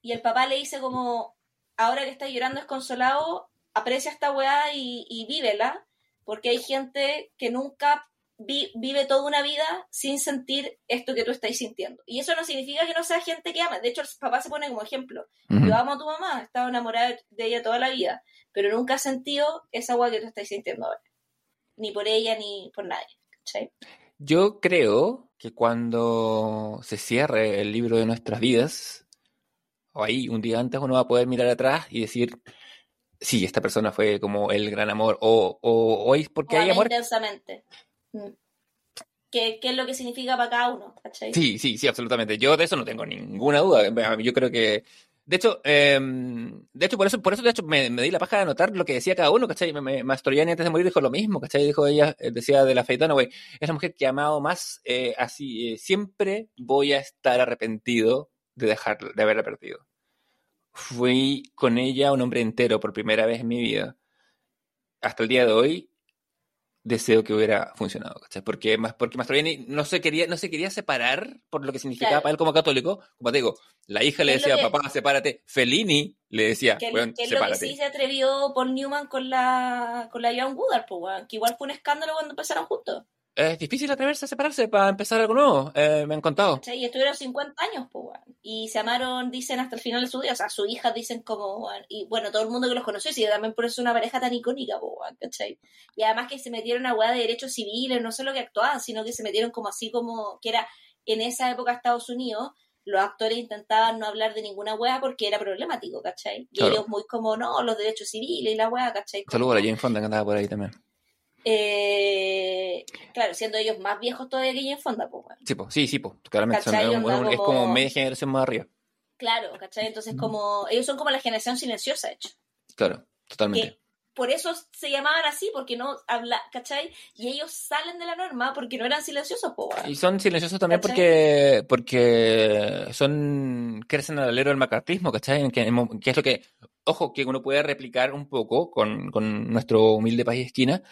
Y el papá le dice como, ahora que estás llorando desconsolado, aprecia esta weá y, y vívela, porque hay gente que nunca vi- vive toda una vida sin sentir esto que tú estás sintiendo. Y eso no significa que no sea gente que ama. De hecho, el papá se pone como ejemplo. Yo amo a tu mamá, he estado enamorada de ella toda la vida, pero nunca he sentido esa weá que tú estás sintiendo ahora. Ni por ella, ni por nadie. Yo creo que cuando se cierre el libro de nuestras vidas, o ahí un día antes uno va a poder mirar atrás y decir, sí, esta persona fue como el gran amor, o, o, o es porque O hay amor. intensamente. Mm. ¿Qué, qué es lo que significa para cada uno? ¿cachai? Sí, sí, sí, absolutamente. Yo de eso no tengo ninguna duda. Yo creo que. De hecho, eh, de hecho, por eso, por eso de hecho, me, di la paja de anotar lo que decía cada uno, ¿cachai? Me, Mastroianni antes de morir dijo lo mismo, ¿cachai? Dijo ella, eh, decía de la Feitana, güey, es la mujer que he amado más, eh, así, eh, siempre voy a estar arrepentido de dejar, de haberla perdido. Fui con ella un hombre entero por primera vez en mi vida. Hasta el día de hoy, deseo que hubiera funcionado, ¿cachai? Porque, más, porque Mastroianni no se quería, no se quería separar por lo que significaba Claro. para él como católico. Como te digo, la hija le ¿Qué es lo decía, que- papá, sepárate. Fellini le decía, Que, weón, que es lo que sí se atrevió Paul Newman con la, con la Joan Woodard, pues, que igual fue un escándalo cuando empezaron juntos. Es difícil atreverse a separarse para empezar algo nuevo, eh, me han contado. ¿cachai? Y estuvieron 50 años, pues, weón. Y se amaron, dicen, hasta el final de su vida. O sea, sus hijas dicen como, y bueno, todo el mundo que los conoció, y también por eso es una pareja tan icónica, pues, ¿cachai? Y además que se metieron a weá de derechos civiles, no solo que actuaban, sino que se metieron como así como, que era en esa época Estados Unidos, los actores intentaban no hablar de ninguna weá porque era problemático, ¿cachai? Y Claro. ellos muy como, no, los derechos civiles y la weá, ¿cachai? Saludos a la Jane Fonda que andaba por ahí también. Eh, claro, siendo ellos más viejos todavía que Jane Fonda, pues. Sí, po, sí, sí, po, claramente. es, como media generación más arriba. Claro, ¿cachai? Entonces como, ellos son como la generación silenciosa, de hecho. Claro, totalmente. Que por eso se llamaban así, porque no habla, ¿cachai? Y ellos salen de la norma porque no eran silenciosos, po, weón. Y son silenciosos también ¿Cachai? porque, porque son, crecen al alero del macartismo, ¿cachai? Que es lo que, ojo, que uno puede replicar un poco con, con nuestro humilde país de esquina,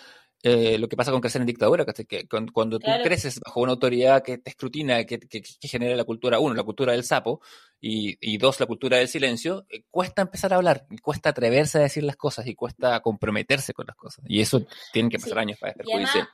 eh, lo que pasa con crecer en dictadura. Que cuando, cuando Claro. tú creces bajo una autoridad que te escrutina, que, que, que genera la cultura, uno, la cultura del sapo, y, y dos, la cultura del silencio, eh, cuesta empezar a hablar, cuesta atreverse a decir las cosas, y cuesta comprometerse con las cosas. Y eso tienen que pasar Sí. años para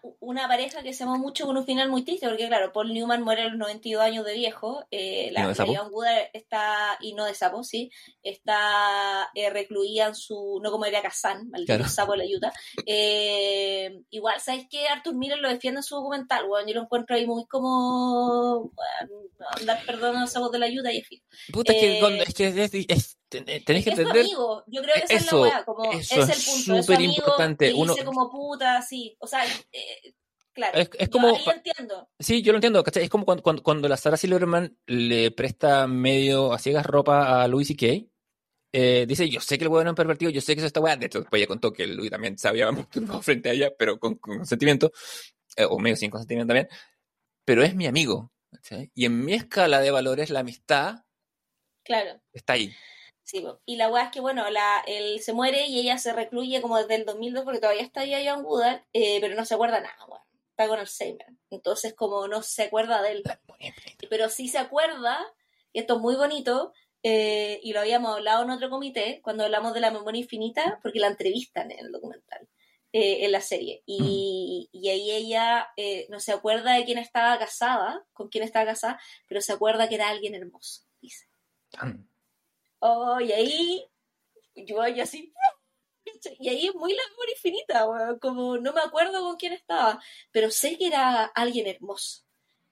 u- una pareja que se amó mucho con un final muy triste, porque claro, Paul Newman muere a los 92 años de viejo, eh, ¿Y la, no de la Woodard está, y no de sapo, sí, está eh, recluida en su, no como era Kazan, maldito Claro. sapo de la Utah. Eh, igual, ¿sabes qué? Arthur Miller lo defiende en su documental, bueno, yo lo encuentro ahí muy como, bueno, andar perdonando a los sapos de la Utah y es fijo. Puta, es que, eh, es que es- es- ten- tenéis que Es entender. amigo, yo creo que esa es Eso, la weá, como eso es el es punto, es súper importante. Uno- dice como puta, sí, o sea, eh, Claro. Es- es Yo como- ahí entiendo. Sí, yo lo entiendo, ¿cachai? Es como cuando, cuando, cuando la Sarah Silverman le presta medio a ciegas ropa a Louis C.K. Eh, dice, yo sé que el weón es un pervertido, yo sé que eso está weá. De hecho, después ella contó que Louis también se había masturbado frente a ella, pero con, con consentimiento, eh, o medio sin consentimiento también. Pero es mi amigo, ¿cachai? Y en mi escala de valores, la amistad Claro. está ahí. Sí, y la weá es que, bueno, la, él se muere y ella se recluye como desde el 2002 porque todavía está ahí John Woodard, eh, pero no se acuerda nada, weón. Está con Alzheimer. Entonces, como no se acuerda de él. Pero sí se acuerda, y esto es muy bonito, eh, y lo habíamos hablado en otro comité, cuando hablamos de la memoria infinita, porque la entrevistan en el documental, eh, en la serie. Y, y ahí ella eh, no se acuerda de quién estaba casada, con quién estaba casada, pero se acuerda que era alguien hermoso. Tan. Oh, y ahí, yo, yo así, y ahí es muy la memoria infinita, como no me acuerdo con quién estaba, pero sé que era alguien hermoso.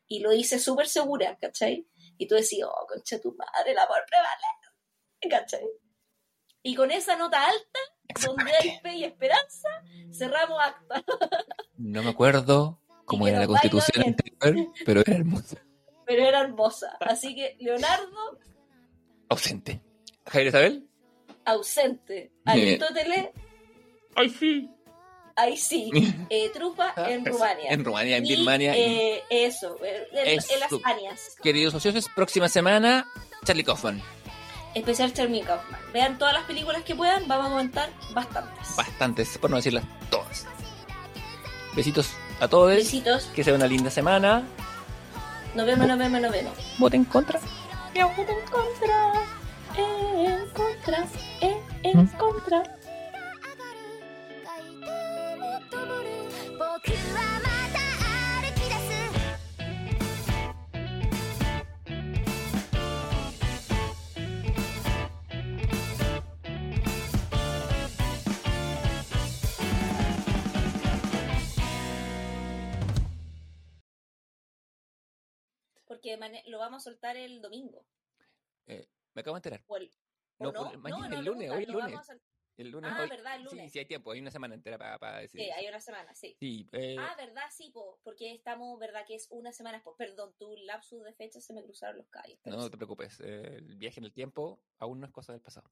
Y lo hice súper segura, ¿cachai? Y tú decías, oh, concha tu madre, el amor prevalece, ¿cachai? Y con esa nota alta, donde hay fe y esperanza, cerramos acta. No me acuerdo cómo era la constitución anterior, pero era hermosa. Pero era hermosa. Así que Leonardo, Ausente. Jair Isabel. ausente. Bien. Aristóteles, Ay, sí. ahí sí. Eh, trufa en Rumania. En Rumania, en Y, Birmania. y- eh, eso, eh, en, Eso. en las Anias. Queridos socios, próxima semana, Charlie Kaufman. Especial Charlie Kaufman. Vean todas las películas que puedan, vamos a comentar bastantes. Bastantes, por no decirlas todas. Besitos a todos. Besitos. Que sea una linda semana. Nos vemos, nos vemos, nos vemos. Voten contra. En contra, en contra, en contra. Lo vamos a soltar el domingo. Eh, me acabo de enterar. O el, o No, no, por- mañana, no, el no, lunes, hoy el lunes. El lunes Ah, hoy. ¿verdad? El Sí, lunes. sí, hay tiempo. Hay una semana entera para, para decir. Sí, eso. hay una semana, sí. Sí, eh, Ah, ¿verdad? Sí, po, porque estamos, ¿verdad? Que es una semana después. Perdón, tu lapsus de fecha se me cruzaron los callos. pero no sí. te preocupes. eh, el viaje en el tiempo aún no es cosa del pasado.